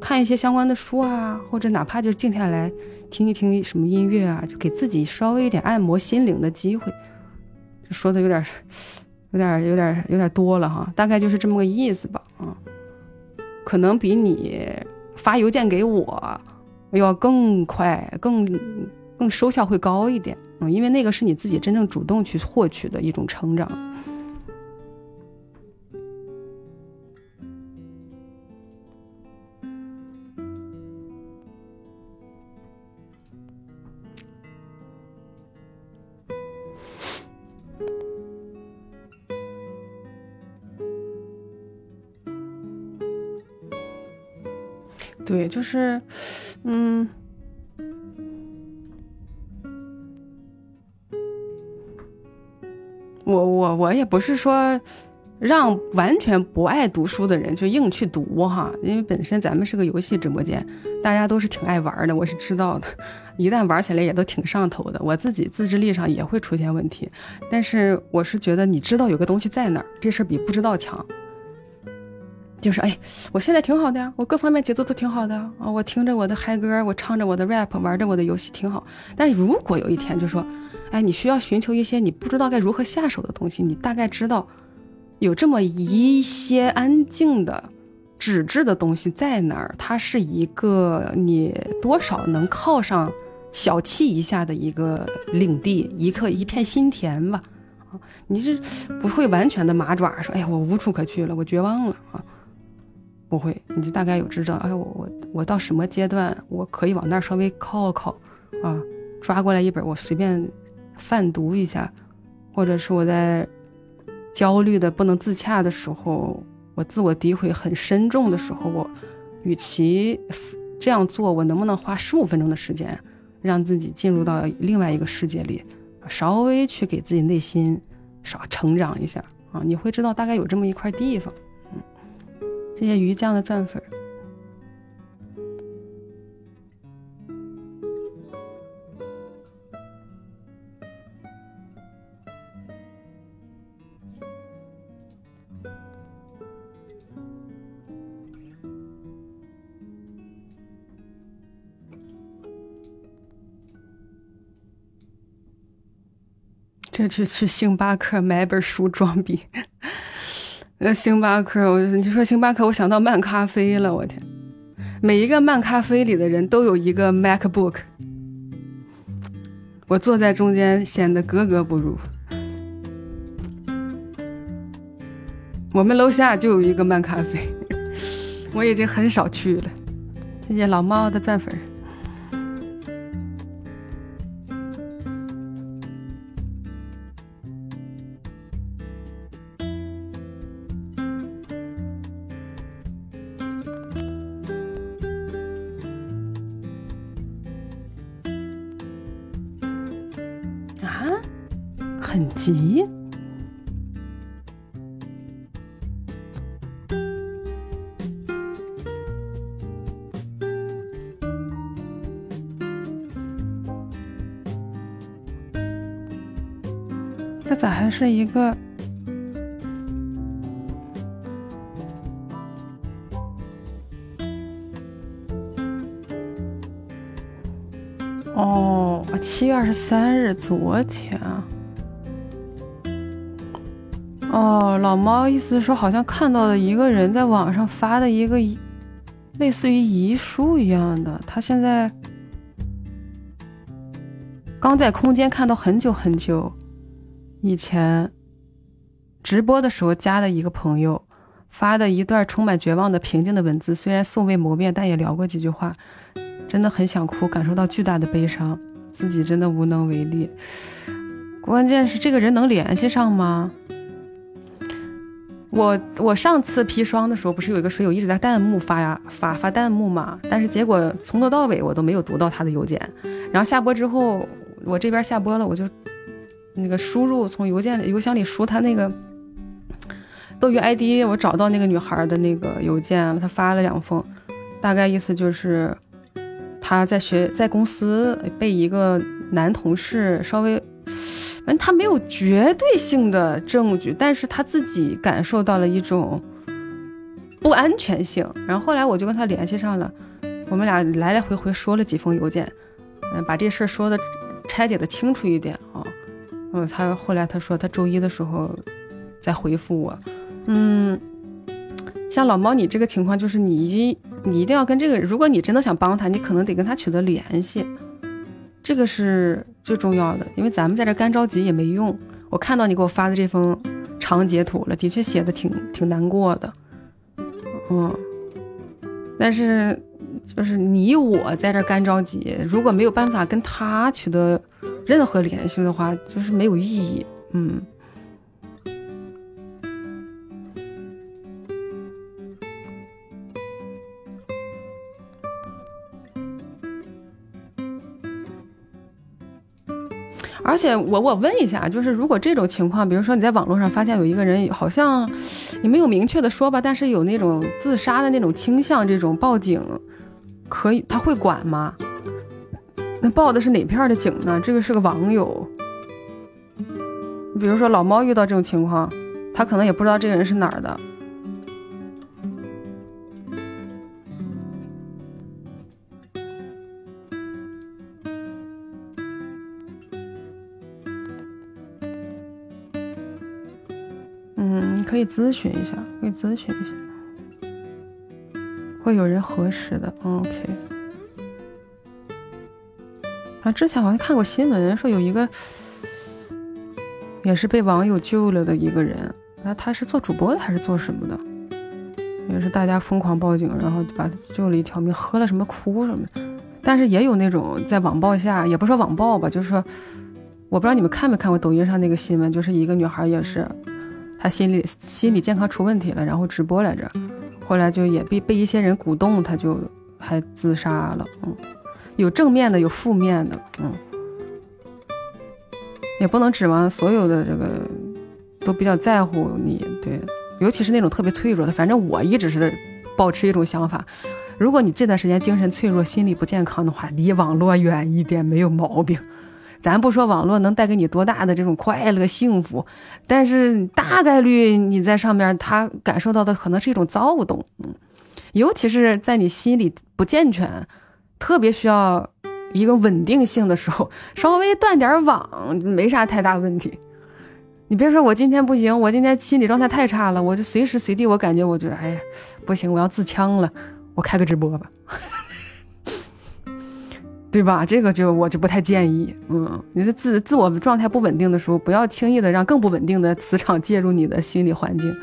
看一些相关的书啊，或者哪怕就静下来听一听什么音乐啊，就给自己稍微一点按摩心灵的机会，说的有点。有点有点有点多了哈，大概就是这么个意思吧，啊，可能比你发邮件给我要更快，更更收效会高一点，嗯，因为那个是你自己真正主动去获取的一种成长。对，就是，嗯，我我我也不是说让完全不爱读书的人就硬去读哈，因为本身咱们是个游戏直播间，大家都是挺爱玩的，我是知道的，一旦玩起来也都挺上头的，我自己自制力上也会出现问题，但是我是觉得你知道有个东西在哪儿，这事儿比不知道强。就是哎，我现在挺好的呀，我各方面节奏都挺好的啊，我听着我的嗨歌，我唱着我的 rap，玩着我的游戏挺好。但如果有一天就说，哎，你需要寻求一些你不知道该如何下手的东西，你大概知道有这么一些安静的纸质的东西在哪儿，它是一个你多少能靠上小憩一下的一个领地，一刻一片心田吧。啊，你是不会完全的麻爪，说哎呀，我无处可去了，我绝望了啊。不会，你就大概有知道，哎，我我我到什么阶段，我可以往那儿稍微靠靠，啊，抓过来一本，我随便泛读一下，或者是我在焦虑的不能自洽的时候，我自我诋毁很深重的时候，我与其这样做，我能不能花十五分钟的时间，让自己进入到另外一个世界里，稍微去给自己内心少成长一下啊？你会知道大概有这么一块地方。这些鱼酱的钻粉儿。这就去星巴克买本书装逼那星巴克，我你说星巴克，我想到漫咖啡了。我天，每一个漫咖啡里的人都有一个 MacBook，我坐在中间显得格格不入。我们楼下就有一个漫咖啡，我已经很少去了。谢谢老猫的赞粉。一个？哦，七月二十三日，昨天。哦，老猫意思是说，好像看到了一个人在网上发的一个类似于遗书一样的。他现在刚在空间看到很久很久以前直播的时候加的一个朋友发的一段充满绝望的平静的文字，虽然素未谋面，但也聊过几句话。真的很想哭，感受到巨大的悲伤，自己真的无能为力。关键是这个人能联系上吗？我我上次砒霜的时候，不是有一个水友一直在弹幕发呀发发弹幕嘛？但是结果从头到尾我都没有读到他的邮件。然后下播之后，我这边下播了，我就那个输入从邮件邮箱里输他那个斗鱼 ID，我找到那个女孩的那个邮件了，她发了两封，大概意思就是她在学在公司被一个男同事稍微。反正他没有绝对性的证据，但是他自己感受到了一种不安全性。然后后来我就跟他联系上了，我们俩来来回回说了几封邮件，嗯，把这事儿说的拆解的清楚一点啊。嗯，他后来他说他周一的时候再回复我。嗯，像老猫你这个情况，就是你一你一定要跟这个，如果你真的想帮他，你可能得跟他取得联系。这个是最重要的，因为咱们在这干着急也没用。我看到你给我发的这封长截图了，的确写的挺挺难过的，嗯。但是就是你我在这干着急，如果没有办法跟他取得任何联系的话，就是没有意义，嗯。而且我我问一下，就是如果这种情况，比如说你在网络上发现有一个人好像你没有明确的说吧，但是有那种自杀的那种倾向，这种报警可以他会管吗？那报的是哪片的警呢？这个是个网友，你比如说老猫遇到这种情况，他可能也不知道这个人是哪儿的。嗯可以咨询一下，可以咨询一下，会有人核实的。OK。啊，之前好像看过新闻，说有一个也是被网友救了的一个人，那他是做主播的还是做什么的？也是大家疯狂报警，然后把他救了一条命，喝了什么哭什么。但是也有那种在网暴下，也不说网暴吧，就是说，我不知道你们看没看过抖音上那个新闻，就是一个女孩也是。她心理心理健康出问题了，然后直播来着，后来就也被被一些人鼓动，他就还自杀了。嗯，有正面的，有负面的，嗯，也不能指望所有的这个都比较在乎你，对，尤其是那种特别脆弱的。反正我一直是保持一种想法，如果你这段时间精神脆弱、心理不健康的话，离网络远一点没有毛病。咱不说网络能带给你多大的这种快乐幸福，但是大概率你在上面，他感受到的可能是一种躁动，尤其是在你心理不健全、特别需要一个稳定性的时候，稍微断点网没啥太大问题。你别说我今天不行，我今天心理状态太差了，我就随时随地我感觉我就哎呀不行，我要自枪了，我开个直播吧，对吧？这个就我就不太建议。嗯，你的自自我状态不稳定的时候，不要轻易的让更不稳定的磁场介入你的心理环境。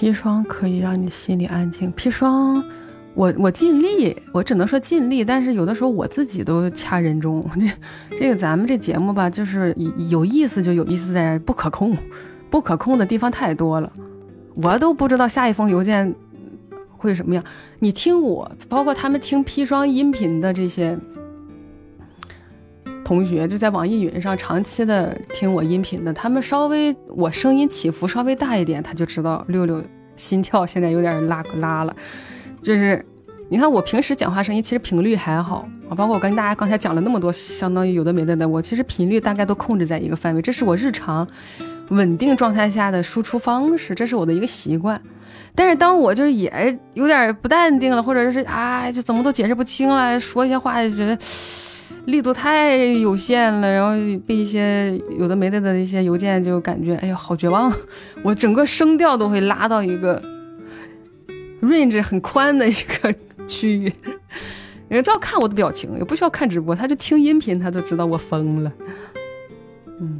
砒霜可以让你心里安静。砒霜，我我尽力，我只能说尽力。但是有的时候我自己都掐人中。这这个咱们这节目吧，就是有意思就有意思在不可控，不可控的地方太多了，我都不知道下一封邮件会什么样。你听我，包括他们听砒霜音频的这些。同学就在网易云上长期的听我音频的，他们稍微我声音起伏稍微大一点，他就知道六六心跳现在有点拉拉了。就是你看我平时讲话声音其实频率还好啊，包括我跟大家刚才讲了那么多，相当于有的没的的，我其实频率大概都控制在一个范围，这是我日常稳定状态下的输出方式，这是我的一个习惯。但是当我就也有点不淡定了，或者是哎就怎么都解释不清了，说一些话就觉得。力度太有限了，然后被一些有的没的的一些邮件就感觉，哎呀，好绝望！我整个声调都会拉到一个 range 很宽的一个区域。人不要看我的表情，也不需要看直播，他就听音频，他都知道我疯了。嗯。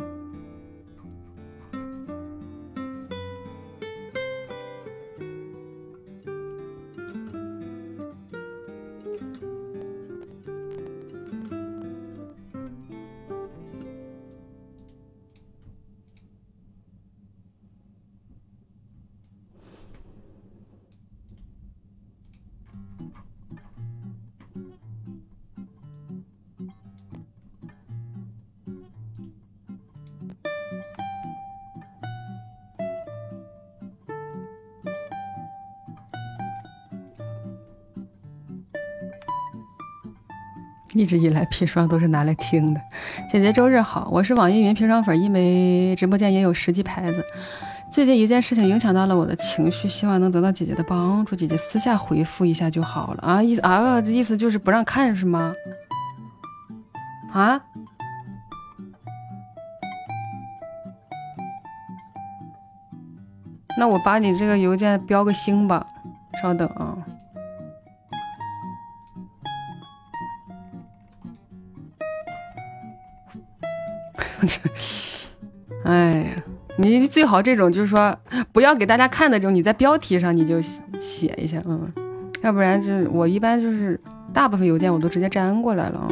一直以来砒霜都是拿来听的。姐姐周日好，我是网易云砒霜粉，因为直播间也有十级牌子。最近一件事情影响到了我的情绪，希望能得到姐姐的帮助。姐姐私下回复一下就好了啊！意思啊，意思就是不让看是吗？啊？那我把你这个邮件标个星吧，稍等啊。哎呀，你最好这种就是说不要给大家看的这种，你在标题上你就写一下，嗯，要不然就是我一般就是大部分邮件我都直接粘过来了啊。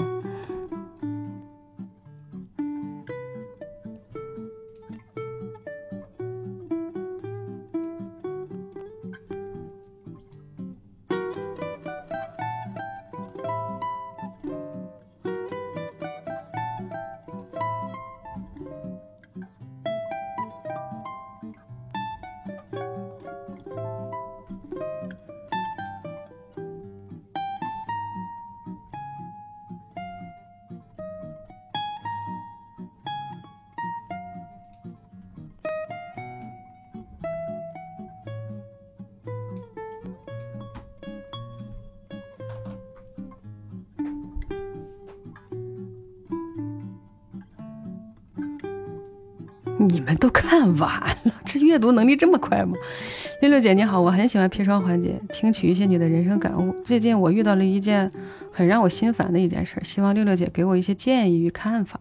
完了，这阅读能力这么快吗？六六姐你好，我很喜欢砒霜环节，听取一些你的人生感悟。最近我遇到了一件很让我心烦的一件事，希望六六姐给我一些建议与看法。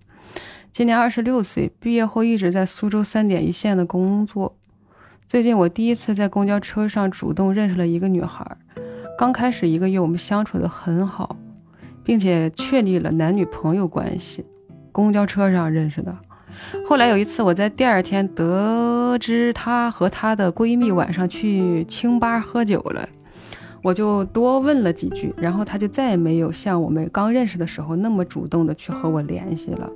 今年二十六岁，毕业后一直在苏州三点一线的工作。最近我第一次在公交车上主动认识了一个女孩，刚开始一个月我们相处的很好，并且确立了男女朋友关系。公交车上认识的。后来有一次，我在第二天得知她和她的闺蜜晚上去清吧喝酒了，我就多问了几句，然后她就再也没有像我们刚认识的时候那么主动的去和我联系了。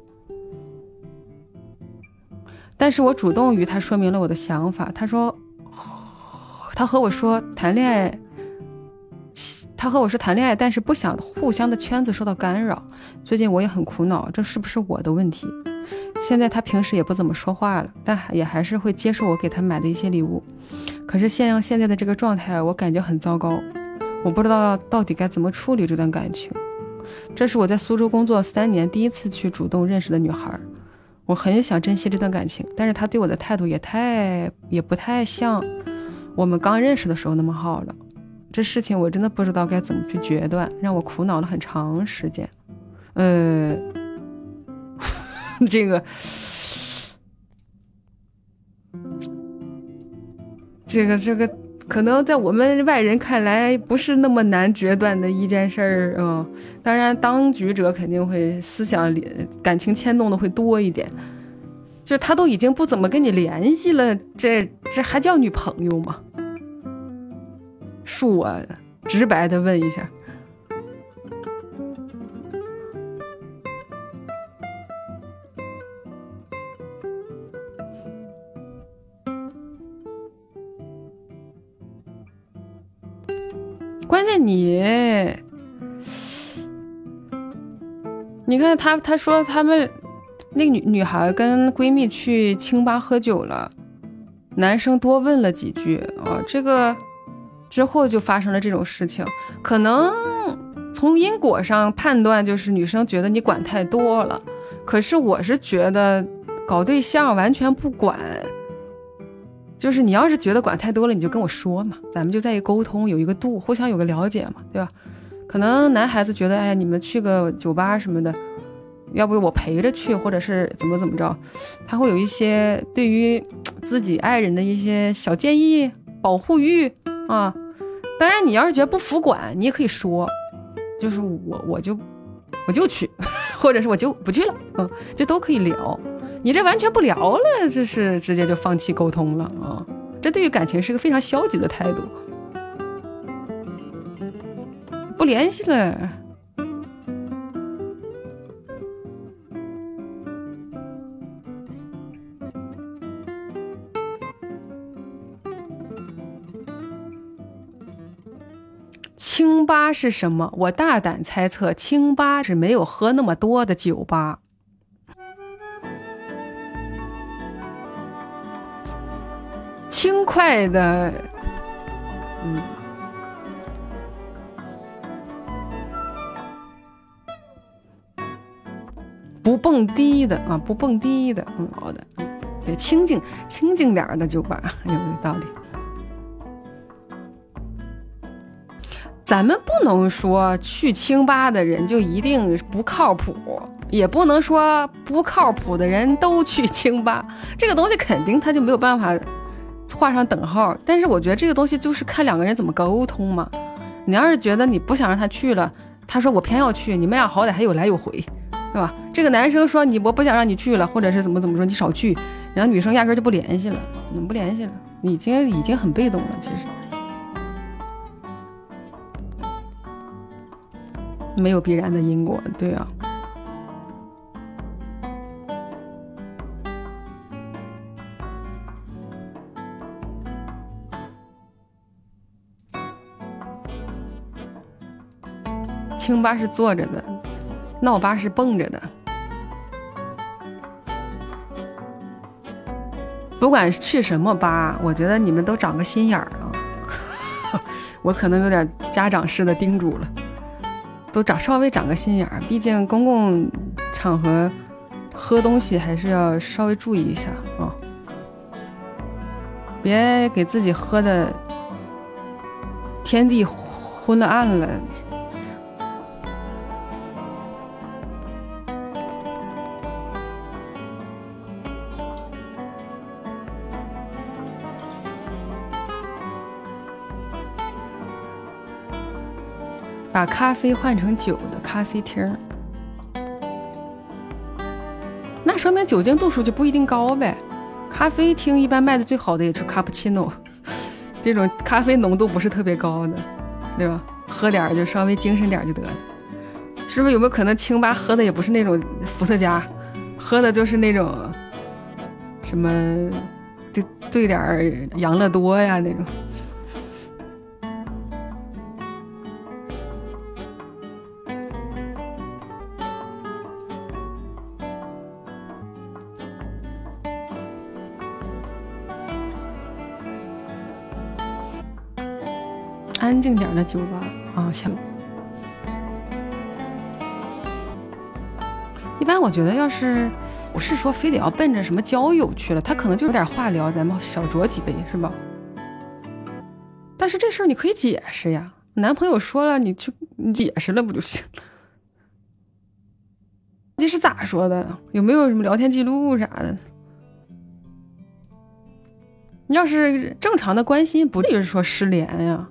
但是我主动与她说明了我的想法，她说，她和我说谈恋爱，他和我说谈恋爱，但是不想互相的圈子受到干扰。最近我也很苦恼，这是不是我的问题？现在他平时也不怎么说话了，但也还是会接受我给他买的一些礼物。可是像现在的这个状态，我感觉很糟糕，我不知道到底该怎么处理这段感情。这是我在苏州工作三年第一次去主动认识的女孩，我很想珍惜这段感情，但是他对我的态度也太也不太像我们刚认识的时候那么好了。这事情我真的不知道该怎么去决断，让我苦恼了很长时间。呃，这个，这个，这个，可能在我们外人看来不是那么难决断的一件事儿啊。当然，当局者肯定会思想里感情牵动的会多一点。就他都已经不怎么跟你联系了，这这还叫女朋友吗？恕我直白的问一下，关键你，你看他，他说他们那个女女孩跟闺蜜去清吧喝酒了，男生多问了几句啊，这个。之后就发生了这种事情，可能从因果上判断就是女生觉得你管太多了，可是我是觉得搞对象完全不管，就是你要是觉得管太多了，你就跟我说嘛，咱们就在一沟通，有一个度，互相有个了解嘛，对吧？可能男孩子觉得，哎呀，你们去个酒吧什么的，要不我陪着去，或者是怎么怎么着，他会有一些对于自己爱人的一些小建议，保护欲啊。当然，你要是觉得不服管，你也可以说，就是我我就我就去，或者是我就不去了，嗯，这都可以聊。你这完全不聊了，这是直接就放弃沟通了啊！这对于感情是个非常消极的态度，不联系了。清吧是什么？我大胆猜测，清吧是没有喝那么多的酒吧，轻快的，嗯，不蹦迪的啊，不蹦迪的，嗯，好的，对，清静清静点的酒吧，有 没有道理？咱们不能说去清吧的人就一定不靠谱，也不能说不靠谱的人都去清吧。这个东西肯定他就没有办法画上等号。但是我觉得这个东西就是看两个人怎么沟通嘛。你要是觉得你不想让他去了，他说我偏要去，你们俩好歹还有来有回，对吧？这个男生说你我不想让你去了，或者是怎么怎么说你少去，然后女生压根就不联系了，嗯，不联系了，已经已经很被动了，其实。没有必然的因果，对啊。清吧是坐着的，闹吧是蹦着的。不管去什么吧，我觉得你们都长个心眼儿啊。我可能有点家长式的叮嘱了。都长稍微长个心眼儿，毕竟公共场合喝东西还是要稍微注意一下啊，别给自己喝的天地昏了暗了。把咖啡换成酒的咖啡厅那说明酒精度数就不一定高呗。咖啡厅一般卖的最好的也是卡布奇诺，这种咖啡浓度不是特别高的，对吧？喝点儿就稍微精神点儿就得了。是不是有没有可能清吧喝的也不是那种伏特加，喝的就是那种什么兑兑点儿养乐多呀那种？安静点的酒吧啊，行。一般我觉得，要是不是说非得要奔着什么交友去了，他可能就有点话聊，咱们小酌几杯，是吧？但是这事儿你可以解释呀，男朋友说了，你去解释了不就行了？你是咋说的？有没有什么聊天记录啥的？你要是正常的关心，不至于说失联呀。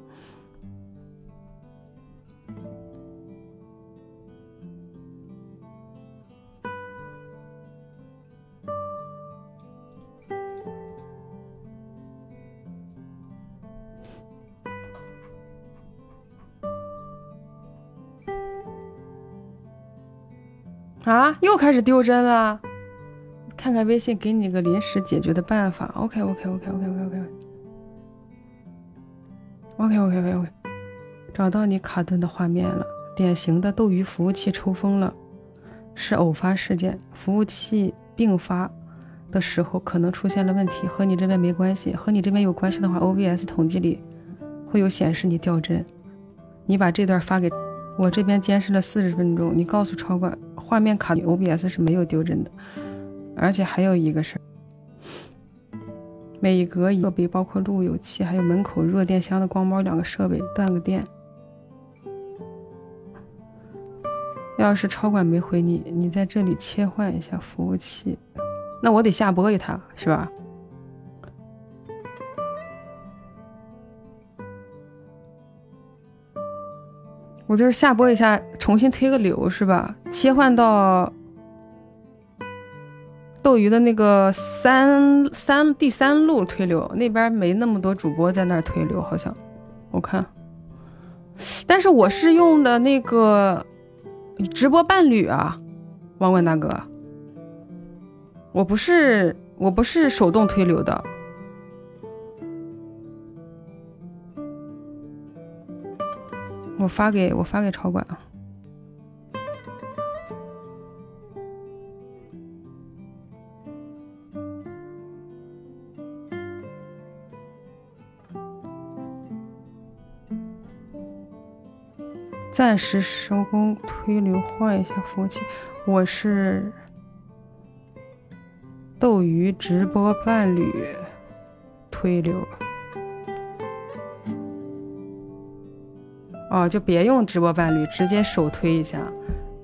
啊又开始丢针了。看看微信，给你个临时解决的办法。OK OK OK OK OK OK OK OK OK OK，找到你卡顿的画面了。典型的斗鱼服务器抽风了，是偶发事件。服务器并发的时候可能出现了问题，和你这边没关系。和你这边有关系的话，OBS 统计里会有显示你掉帧。你把这段发给我这边监视了四十分钟，你告诉超管，画面卡，OBS 是没有丢帧的。而且还有一个事儿，每隔设备包括路由器，还有门口热电箱的光猫两个设备断个电。要是超管没回你，你在这里切换一下服务器，那我得下播一趟，是吧？我就是下播一下，重新推个流，是吧？切换到。斗鱼的那个三三第三路推流那边没那么多主播在那儿推流，好像我看，但是我是用的那个直播伴侣啊，王冠大哥，我不是我不是手动推流的，我发给我发给超管啊。暂时收工推流换一下服务器，我是斗鱼直播伴侣推流，哦，就别用直播伴侣，直接手推一下。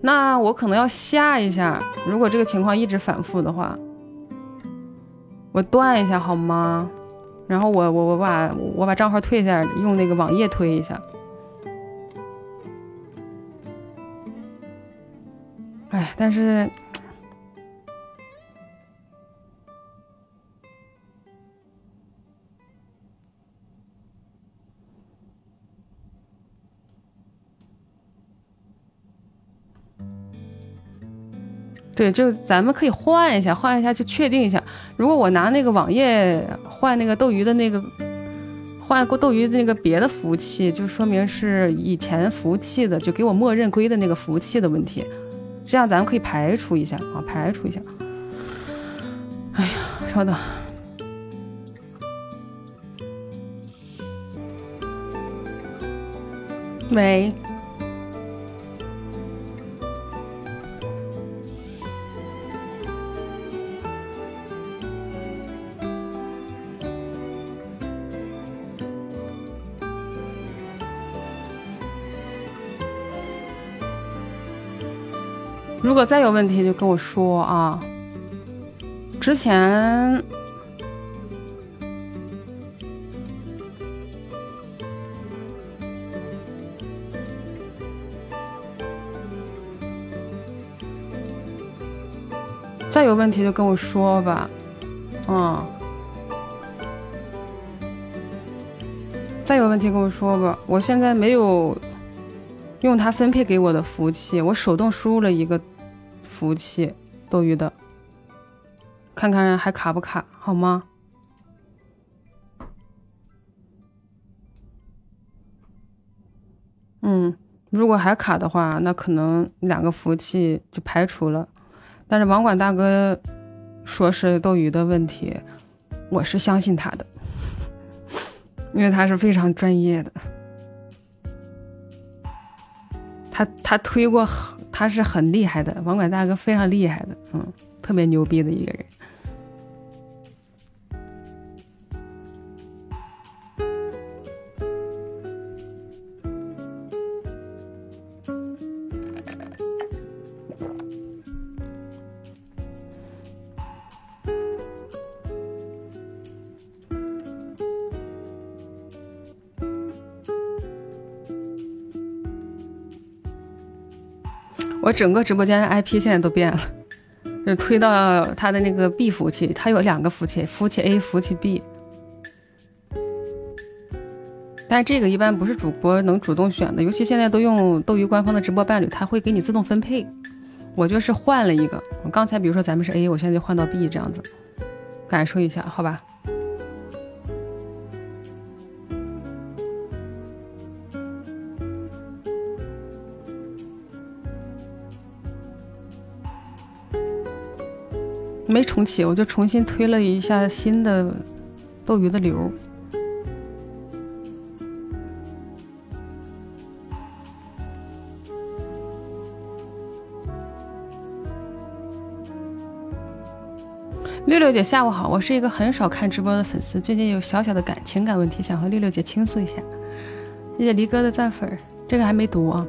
那我可能要下一下，如果这个情况一直反复的话，我断一下好吗？然后我我我把我把账号退一下，用那个网页推一下。哎，但是，对，就咱们可以换一下，换一下就确定一下。如果我拿那个网页换那个斗鱼的那个，换过斗鱼那个别的服务器，就说明是以前服务器的，就给我默认归的那个服务器的问题。这样咱们可以排除一下啊，排除一下。哎呀，稍等。喂。如果再有问题就跟我说啊。之前再有问题就跟我说吧，嗯。再有问题跟我说吧，我现在没有用他分配给我的服务器，我手动输入了一个。服务器，斗鱼的，看看还卡不卡，好吗？嗯，如果还卡的话，那可能两个服务器就排除了。但是网管大哥说是斗鱼的问题，我是相信他的，因为他是非常专业的。他他推过，他是很厉害的，网管大哥非常厉害的，嗯，特别牛逼的一个人。整个直播间 IP 现在都变了，就推到他的那个 B 服务器，他有两个服务器，服务器 A、服务器 B。但是这个一般不是主播能主动选的，尤其现在都用斗鱼官方的直播伴侣，他会给你自动分配。我就是换了一个，刚才比如说咱们是 A，我现在就换到 B 这样子，感受一下，好吧？没重启，我就重新推了一下新的斗鱼的流。六六姐，下午好，我是一个很少看直播的粉丝，最近有小小的感情感问题，想和六六姐倾诉一下。谢谢离哥的赞粉，这个还没读啊。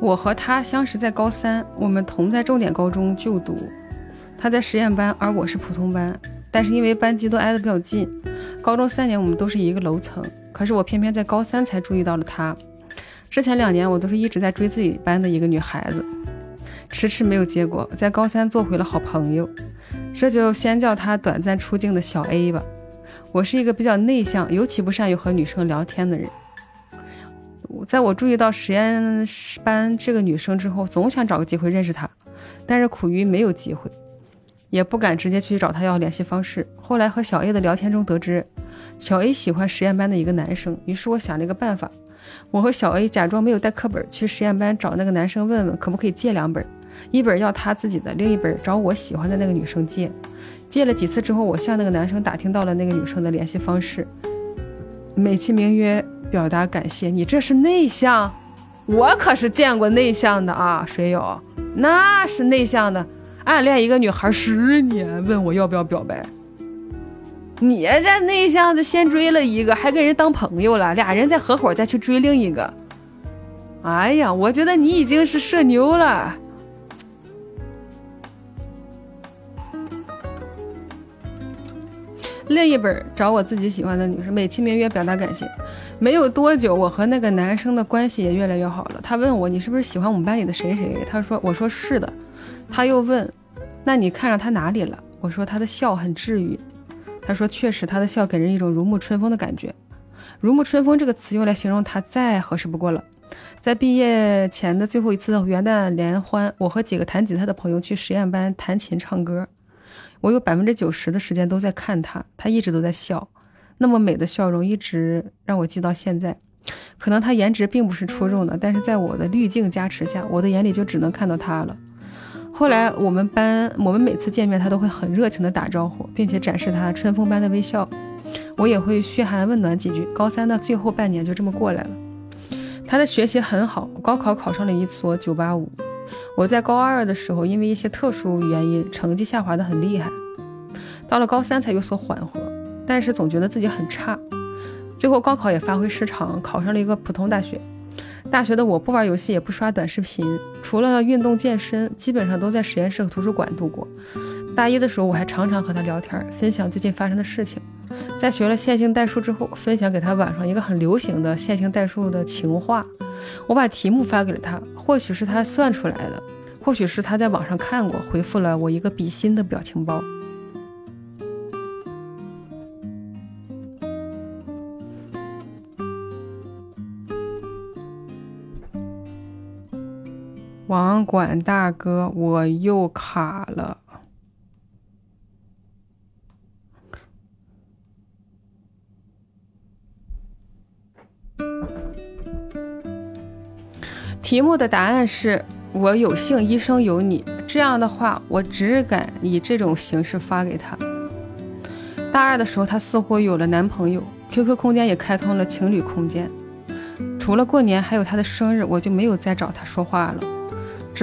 我和他相识在高三，我们同在重点高中就读。他在实验班，而我是普通班，但是因为班级都挨得比较近，高中三年我们都是一个楼层。可是我偏偏在高三才注意到了他。之前两年我都是一直在追自己班的一个女孩子，迟迟没有结果。在高三做回了好朋友，这就先叫他短暂出镜的小 A 吧。我是一个比较内向，尤其不善于和女生聊天的人。在我注意到实验班这个女生之后，总想找个机会认识她，但是苦于没有机会。也不敢直接去找他要联系方式。后来和小 A 的聊天中得知，小 A 喜欢实验班的一个男生。于是我想了一个办法，我和小 A 假装没有带课本去实验班找那个男生，问问可不可以借两本，一本要他自己的，另一本找我喜欢的那个女生借。借了几次之后，我向那个男生打听到了那个女生的联系方式，美其名曰表达感谢。你这是内向？我可是见过内向的啊，水友，那是内向的。暗恋一个女孩十年，问我要不要表白。你这内向的先追了一个，还跟人当朋友了，俩人再合伙再去追另一个。哎呀，我觉得你已经是社牛了。另一本找我自己喜欢的女生，美其名曰表达感谢。没有多久，我和那个男生的关系也越来越好了。他问我，你是不是喜欢我们班里的谁谁？他说，我说是的。他又问：“那你看上他哪里了？”我说：“他的笑很治愈。”他说：“确实，他的笑给人一种如沐春风的感觉。如沐春风这个词用来形容他再合适不过了。”在毕业前的最后一次元旦联欢，我和几个弹吉他的朋友去实验班弹琴唱歌。我有百分之九十的时间都在看他，他一直都在笑，那么美的笑容一直让我记到现在。可能他颜值并不是出众的，但是在我的滤镜加持下，我的眼里就只能看到他了。后来我们班，我们每次见面，他都会很热情的打招呼，并且展示他春风般的微笑。我也会嘘寒问暖几句。高三的最后半年就这么过来了。他的学习很好，高考考上了一所985。我在高二的时候，因为一些特殊原因，成绩下滑的很厉害。到了高三才有所缓和，但是总觉得自己很差。最后高考也发挥失常，考上了一个普通大学。大学的我不玩游戏，也不刷短视频，除了运动健身，基本上都在实验室和图书馆度过。大一的时候，我还常常和他聊天，分享最近发生的事情。在学了线性代数之后，分享给他网上一个很流行的线性代数的情话。我把题目发给了他，或许是他算出来的，或许是他在网上看过，回复了我一个比心的表情包。网管大哥，我又卡了。题目的答案是我有幸一生有你。这样的话，我只敢以这种形式发给他。大二的时候，他似乎有了男朋友，QQ 空间也开通了情侣空间。除了过年还有他的生日，我就没有再找他说话了。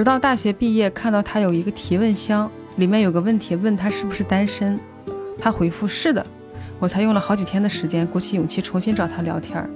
直到大学毕业，看到他有一个提问箱，里面有个问题问他是不是单身，他回复是的，我才用了好几天的时间鼓起勇气重新找他聊天儿。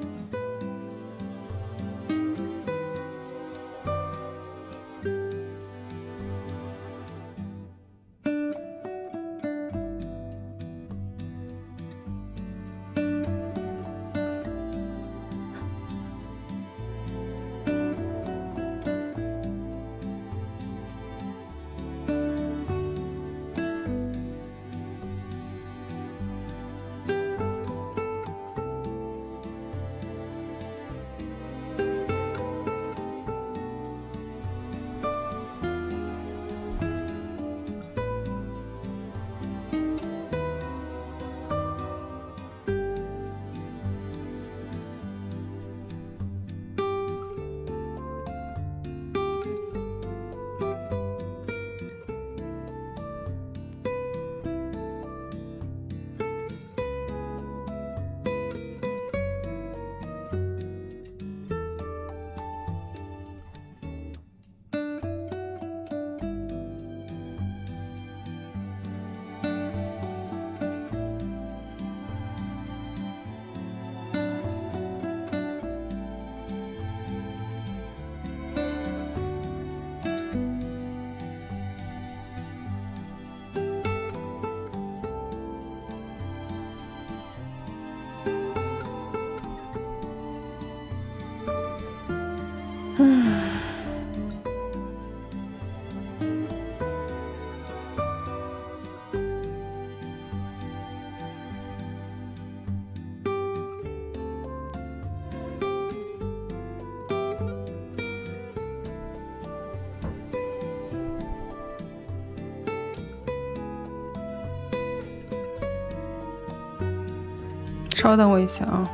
稍等我一下啊！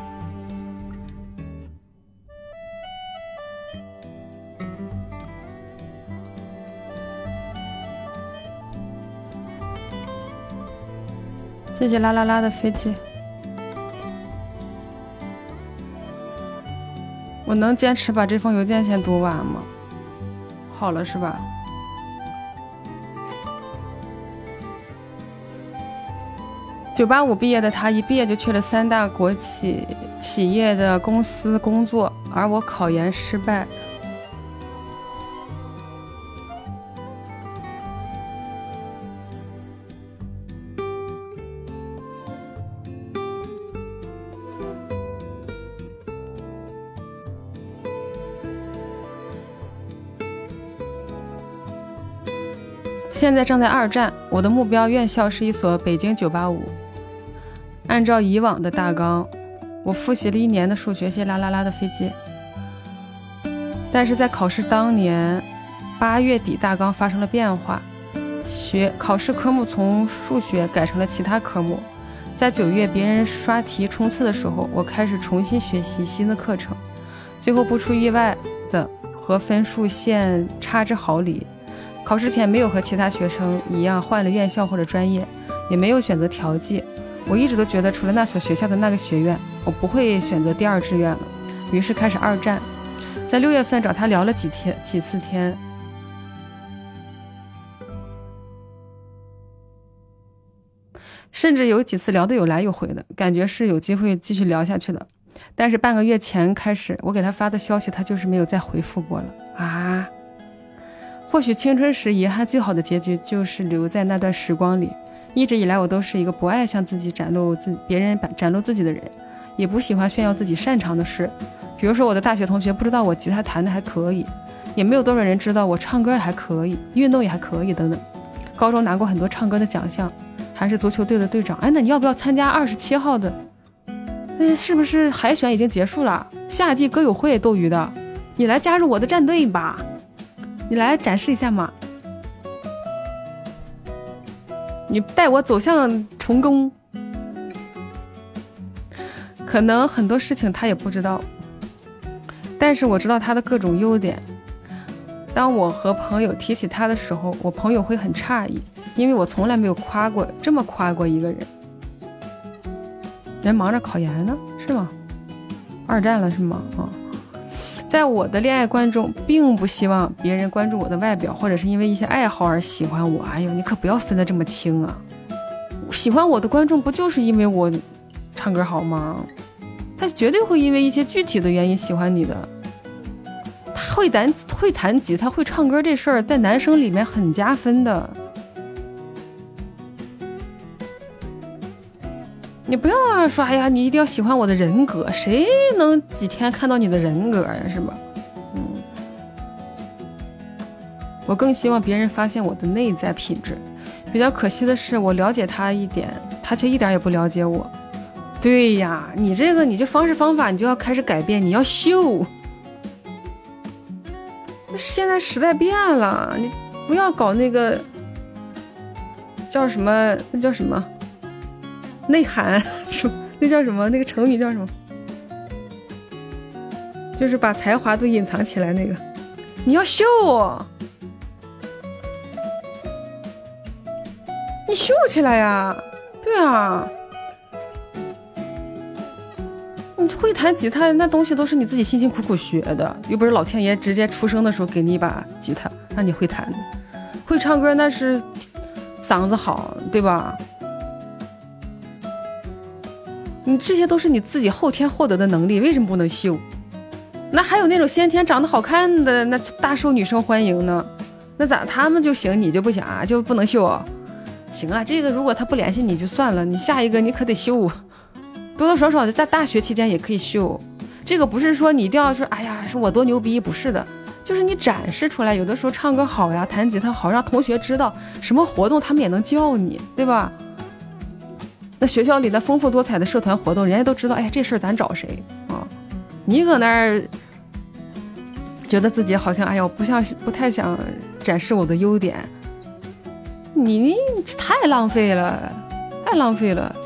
谢谢啦啦啦的飞机，我能坚持把这封邮件先读完吗？好了是吧？九八五毕业的他，一毕业就去了三大国企企业的公司工作，而我考研失败。现在正在二战，我的目标院校是一所北京九八五。按照以往的大纲，我复习了一年的数学，谢啦啦啦的飞机。但是在考试当年八月底，大纲发生了变化，学考试科目从数学改成了其他科目。在九月别人刷题冲刺的时候，我开始重新学习新的课程，最后不出意外的和分数线差之毫厘。考试前没有和其他学生一样换了院校或者专业，也没有选择调剂。我一直都觉得，除了那所学校的那个学院，我不会选择第二志愿了。于是开始二战，在六月份找他聊了几天几次天，甚至有几次聊得有来有回的感觉，是有机会继续聊下去的。但是半个月前开始，我给他发的消息，他就是没有再回复过了啊。或许青春时遗憾最好的结局，就是留在那段时光里。一直以来，我都是一个不爱向自己展露自别人展露自己的人，也不喜欢炫耀自己擅长的事。比如说，我的大学同学不知道我吉他弹的还可以，也没有多少人知道我唱歌还可以，运动也还可以等等。高中拿过很多唱歌的奖项，还是足球队的队长。哎，那你要不要参加二十七号的？哎，是不是海选已经结束了？夏季歌友会斗鱼的，你来加入我的战队吧，你来展示一下嘛。你带我走向成功，可能很多事情他也不知道，但是我知道他的各种优点。当我和朋友提起他的时候，我朋友会很诧异，因为我从来没有夸过这么夸过一个人。人忙着考研呢，是吗？二战了是吗？啊，在我的恋爱观中，并不希望别人关注我的外表，或者是因为一些爱好而喜欢我。哎呦，你可不要分得这么清啊！喜欢我的观众不就是因为我唱歌好吗？他绝对会因为一些具体的原因喜欢你的。他会弹会弹吉他会唱歌这事儿，在男生里面很加分的。你不要说，哎呀，你一定要喜欢我的人格，谁能几天看到你的人格呀，是吧？嗯，我更希望别人发现我的内在品质。比较可惜的是，我了解他一点，他却一点也不了解我。对呀，你这个，你这方式方法，你就要开始改变，你要秀。现在时代变了，你不要搞那个叫什么，那叫什么？内涵 说那叫什么？那个成语叫什么？就是把才华都隐藏起来那个。你要秀，你秀起来呀！对啊，你会弹吉他，那东西都是你自己辛辛苦苦学的，又不是老天爷直接出生的时候给你一把吉他让你会弹。会唱歌那是嗓子好，对吧？你这些都是你自己后天获得的能力，为什么不能秀？那还有那种先天长得好看的，那大受女生欢迎呢？那咋他们就行，你就不行啊？就不能秀？行了，这个如果他不联系你就算了，你下一个你可得秀，多多少少的在大学期间也可以秀。这个不是说你一定要说，哎呀，说我多牛逼，不是的，就是你展示出来。有的时候唱歌好呀，弹吉他好，让同学知道什么活动他们也能叫你，对吧？那学校里的丰富多彩的社团活动，人家都知道。哎，这事儿咱找谁啊？你搁那儿觉得自己好像，哎呦，不像不太想展示我的优点，你太浪费了，太浪费了。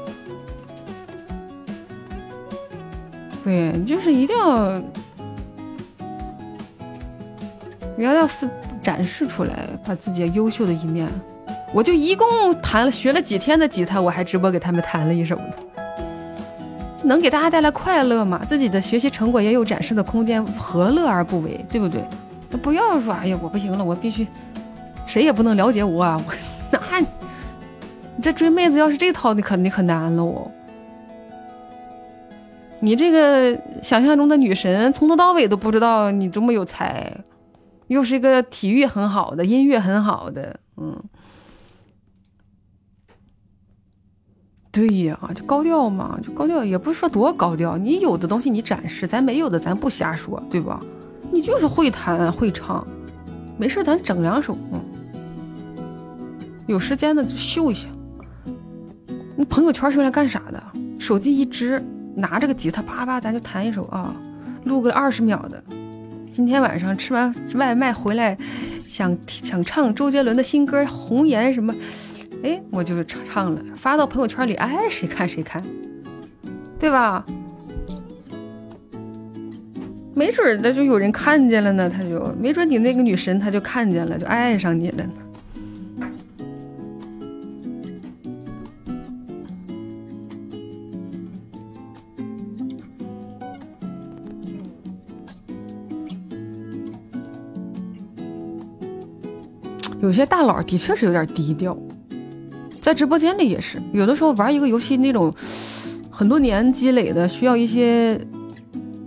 对就是一定要，你要要展示出来，把自己优秀的一面。我就一共弹了学了几天的吉他，我还直播给他们弹了一首呢，能给大家带来快乐吗？自己的学习成果也有展示的空间，何乐而不为？对不对？不要说，哎呀，我不行了，我必须，谁也不能了解我啊！我 那，你这追妹子要是这套，你可你可难了我。你这个想象中的女神，从头到尾都不知道你多么有才，又是一个体育很好的，音乐很好的，嗯。对呀，就高调嘛，就高调，也不是说多高调。你有的东西你展示，咱没有的咱不瞎说，对吧？你就是会弹会唱，没事咱整两首，嗯，有时间的就秀一下。你朋友圈是用来干啥的？手机一支，拿着个吉他，啪啪，咱就弹一首啊，录个二十秒的。今天晚上吃完外卖回来，想想唱周杰伦的新歌《红颜》什么。哎，我就唱唱了，发到朋友圈里，哎，谁看谁看，对吧？没准的就有人看见了呢，他就没准你那个女神，他就看见了，就爱上你了呢。有些大佬的确是有点低调。在直播间里也是，有的时候玩一个游戏那种很多年积累的，需要一些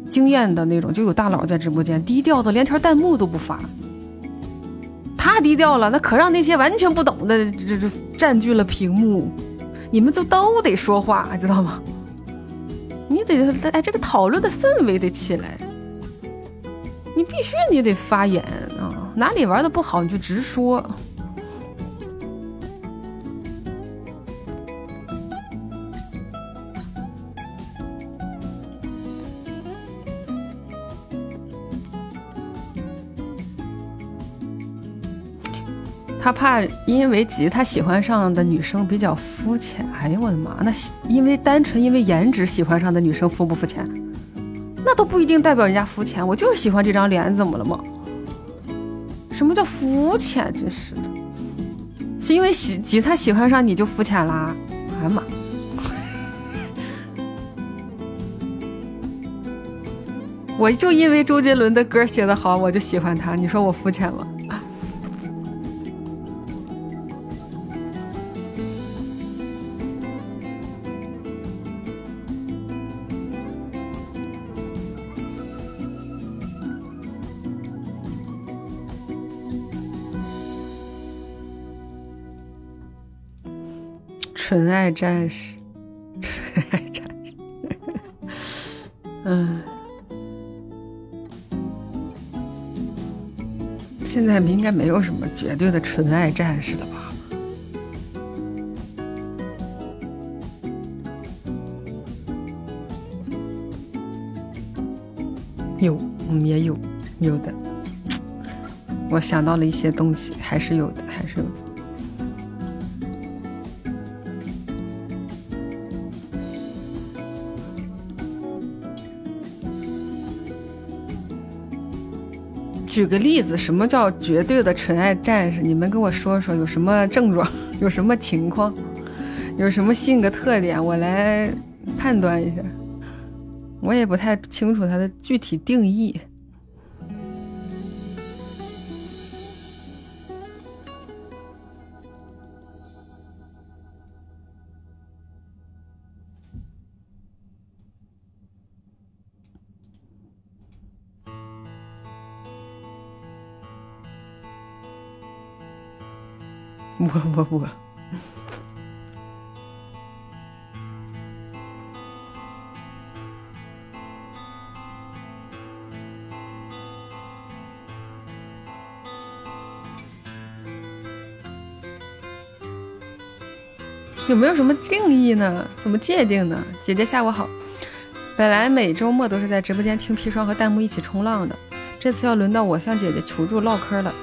经验的那种，就有大佬在直播间低调的，连条弹幕都不发。他低调了，那可让那些完全不懂的这这占据了屏幕，你们就都得说话，知道吗？你得哎，这个讨论的氛围得起来，你必须你得发言啊，哪里玩的不好你就直说。他怕因为吉他喜欢上的女生比较肤浅。哎呀，我的妈！那因为单纯因为颜值喜欢上的女生肤不肤浅？那都不一定代表人家肤浅。我就是喜欢这张脸，怎么了吗？什么叫肤浅？真是的，是因为喜吉他喜欢上你就肤浅啦？哎呀妈！我就因为周杰伦的歌写的好，我就喜欢他。你说我肤浅吗？纯爱战士，纯爱战士，嗯，现在应该没有什么绝对的纯爱战士了吧？有，嗯，也有，有的。我想到了一些东西，还是有的，还是有的。举个例子，什么叫绝对的纯爱战士？你们跟我说说，有什么症状，有什么情况，有什么性格特点，我来判断一下。我也不太清楚它的具体定义。我我我，有没有什么定义呢？怎么界定呢？姐姐下午好，本来每周末都是在直播间听砒霜和弹幕一起冲浪的，这次要轮到我向姐姐求助唠嗑了。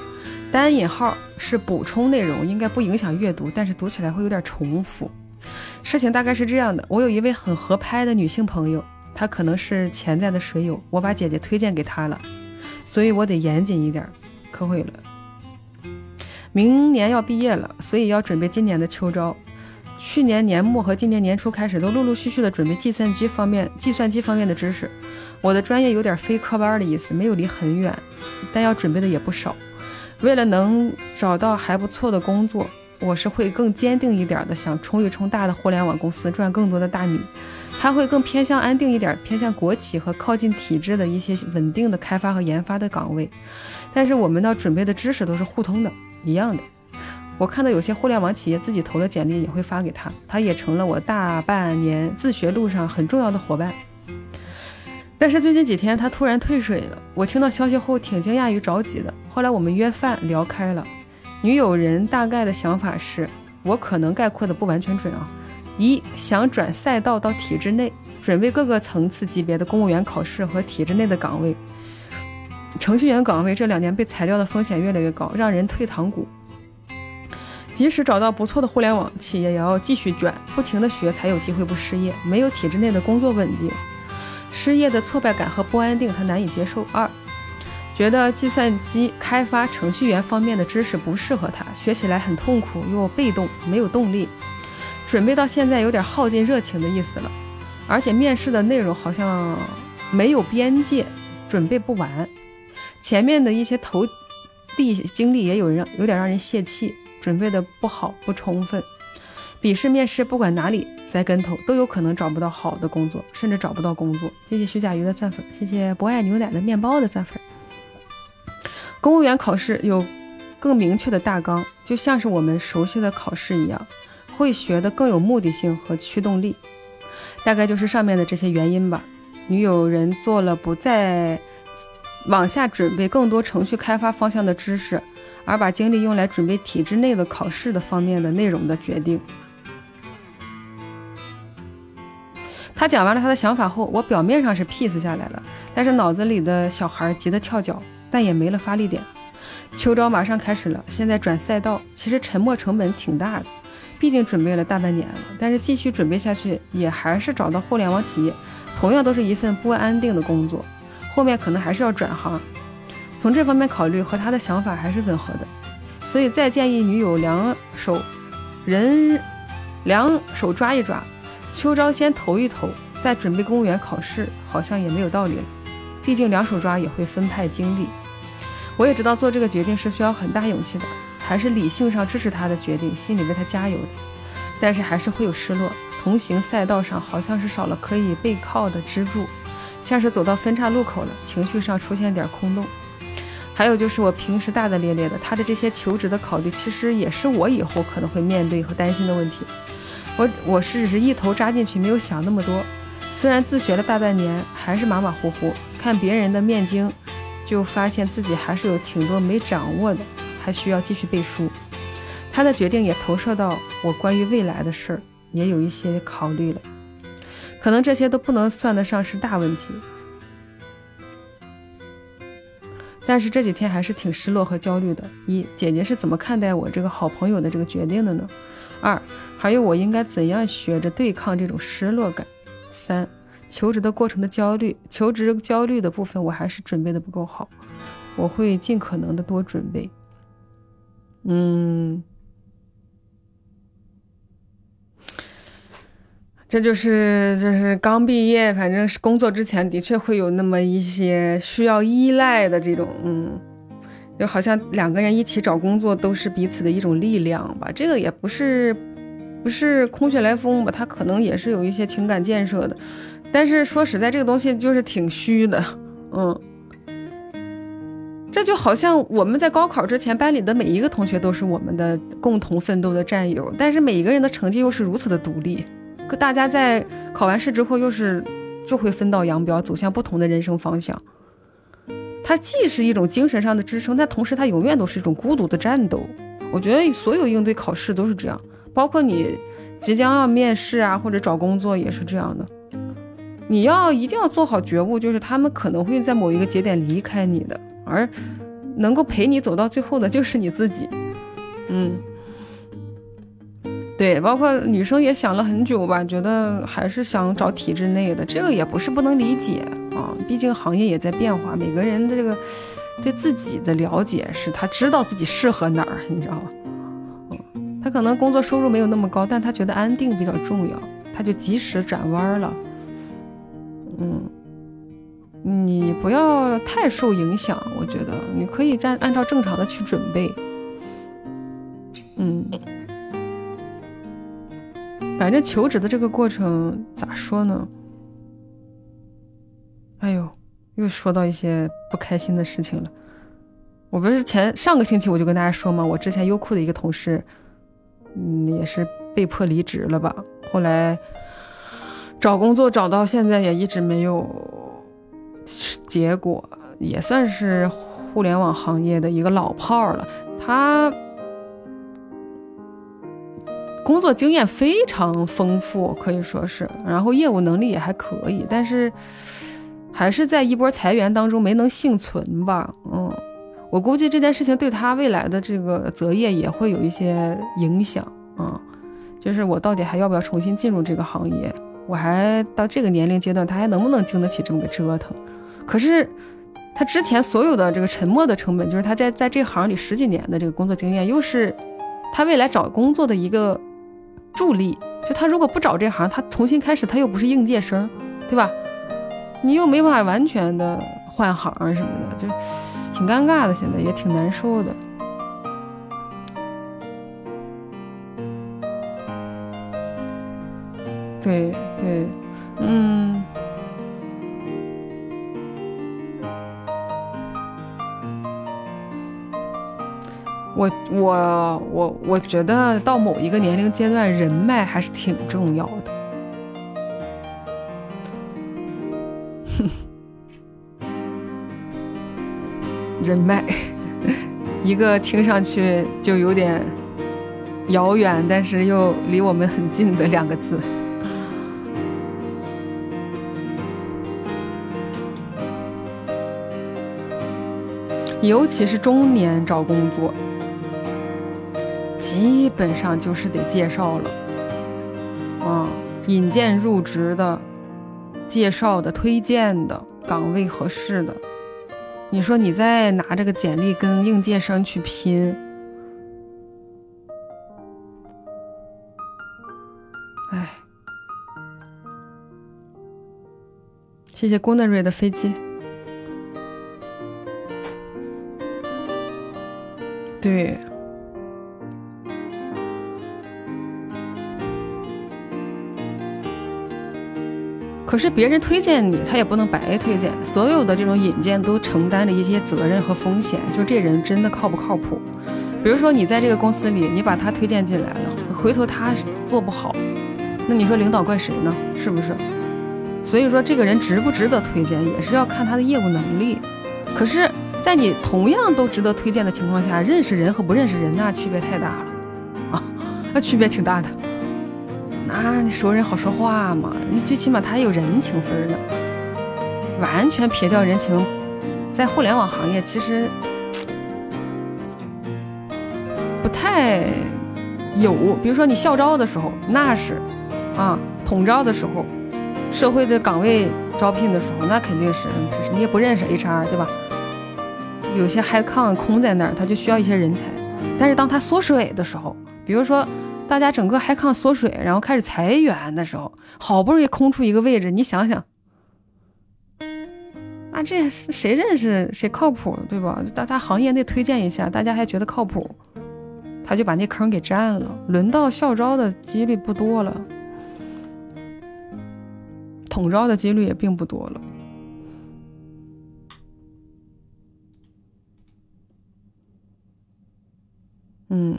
单引号是补充内容，应该不影响阅读，但是读起来会有点重复。事情大概是这样的：我有一位很合拍的女性朋友，她可能是潜在的水友，我把姐姐推荐给她了，所以我得严谨一点。可毁了，明年要毕业了，所以要准备今年的秋招。去年年末和今年年初开始，都陆陆续续的准备计算机方面、计算机方面的知识。我的专业有点非科班的意思，没有离很远，但要准备的也不少。为了能找到还不错的工作，我是会更坚定一点的，想冲一冲大的互联网公司，赚更多的大米。他会更偏向安定一点，偏向国企和靠近体制的一些稳定的开发和研发的岗位。但是我们要准备的知识都是互通的，一样的。我看到有些互联网企业自己投了简历，也会发给他，他也成了我大半年自学路上很重要的伙伴。但是最近几天他突然退水了，我听到消息后挺惊讶与着急的。后来我们约饭聊开了，女友人大概的想法是，我可能概括的不完全准啊。一想转赛道到体制内，准备各个层次级别的公务员考试和体制内的岗位。程序员岗位这两年被裁掉的风险越来越高，让人退堂鼓。即使找到不错的互联网企业，也要继续卷，不停的学才有机会不失业。没有体制内的工作稳定。失业的挫败感和不安定，他难以接受。二，觉得计算机开发程序员方面的知识不适合他，学起来很痛苦又被动，没有动力。准备到现在有点耗尽热情的意思了，而且面试的内容好像没有边界，准备不完。前面的一些投递经历也有人有点让人泄气，准备的不好不充分。笔试面试不管哪里栽跟头，都有可能找不到好的工作，甚至找不到工作。谢谢徐甲鱼的钻粉，谢谢不爱牛奶的面包的钻粉。公务员考试有更明确的大纲，就像是我们熟悉的考试一样，会学的更有目的性和驱动力。大概就是上面的这些原因吧。女友人做了不再往下准备更多程序开发方向的知识，而把精力用来准备体制内的考试的方面的内容的决定。他讲完了他的想法后，我表面上是 peace 下来了，但是脑子里的小孩急得跳脚，但也没了发力点。秋招马上开始了，现在转赛道，其实沉没成本挺大的，毕竟准备了大半年了。但是继续准备下去，也还是找到互联网企业，同样都是一份不安定的工作，后面可能还是要转行。从这方面考虑，和他的想法还是吻合的，所以再建议女友两手人两手抓一抓。秋招先投一投，再准备公务员考试，好像也没有道理了。毕竟两手抓也会分派精力。我也知道做这个决定是需要很大勇气的，还是理性上支持他的决定，心里为他加油的。但是还是会有失落，同行赛道上好像是少了可以背靠的支柱，像是走到分岔路口了，情绪上出现点空洞。还有就是我平时大大咧咧的，他的这些求职的考虑，其实也是我以后可能会面对和担心的问题。我我是只是一头扎进去，没有想那么多。虽然自学了大半年，还是马马虎虎，看别人的面经，就发现自己还是有挺多没掌握的，还需要继续背书。他的决定也投射到我关于未来的事儿，也有一些考虑了。可能这些都不能算得上是大问题。但是这几天还是挺失落和焦虑的。一，姐姐是怎么看待我这个好朋友的这个决定的呢？二，还有我应该怎样学着对抗这种失落感？三，求职的过程的焦虑，求职焦虑的部分我还是准备的不够好，我会尽可能的多准备。嗯。这就是就是刚毕业，反正是工作之前的确会有那么一些需要依赖的这种，嗯，就好像两个人一起找工作都是彼此的一种力量吧。这个也不是不是空穴来风吧，他可能也是有一些情感建设的。但是说实在，这个东西就是挺虚的，嗯，这就好像我们在高考之前，班里的每一个同学都是我们的共同奋斗的战友，但是每一个人的成绩又是如此的独立。可大家在考完试之后，又是就会分道扬镳，走向不同的人生方向。它既是一种精神上的支撑，但同时它永远都是一种孤独的战斗。我觉得所有应对考试都是这样，包括你即将要面试啊，或者找工作也是这样的。你要一定要做好觉悟，就是他们可能会在某一个节点离开你的，而能够陪你走到最后的就是你自己。嗯。对，包括女生也想了很久吧，觉得还是想找体制内的，这个也不是不能理解啊。毕竟行业也在变化，每个人的这个对自己的了解是他知道自己适合哪儿，你知道吗？他可能工作收入没有那么高，但他觉得安定比较重要，他就及时转弯了。嗯，你不要太受影响，我觉得你可以按按照正常的去准备。嗯。反正求职的这个过程咋说呢？哎呦，又说到一些不开心的事情了。我不是前上个星期我就跟大家说嘛，我之前优酷的一个同事，嗯，也是被迫离职了吧。后来找工作找到现在也一直没有结果，也算是互联网行业的一个老炮儿了。他。工作经验非常丰富，可以说是，然后业务能力也还可以，但是还是在一波裁员当中没能幸存吧。嗯，我估计这件事情对他未来的这个择业也会有一些影响。嗯，就是我到底还要不要重新进入这个行业？我还到这个年龄阶段，他还能不能经得起这么个折腾？可是他之前所有的这个沉没的成本，就是他在在这行里十几年的这个工作经验，又是他未来找工作的一个。助力，就他如果不找这行，他重新开始，他又不是应届生，对吧？你又没法完全的换行什么的，就挺尴尬的，现在也挺难受的。对对，嗯。我我我我觉得到某一个年龄阶段，人脉还是挺重要的。哼 人脉，一个听上去就有点遥远，但是又离我们很近的两个字。尤其是中年找工作。基本上就是得介绍了，啊，引荐入职的、介绍的、推荐的岗位合适的，你说你再拿这个简历跟应届生去拼，哎，谢谢郭德瑞的飞机。对。可是别人推荐你，他也不能白推荐。所有的这种引荐都承担着一些责任和风险，就这人真的靠不靠谱？比如说你在这个公司里，你把他推荐进来了，回头他做不好，那你说领导怪谁呢？是不是？所以说这个人值不值得推荐，也是要看他的业务能力。可是，在你同样都值得推荐的情况下，认识人和不认识人那区别太大了啊，那区别挺大的。那你熟人好说话嘛？你最起码他还有人情分呢。完全撇掉人情，在互联网行业其实不太有。比如说你校招的时候，那是啊；统招的时候，社会的岗位招聘的时候，那肯定是，你也不认识 HR 对吧？有些 hi con 空在那儿，他就需要一些人才。但是当他缩水的时候，比如说。大家整个海康缩水，然后开始裁员的时候，好不容易空出一个位置，你想想，那这谁认识谁靠谱，对吧？大家行业内推荐一下，大家还觉得靠谱，他就把那坑给占了。轮到校招的几率不多了，统招的几率也并不多了。嗯。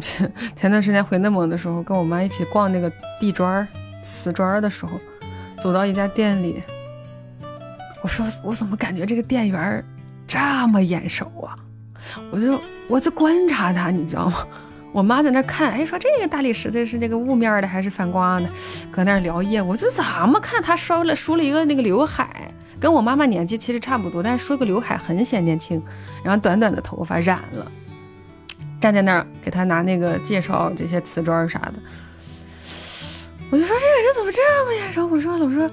前 前段时间回内蒙的时候，跟我妈一起逛那个地砖、瓷砖的时候，走到一家店里，我说我怎么感觉这个店员这么眼熟啊？我就我就观察他，你知道吗？我妈在那看，哎，说这个大理石的是那个雾面的还是反光的？搁那聊业务，就怎么看他梳了梳了一个那个刘海，跟我妈妈年纪其实差不多，但是梳个刘海很显年轻，然后短短的头发染了。站在那儿给他拿那个介绍这些瓷砖啥的，我就说这个人怎么这么眼熟？我说我说，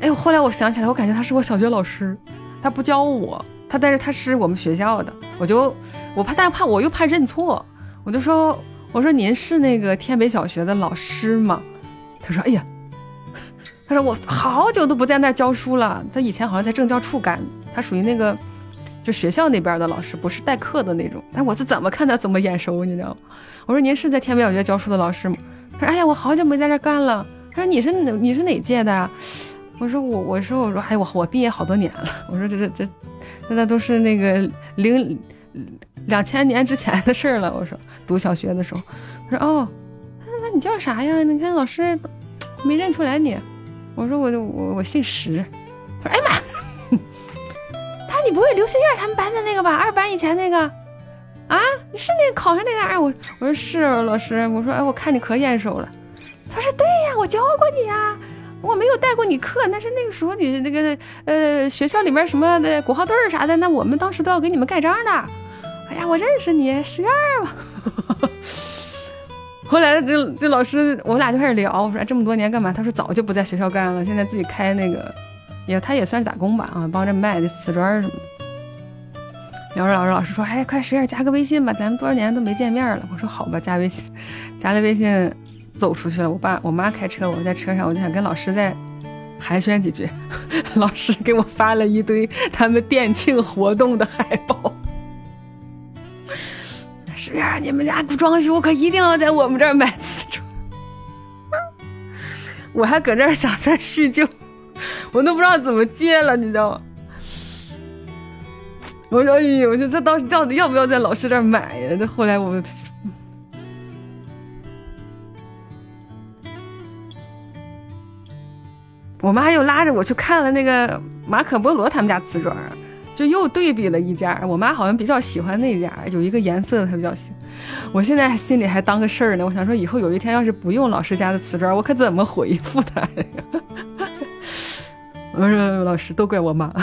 哎，后来我想起来，我感觉他是我小学老师，他不教我，他但是他是我们学校的，我就我怕，但怕我又怕认错，我就说我说您是那个天北小学的老师吗？他说哎呀，他说我好久都不在那教书了，他以前好像在政教处干，他属于那个。就学校那边的老师不是代课的那种，但我是怎么看他怎么眼熟，你知道吗？我说您是在天美小学教书的老师吗？他说哎呀，我好久没在这干了。他说你是你是哪届的啊？我说我我说我说哎我我毕业好多年了。我说这这这，那都是那个零两千年之前的事儿了。我说读小学的时候，他说哦，那那你叫啥呀？你看老师没认出来你。我说我我我姓石。他说哎妈。你不会刘星燕他们班的那个吧？二班以前那个，啊，你是那个考上那个？哎，我我说是老师，我说哎，我看你可眼熟了。他说对呀，我教过你呀，我没有带过你课，但是那个时候你那个呃学校里面什么的国号队啥的，那我们当时都要给你们盖章的。哎呀，我认识你，十月二吧。后来这这老师，我们俩就开始聊，我说这么多年干嘛？他说早就不在学校干了，现在自己开那个。也，他也算是打工吧啊，帮着卖的瓷砖什么的。然后老师老师说：“哎，快十月加个微信吧，咱们多少年都没见面了。”我说：“好吧，加微信。”加了微信，走出去了。我爸我妈开车，我在车上，我就想跟老师再寒暄几句。老师给我发了一堆他们店庆活动的海报。十月，你们家装修可一定要在我们这儿买瓷砖。我还搁这儿想再叙旧。我都不知道怎么接了，你知道吗？我说：“哎呦，我说这到到底要不要在老师这买呀？”这后来我，我妈又拉着我去看了那个马可波罗他们家瓷砖，就又对比了一家。我妈好像比较喜欢那家，有一个颜色她比较喜欢。我现在心里还当个事儿呢，我想说以后有一天要是不用老师家的瓷砖，我可怎么回复他呀？我说，老师都怪我妈。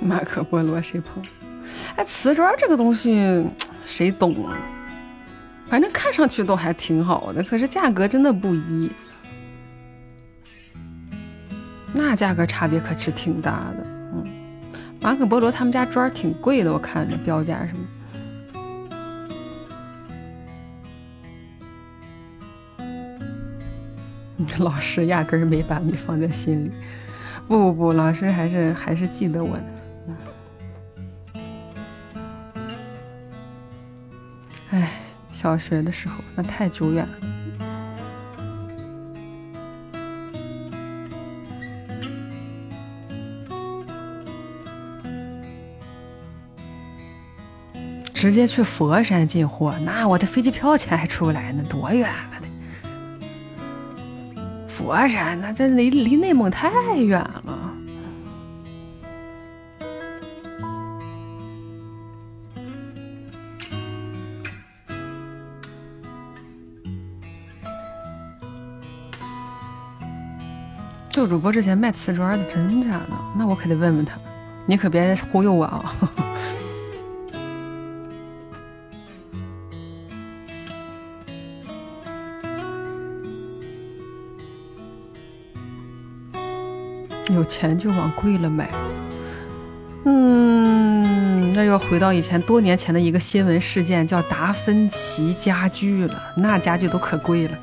马可波罗，谁碰？哎，瓷砖这个东西谁懂啊？反正看上去都还挺好的，可是价格真的不一。那价格差别可是挺大的。嗯，马可波罗他们家砖挺贵的，我看着标价什么。老师压根儿没把你放在心里。不不不，老师还是还是记得我的。小学的时候那太久远了。直接去佛山进货，那我的飞机票钱还出不来呢，多远啊！佛山那这离离内蒙太远了。主播之前卖瓷砖的，真假的？那我可得问问他，你可别忽悠我啊！有钱就往贵了买，嗯，那又回到以前多年前的一个新闻事件，叫达芬奇家具了。那家具都可贵了，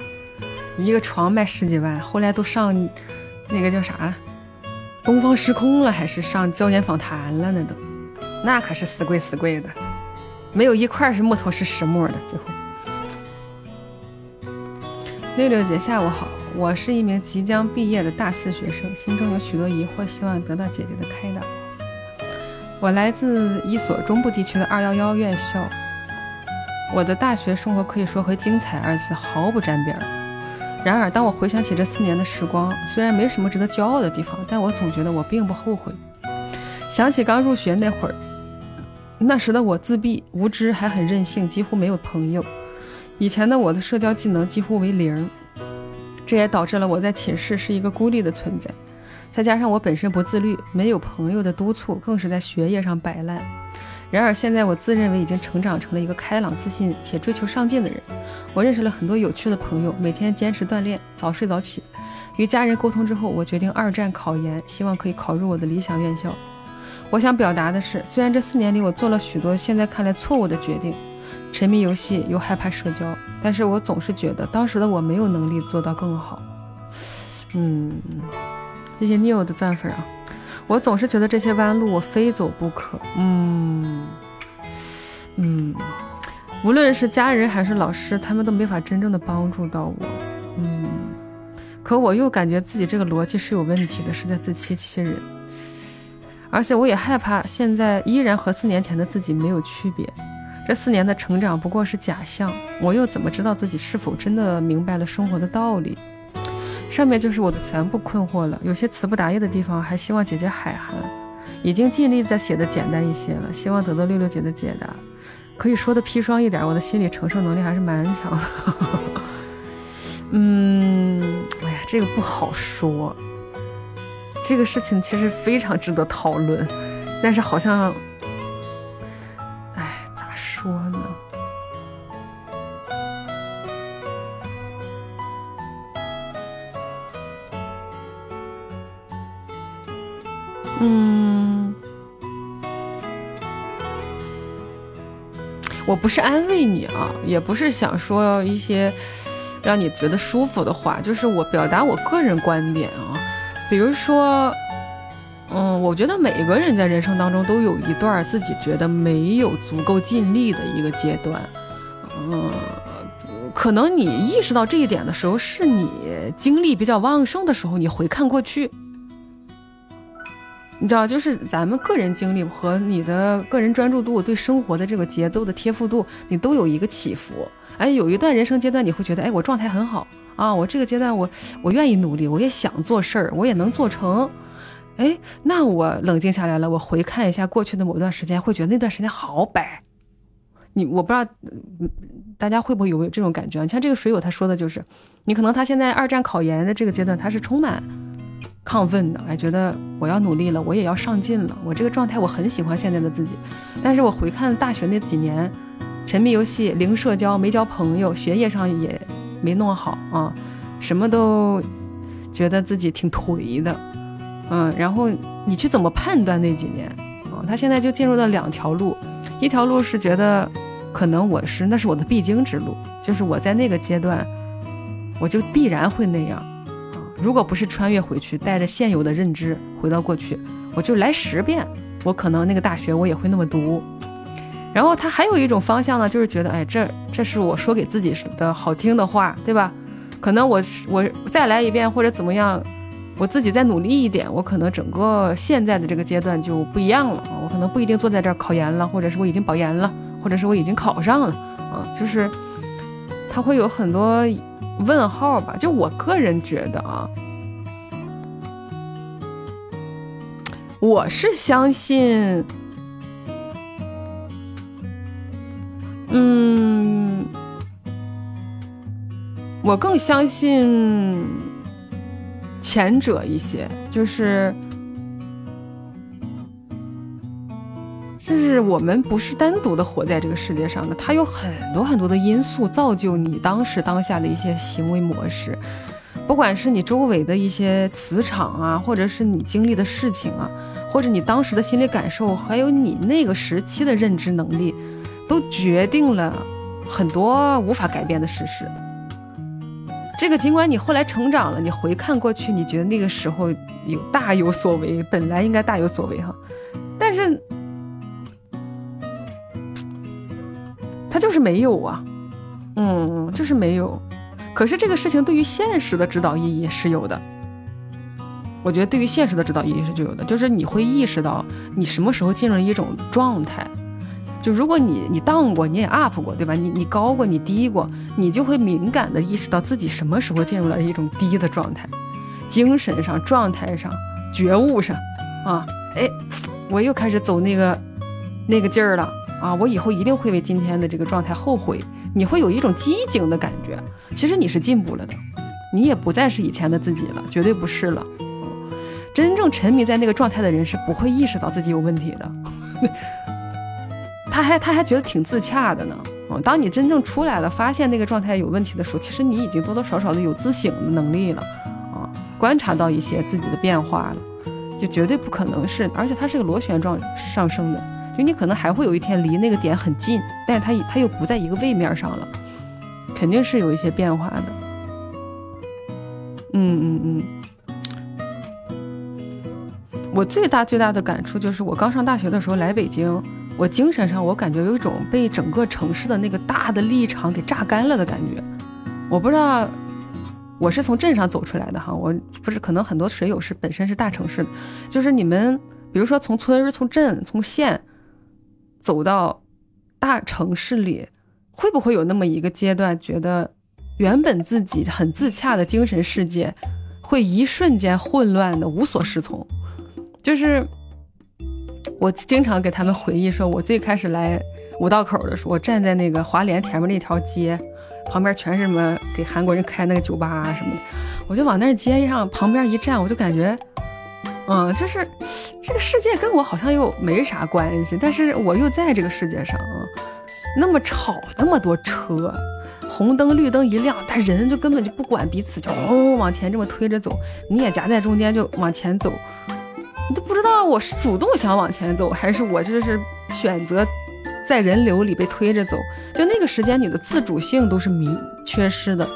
一个床卖十几万，后来都上那个叫啥东方时空了，还是上焦点访谈了？呢都，那可是死贵死贵的，没有一块是木头是实木的。最后，六六姐下午好。我是一名即将毕业的大四学生，心中有许多疑惑，希望得到姐姐的开导。我来自一所中部地区的二幺幺院校，我的大学生活可以说和“精彩”二字毫不沾边儿。然而，当我回想起这四年的时光，虽然没什么值得骄傲的地方，但我总觉得我并不后悔。想起刚入学那会儿，那时的我自闭、无知，还很任性，几乎没有朋友。以前的我的社交技能几乎为零。这也导致了我在寝室是一个孤立的存在，再加上我本身不自律，没有朋友的督促，更是在学业上摆烂。然而现在我自认为已经成长成了一个开朗、自信且追求上进的人。我认识了很多有趣的朋友，每天坚持锻炼，早睡早起。与家人沟通之后，我决定二战考研，希望可以考入我的理想院校。我想表达的是，虽然这四年里我做了许多现在看来错误的决定。沉迷游戏又害怕社交，但是我总是觉得当时的我没有能力做到更好。嗯，谢谢 New 的赞粉啊！我总是觉得这些弯路我非走不可。嗯嗯，无论是家人还是老师，他们都没法真正的帮助到我。嗯，可我又感觉自己这个逻辑是有问题的，是在自欺欺人。而且我也害怕现在依然和四年前的自己没有区别。这四年的成长不过是假象，我又怎么知道自己是否真的明白了生活的道理？上面就是我的全部困惑了。有些词不达意的地方，还希望姐姐海涵。已经尽力在写的简单一些了，希望得到六六姐的解答。可以说的砒霜一点，我的心理承受能力还是蛮强的。嗯，哎呀，这个不好说。这个事情其实非常值得讨论，但是好像。嗯，我不是安慰你啊，也不是想说一些让你觉得舒服的话，就是我表达我个人观点啊，比如说。嗯，我觉得每个人在人生当中都有一段自己觉得没有足够尽力的一个阶段。嗯，可能你意识到这一点的时候，是你精力比较旺盛的时候。你回看过去，你知道，就是咱们个人经历和你的个人专注度、对生活的这个节奏的贴附度，你都有一个起伏。哎，有一段人生阶段，你会觉得，哎，我状态很好啊，我这个阶段我我愿意努力，我也想做事儿，我也能做成。哎，那我冷静下来了，我回看一下过去的某段时间，会觉得那段时间好白。你我不知道，大家会不会有这种感觉？你像这个水友他说的就是，你可能他现在二战考研的这个阶段，他是充满亢奋的，哎，觉得我要努力了，我也要上进了，我这个状态我很喜欢现在的自己。但是我回看大学那几年，沉迷游戏、零社交、没交朋友，学业上也没弄好啊，什么都觉得自己挺颓的，嗯，然后你去怎么判断那几年啊？他现在就进入了两条路，一条路是觉得可能我是那是我的必经之路，就是我在那个阶段，我就必然会那样。如果不是穿越回去，带着现有的认知回到过去，我就来十遍，我可能那个大学我也会那么读。然后他还有一种方向呢，就是觉得，哎，这这是我说给自己的好听的话，对吧？可能我我再来一遍或者怎么样，我自己再努力一点，我可能整个现在的这个阶段就不一样了啊！我可能不一定坐在这儿考研了，或者是我已经保研了，或者是我已经考上了啊！就是他会有很多。问号吧，就我个人觉得啊，我是相信，嗯，我更相信前者一些，就是。我们不是单独的活在这个世界上的，它有很多很多的因素造就你当时当下的一些行为模式，不管是你周围的一些磁场啊，或者是你经历的事情啊，或者你当时的心理感受，还有你那个时期的认知能力，都决定了很多无法改变的事实。这个尽管你后来成长了，你回看过去，你觉得那个时候有大有所为，本来应该大有所为哈，但是。他就是没有啊，嗯，就是没有。可是这个事情对于现实的指导意义是有的。我觉得对于现实的指导意义是就有的，就是你会意识到你什么时候进入了一种状态。就如果你你 down 过，你也 up 过，对吧？你你高过，你低过，你就会敏感的意识到自己什么时候进入了一种低的状态，精神上、状态上、觉悟上，啊，哎，我又开始走那个那个劲儿了。啊，我以后一定会为今天的这个状态后悔。你会有一种机警的感觉，其实你是进步了的，你也不再是以前的自己了，绝对不是了。真正沉迷在那个状态的人是不会意识到自己有问题的，他还他还觉得挺自洽的呢。嗯，当你真正出来了，发现那个状态有问题的时候，其实你已经多多少少的有自省的能力了，啊，观察到一些自己的变化了，就绝对不可能是，而且它是个螺旋状上升的。你可能还会有一天离那个点很近，但是它它又不在一个位面上了，肯定是有一些变化的。嗯嗯嗯。我最大最大的感触就是，我刚上大学的时候来北京，我精神上我感觉有一种被整个城市的那个大的立场给榨干了的感觉。我不知道，我是从镇上走出来的哈，我不是可能很多水友是本身是大城市的，就是你们比如说从村、从镇、从县。走到大城市里，会不会有那么一个阶段，觉得原本自己很自洽的精神世界，会一瞬间混乱的无所适从？就是我经常给他们回忆说，我最开始来五道口的时候，我站在那个华联前面那条街，旁边全是什么给韩国人开那个酒吧什么的，我就往那街上旁边一站，我就感觉。嗯，就是这个世界跟我好像又没啥关系，但是我又在这个世界上啊，那么吵，那么多车，红灯绿灯一亮，但人就根本就不管彼此，就哦往前这么推着走，你也夹在中间就往前走，你都不知道我是主动想往前走，还是我就是选择在人流里被推着走，就那个时间你的自主性都是迷缺失的，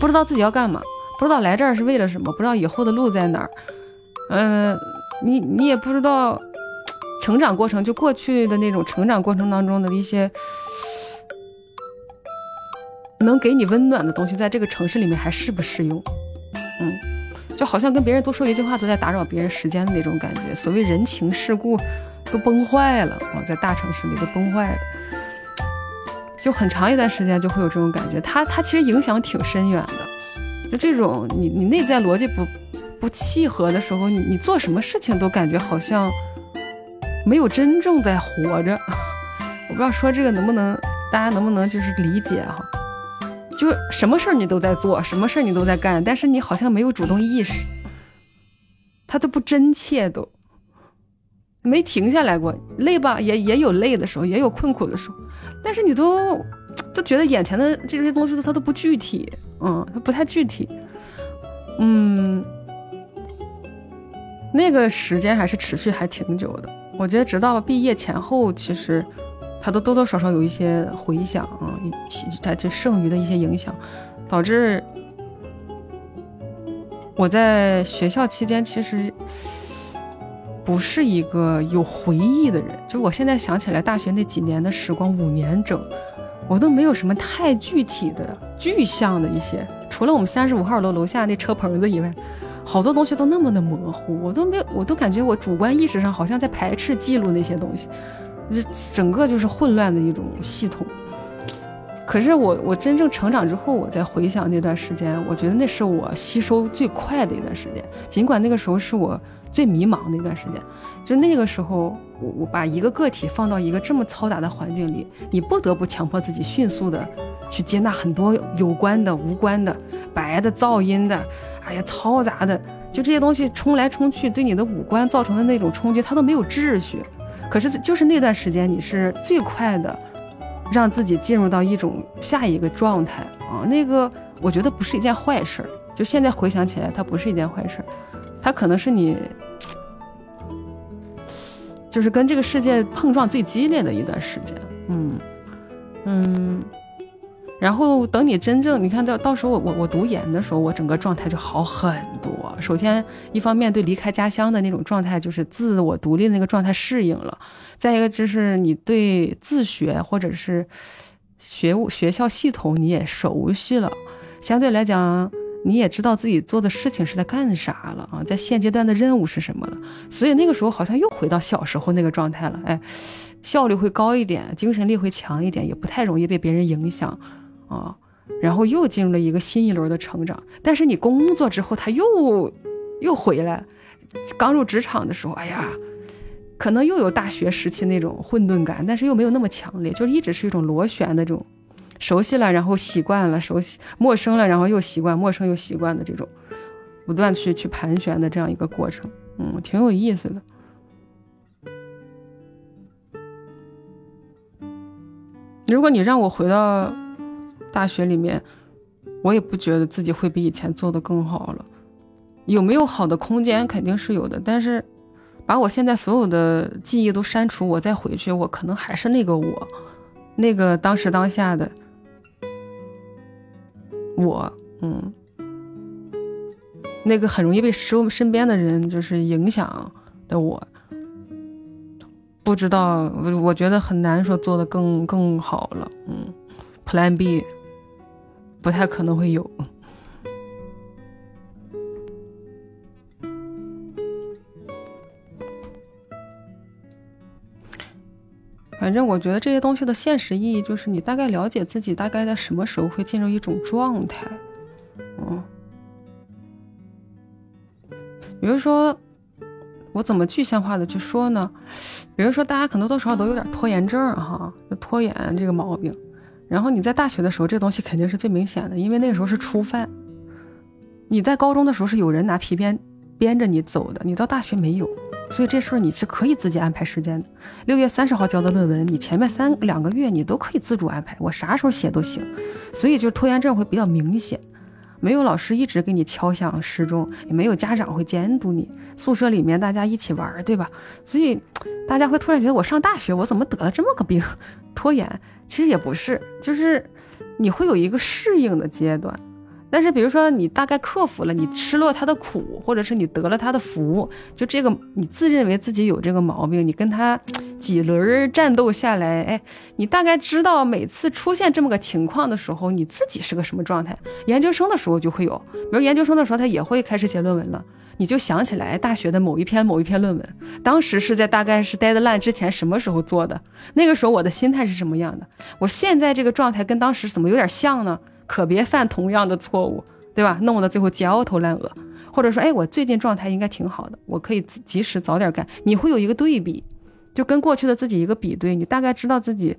不知道自己要干嘛，不知道来这儿是为了什么，不知道以后的路在哪儿。嗯，你你也不知道，成长过程就过去的那种成长过程当中的一些能给你温暖的东西，在这个城市里面还适不适用？嗯，就好像跟别人多说一句话都在打扰别人时间的那种感觉。所谓人情世故都崩坏了啊，在大城市里都崩坏了，就很长一段时间就会有这种感觉。它它其实影响挺深远的，就这种你你内在逻辑不。不契合的时候，你你做什么事情都感觉好像没有真正在活着。我不知道说这个能不能大家能不能就是理解哈？就什么事儿你都在做，什么事儿你都在干，但是你好像没有主动意识。他都不真切，都没停下来过。累吧，也也有累的时候，也有困苦的时候，但是你都都觉得眼前的这些东西，它都不具体，嗯，它不太具体，嗯，那个时间还是持续还挺久的。我觉得直到毕业前后，其实他都多多少少有一些回响啊，他就剩余的一些影响，导致。我在学校期间其实不是一个有回忆的人，就我现在想起来大学那几年的时光，五年整，我都没有什么太具体的具象的一些，除了我们三十五号楼楼下那车棚子以外，好多东西都那么的模糊，我都没有，我都感觉我主观意识上好像在排斥记录那些东西，就整个就是混乱的一种系统。可是我我真正成长之后，我再回想那段时间，我觉得那是我吸收最快的一段时间。尽管那个时候是我最迷茫的一段时间，就那个时候，我我把一个个体放到一个这么嘈杂的环境里，你不得不强迫自己迅速的去接纳很多有关的、无关的、白的、噪音的，哎呀，嘈杂的，就这些东西冲来冲去，对你的五官造成的那种冲击，它都没有秩序。可是就是那段时间，你是最快的。让自己进入到一种下一个状态啊，那个我觉得不是一件坏事儿。就现在回想起来，它不是一件坏事儿，它可能是你，就是跟这个世界碰撞最激烈的一段时间。嗯嗯。然后等你真正，你看到到时候我我我读研的时候，我整个状态就好很多。首先，一方面对离开家乡的那种状态，就是自我独立的那个状态适应了；再一个就是你对自学或者是学务学校系统你也熟悉了，相对来讲你也知道自己做的事情是在干啥了啊，在现阶段的任务是什么了。所以那个时候好像又回到小时候那个状态了，哎，效率会高一点，精神力会强一点，也不太容易被别人影响。啊，然后又进入了一个新一轮的成长，但是你工作之后，他又又回来。刚入职场的时候，哎呀，可能又有大学时期那种混沌感，但是又没有那么强烈，就一直是一种螺旋的这种，熟悉了，然后习惯了，熟悉陌生了，然后又习惯，陌生又习惯的这种，不断去去盘旋的这样一个过程，嗯，挺有意思的。如果你让我回到。大学里面，我也不觉得自己会比以前做的更好了。有没有好的空间，肯定是有的。但是，把我现在所有的记忆都删除，我再回去，我可能还是那个我，那个当时当下的我，嗯，那个很容易被身身边的人就是影响的我。不知道，我我觉得很难说做的更更好了。嗯，Plan B。不太可能会有，反正我觉得这些东西的现实意义就是你大概了解自己大概在什么时候会进入一种状态，嗯，比如说我怎么具象化的去说呢？比如说大家可能多少都有点拖延症哈，拖延这个毛病。然后你在大学的时候，这东西肯定是最明显的，因为那个时候是初犯。你在高中的时候是有人拿皮鞭鞭着你走的，你到大学没有，所以这事儿你是可以自己安排时间的。六月三十号交的论文，你前面三两个月你都可以自主安排，我啥时候写都行。所以就拖延症会比较明显，没有老师一直给你敲响时钟，也没有家长会监督你，宿舍里面大家一起玩，对吧？所以大家会突然觉得我上大学我怎么得了这么个病，拖延。其实也不是，就是你会有一个适应的阶段，但是比如说你大概克服了，你吃了他的苦，或者是你得了他的福，就这个你自认为自己有这个毛病，你跟他几轮战斗下来，哎，你大概知道每次出现这么个情况的时候，你自己是个什么状态。研究生的时候就会有，比如研究生的时候他也会开始写论文了。你就想起来大学的某一篇某一篇论文，当时是在大概是 deadline 之前什么时候做的？那个时候我的心态是什么样的？我现在这个状态跟当时怎么有点像呢？可别犯同样的错误，对吧？弄得最后焦头烂额。或者说，哎，我最近状态应该挺好的，我可以及时早点干。你会有一个对比，就跟过去的自己一个比对，你大概知道自己，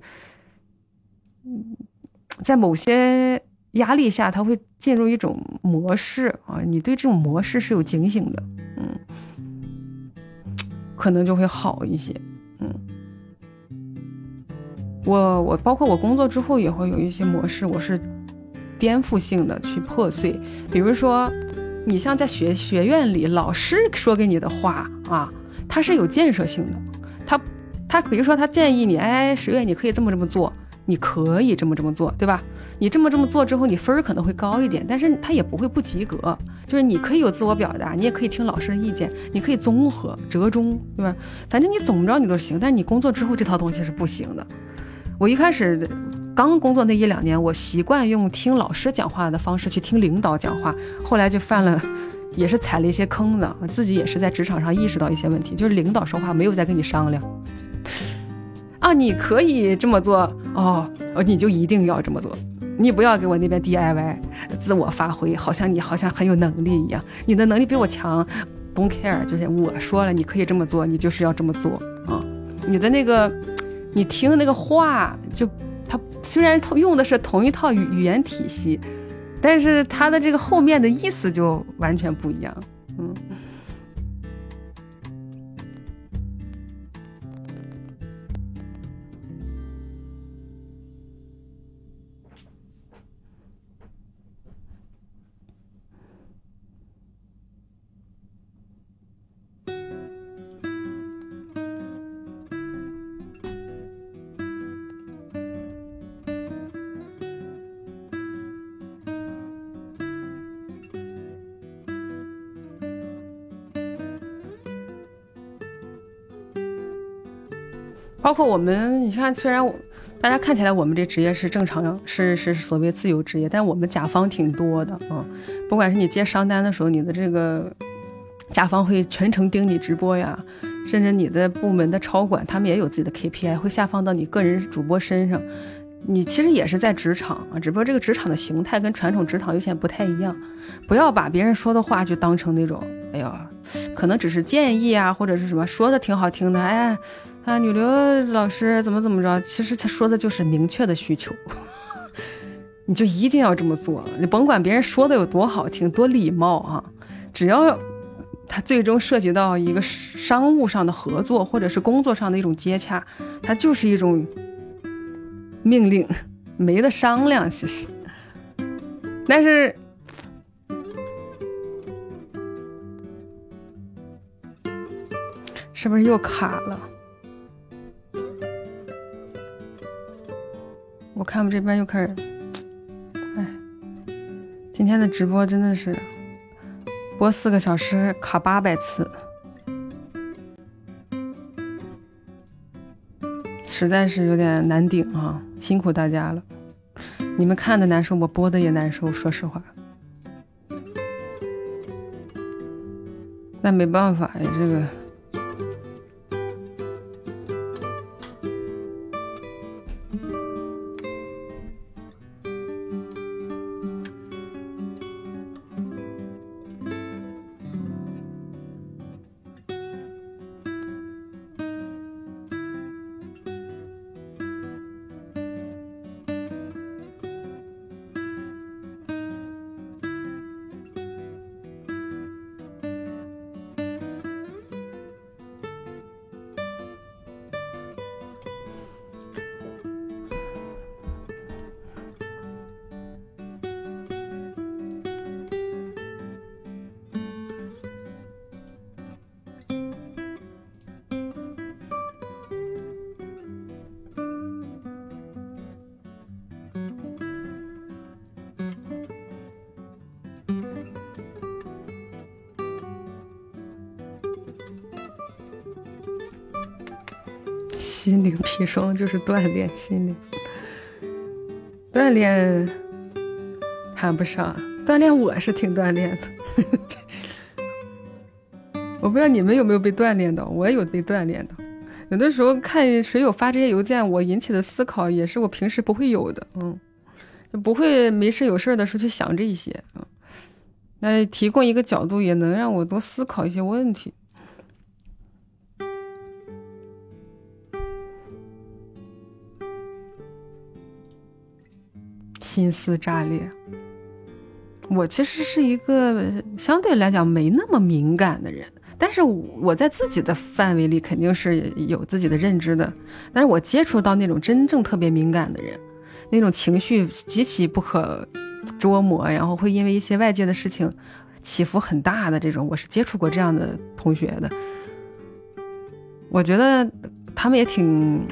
在某些。压力下，他会进入一种模式啊，你对这种模式是有警醒的，嗯。可能就会好一些。嗯，我我包括我工作之后也会有一些模式，我是颠覆性的去破碎。比如说，你像在学学院里，老师说给你的话啊，它是有建设性的。他他比如说他建议你，哎，十月你可以这么这么做。你可以这么这么做，对吧？你这么这么做之后，你分儿可能会高一点，但是他也不会不及格。就是你可以有自我表达，你也可以听老师的意见，你可以综合折中，对吧？反正你怎么着你都行。但你工作之后这套东西是不行的。我一开始刚工作那一两年，我习惯用听老师讲话的方式去听领导讲话，后来就犯了，也是踩了一些坑子。自己也是在职场上意识到一些问题，就是领导说话没有在跟你商量。啊，你可以这么做哦，你就一定要这么做，你不要给我那边 DIY，自我发挥，好像你好像很有能力一样，你的能力比我强，Don't care，就是我说了，你可以这么做，你就是要这么做啊。你的那个，你听那个话，就虽然用的是同一套语言体系，但是它的这个后面的意思就完全不一样，嗯。包括我们，你看，虽然大家看起来我们这职业是正常，是是所谓自由职业，但我们甲方挺多的啊。不管是你接商单的时候，你的这个甲方会全程盯你直播呀，甚至你的部门的超管，他们也有自己的 KPI，会下放到你个人主播身上。你其实也是在职场啊，只不过这个职场的形态跟传统职场有些不太一样。不要把别人说的话就当成那种，哎呀，可能只是建议啊，或者是什么说的挺好听的，哎。啊，女流老师怎么怎么着？其实他说的就是明确的需求，你就一定要这么做。你甭管别人说的有多好听、多礼貌啊，只要他最终涉及到一个商务上的合作，或者是工作上的一种接洽，它就是一种命令，没得商量。其实，但是是不是又卡了？我看我们这边又开始，哎，今天的直播真的是播四个小时卡八百次，实在是有点难顶啊！辛苦大家了，你们看的难受，我播的也难受，说实话。那没办法呀，这个。心灵砒霜就是锻炼心灵，锻炼谈不上，锻炼我是挺锻炼的。我不知道你们有没有被锻炼到，我也有被锻炼的。有的时候看谁有发这些邮件，我引起的思考也是我平时不会有的，嗯，就不会没事有事的时候去想这一些，嗯，那提供一个角度也能让我多思考一些问题。心思炸裂。我其实是一个相对来讲没那么敏感的人，但是我在自己的范围里肯定是有自己的认知的。但是我接触到那种真正特别敏感的人，那种情绪极其不可捉摸，然后会因为一些外界的事情起伏很大的这种，我是接触过这样的同学的。我觉得他们也挺，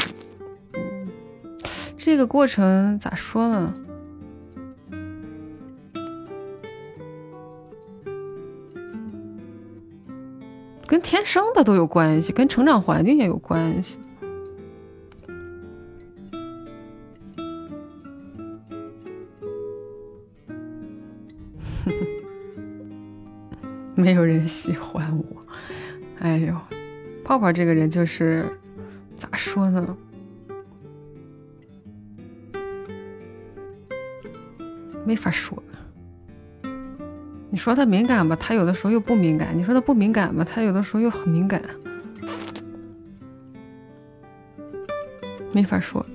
这个过程咋说呢？跟天生的都有关系，跟成长环境也有关系。没有人喜欢我，哎呦，泡泡这个人就是咋说呢？没法说。你说他敏感吧，他有的时候又不敏感；你说他不敏感吧，他有的时候又很敏感，没法说。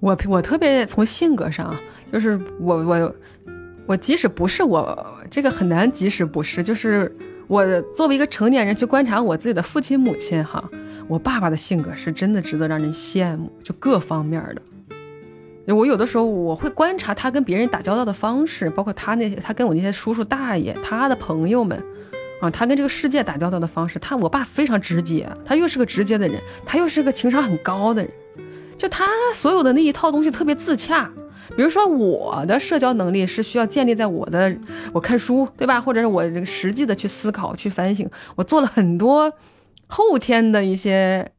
我我特别从性格上，就是我我。我即使不是我，这个很难。即使不是，就是我作为一个成年人去观察我自己的父亲母亲哈，我爸爸的性格是真的值得让人羡慕，就各方面的。我有的时候我会观察他跟别人打交道的方式，包括他那些他跟我那些叔叔大爷、他的朋友们啊，他跟这个世界打交道的方式。他我爸非常直接，他又是个直接的人，他又是个情商很高的人，就他所有的那一套东西特别自洽。比如说，我的社交能力是需要建立在我的我看书，对吧？或者是我这个实际的去思考、去反省。我做了很多后天的一些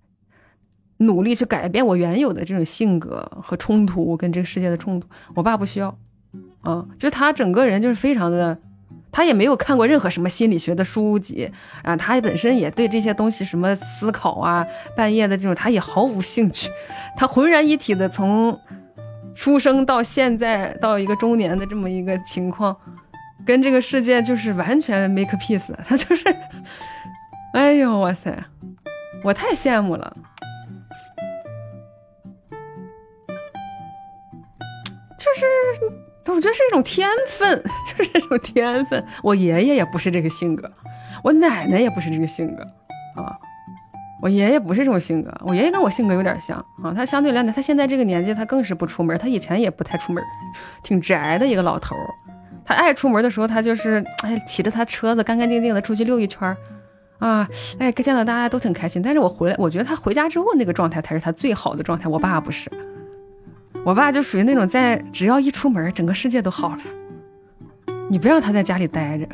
努力，去改变我原有的这种性格和冲突，跟这个世界的冲突。我爸不需要，啊，就他整个人就是非常的，他也没有看过任何什么心理学的书籍啊，他本身也对这些东西什么思考啊、半夜的这种，他也毫无兴趣。他浑然一体的从。出生到现在到一个中年的这么一个情况，跟这个世界就是完全 make peace。他就是，哎呦哇塞，我太羡慕了。就是，我觉得是一种天分，就是一种天分。我爷爷也不是这个性格，我奶奶也不是这个性格，啊。我爷爷不是这种性格，我爷爷跟我性格有点像啊。他相对来讲，他现在这个年纪，他更是不出门。他以前也不太出门，挺宅的一个老头。他爱出门的时候，他就是哎，骑着他车子干干净净的出去溜一圈啊，哎，见到大家都挺开心。但是我回来，我觉得他回家之后那个状态才是他最好的状态。我爸不是，我爸就属于那种在只要一出门，整个世界都好了。你不让他在家里待着，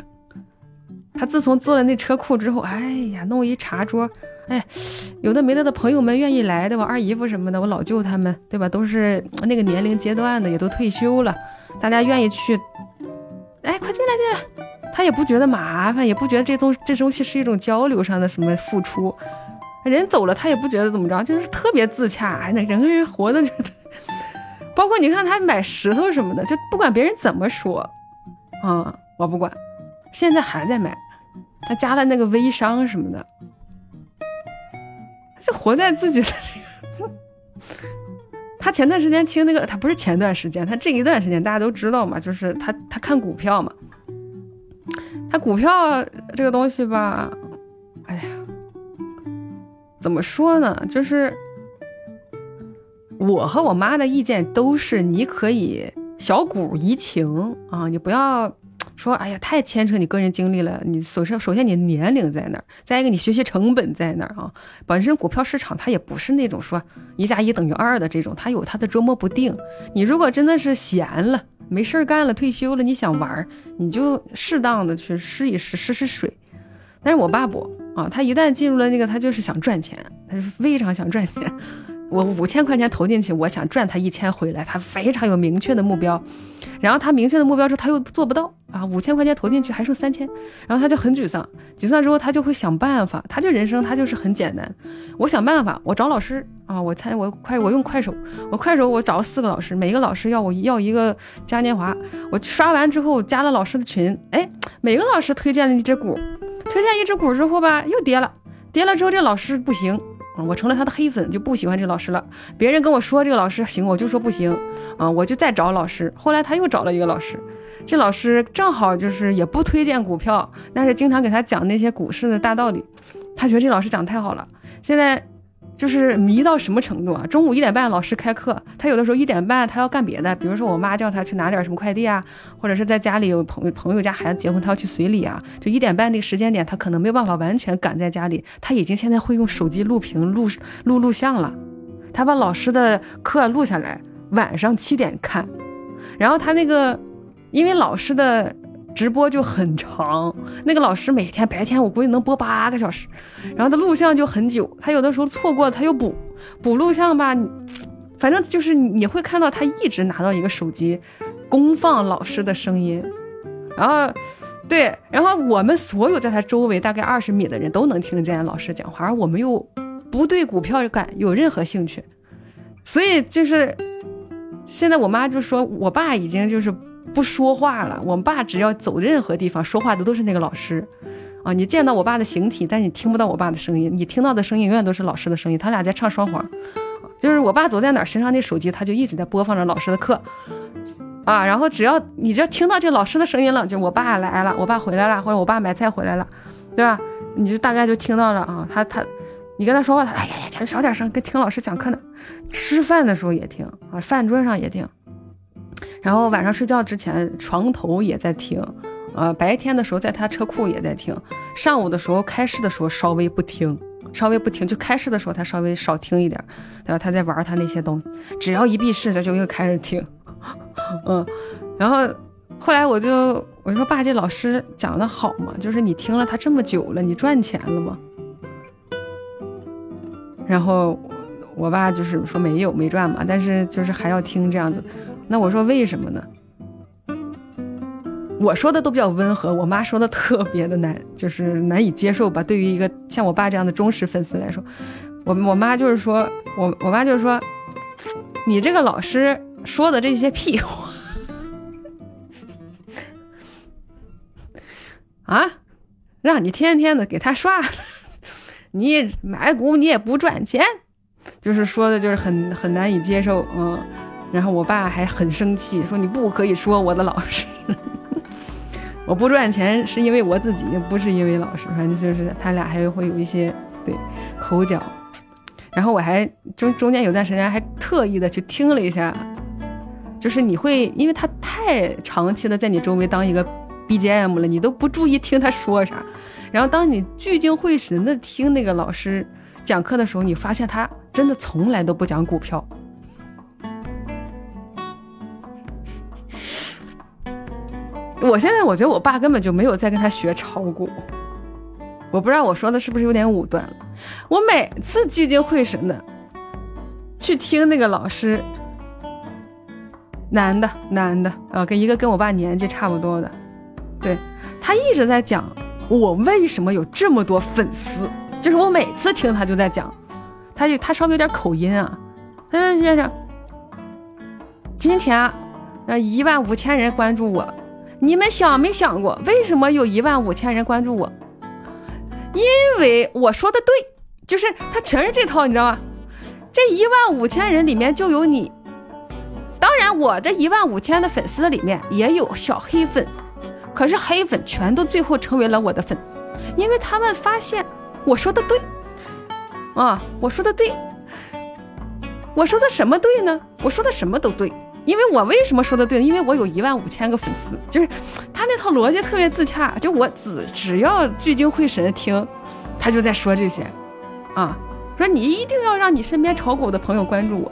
他自从做了那车库之后，哎呀，弄一茶桌。哎，有的没的的朋友们愿意来，对吧？二姨夫什么的，我老舅他们，对吧？都是那个年龄阶段的，也都退休了，大家愿意去。哎，快进来进来！他也不觉得麻烦，也不觉得这东这东西是一种交流上的什么付出。人走了，他也不觉得怎么着，就是特别自洽。哎，那人跟人活的，就，包括你看他买石头什么的，就不管别人怎么说，啊，我不管，现在还在买，他加了那个微商什么的。就活在自己的。他前段时间听那个，他不是前段时间，他这一段时间大家都知道嘛，就是他他看股票嘛。他股票这个东西吧，哎呀，怎么说呢？就是我和我妈的意见都是，你可以小股怡情啊，你不要。说，哎呀，太牵扯你个人经历了。你首先，首先你年龄在那儿，再一个你学习成本在那儿啊。本身股票市场它也不是那种说一加一等于二的这种，它有它的捉摸不定。你如果真的是闲了，没事儿干了，退休了，你想玩儿，你就适当的去试一试，试试水。但是我爸不啊，他一旦进入了那个，他就是想赚钱，他是非常想赚钱。我五千块钱投进去，我想赚他一千回来，他非常有明确的目标。然后他明确的目标之后，他又做不到啊！五千块钱投进去还剩三千，然后他就很沮丧。沮丧之后，他就会想办法。他就人生，他就是很简单。我想办法，我找老师啊，我猜我快我用快手，我快手我找了四个老师，每一个老师要我要一个嘉年华。我刷完之后加了老师的群，哎，每个老师推荐了一只股，推荐一只股之后吧，又跌了。跌了之后这老师不行，我成了他的黑粉，就不喜欢这老师了。别人跟我说这个老师行，我就说不行，啊，我就再找老师。后来他又找了一个老师，这老师正好就是也不推荐股票，但是经常给他讲那些股市的大道理，他觉得这老师讲太好了，现在。就是迷到什么程度啊？中午一点半老师开课，他有的时候一点半他要干别的，比如说我妈叫他去拿点什么快递啊，或者是在家里有朋友朋友家孩子结婚，他要去随礼啊，就一点半那个时间点，他可能没有办法完全赶在家里，他已经现在会用手机录屏录录录像了，他把老师的课录下来，晚上七点看，然后他那个因为老师的。直播就很长，那个老师每天白天我估计能播八个小时，然后他录像就很久，他有的时候错过他又补补录像吧，反正就是你会看到他一直拿到一个手机，公放老师的声音，然后对，然后我们所有在他周围大概二十米的人都能听见老师讲话，而我们又不对股票感有任何兴趣，所以就是现在我妈就说我爸已经就是。不说话了。我爸只要走任何地方，说话的都是那个老师，啊，你见到我爸的形体，但你听不到我爸的声音，你听到的声音永远都是老师的声音。他俩在唱双簧，就是我爸走在哪儿，身上那手机他就一直在播放着老师的课，啊，然后只要你只要听到这老师的声音了，就我爸来了，我爸回来了，或者我爸买菜回来了，对吧？你就大概就听到了啊，他他，你跟他说话，他哎呀呀，少点声，跟听老师讲课呢。吃饭的时候也听啊，饭桌上也听。然后晚上睡觉之前，床头也在听，呃，白天的时候在他车库也在听，上午的时候开市的时候稍微不听，稍微不听，就开市的时候他稍微少听一点，对吧？他在玩他那些东西，只要一闭市他就又开始听，嗯，然后后来我就我就说爸，这老师讲的好吗？就是你听了他这么久了，你赚钱了吗？然后我爸就是说没有没赚嘛，但是就是还要听这样子。那我说为什么呢？我说的都比较温和，我妈说的特别的难，就是难以接受吧。对于一个像我爸这样的忠实粉丝来说，我我妈就是说，我我妈就是说，你这个老师说的这些屁话啊，让你天天的给他刷，你买股你也不赚钱，就是说的就是很很难以接受，嗯。然后我爸还很生气，说你不可以说我的老师，我不赚钱是因为我自己，不是因为老师。反正就是他俩还会有一些对口角。然后我还中中间有段时间还特意的去听了一下，就是你会因为他太长期的在你周围当一个 BGM 了，你都不注意听他说啥。然后当你聚精会神的听那个老师讲课的时候，你发现他真的从来都不讲股票。我现在我觉得我爸根本就没有在跟他学炒股，我不知道我说的是不是有点武断。我每次聚精会神的去听那个老师，男的男的啊，跟一个跟我爸年纪差不多的，对他一直在讲我为什么有这么多粉丝，就是我每次听他就在讲，他就他稍微有点口音啊，他就在讲，今天啊一万五千人关注我。你们想没想过，为什么有一万五千人关注我？因为我说的对，就是他全是这套，你知道吗？这一万五千人里面就有你。当然，我这一万五千的粉丝里面也有小黑粉，可是黑粉全都最后成为了我的粉丝，因为他们发现我说的对。啊，我说的对，我说的什么对呢？我说的什么都对。因为我为什么说的对？因为我有一万五千个粉丝，就是他那套逻辑特别自洽。就我只只要聚精会神的听，他就在说这些，啊，说你一定要让你身边炒股的朋友关注我，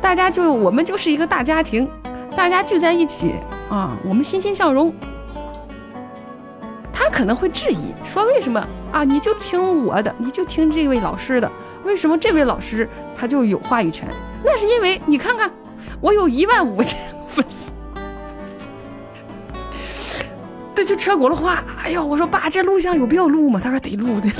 大家就我们就是一个大家庭，大家聚在一起啊，我们欣欣向荣。他可能会质疑说，为什么啊？你就听我的，你就听这位老师的，为什么这位老师他就有话语权？那是因为你看看。我有一万五千粉丝，对，就车轱辘话。哎呦，我说爸，这录像有必要录吗？他说得录得录。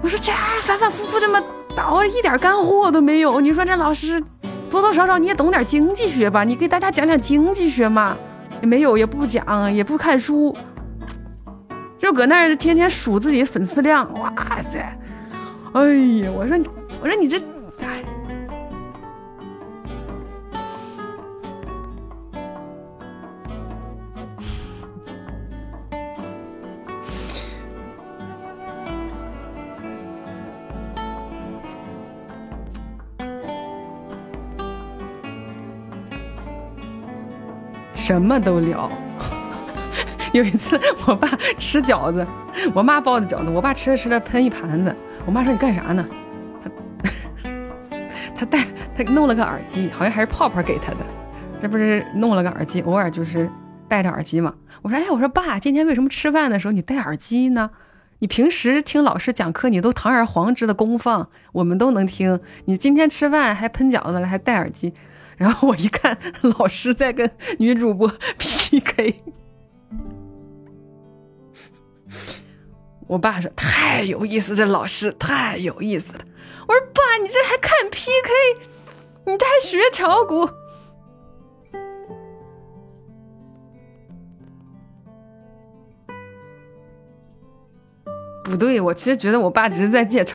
我说这反反复复这么倒，一点干货都没有。你说这老师多多少少你也懂点经济学吧？你给大家讲讲经济学嘛？也没有，也不讲，也不看书。就搁那儿天天数自己粉丝量，哇塞！哎呀，我说，我说你这，什么都聊。有一次，我爸吃饺子，我妈包的饺子，我爸吃着吃着喷一盘子。我妈说：“你干啥呢？”他他 戴他弄了个耳机，好像还是泡泡给他的。这不是弄了个耳机，偶尔就是戴着耳机嘛。我说：“哎，我说爸，今天为什么吃饭的时候你戴耳机呢？你平时听老师讲课，你都堂而皇之的公放，我们都能听。你今天吃饭还喷饺子了，还戴耳机。”然后我一看，老师在跟女主播 PK。我爸说太有意思，这老师太有意思了。我说爸，你这还看 PK？你这还学炒股？不对，我其实觉得我爸只是在借炒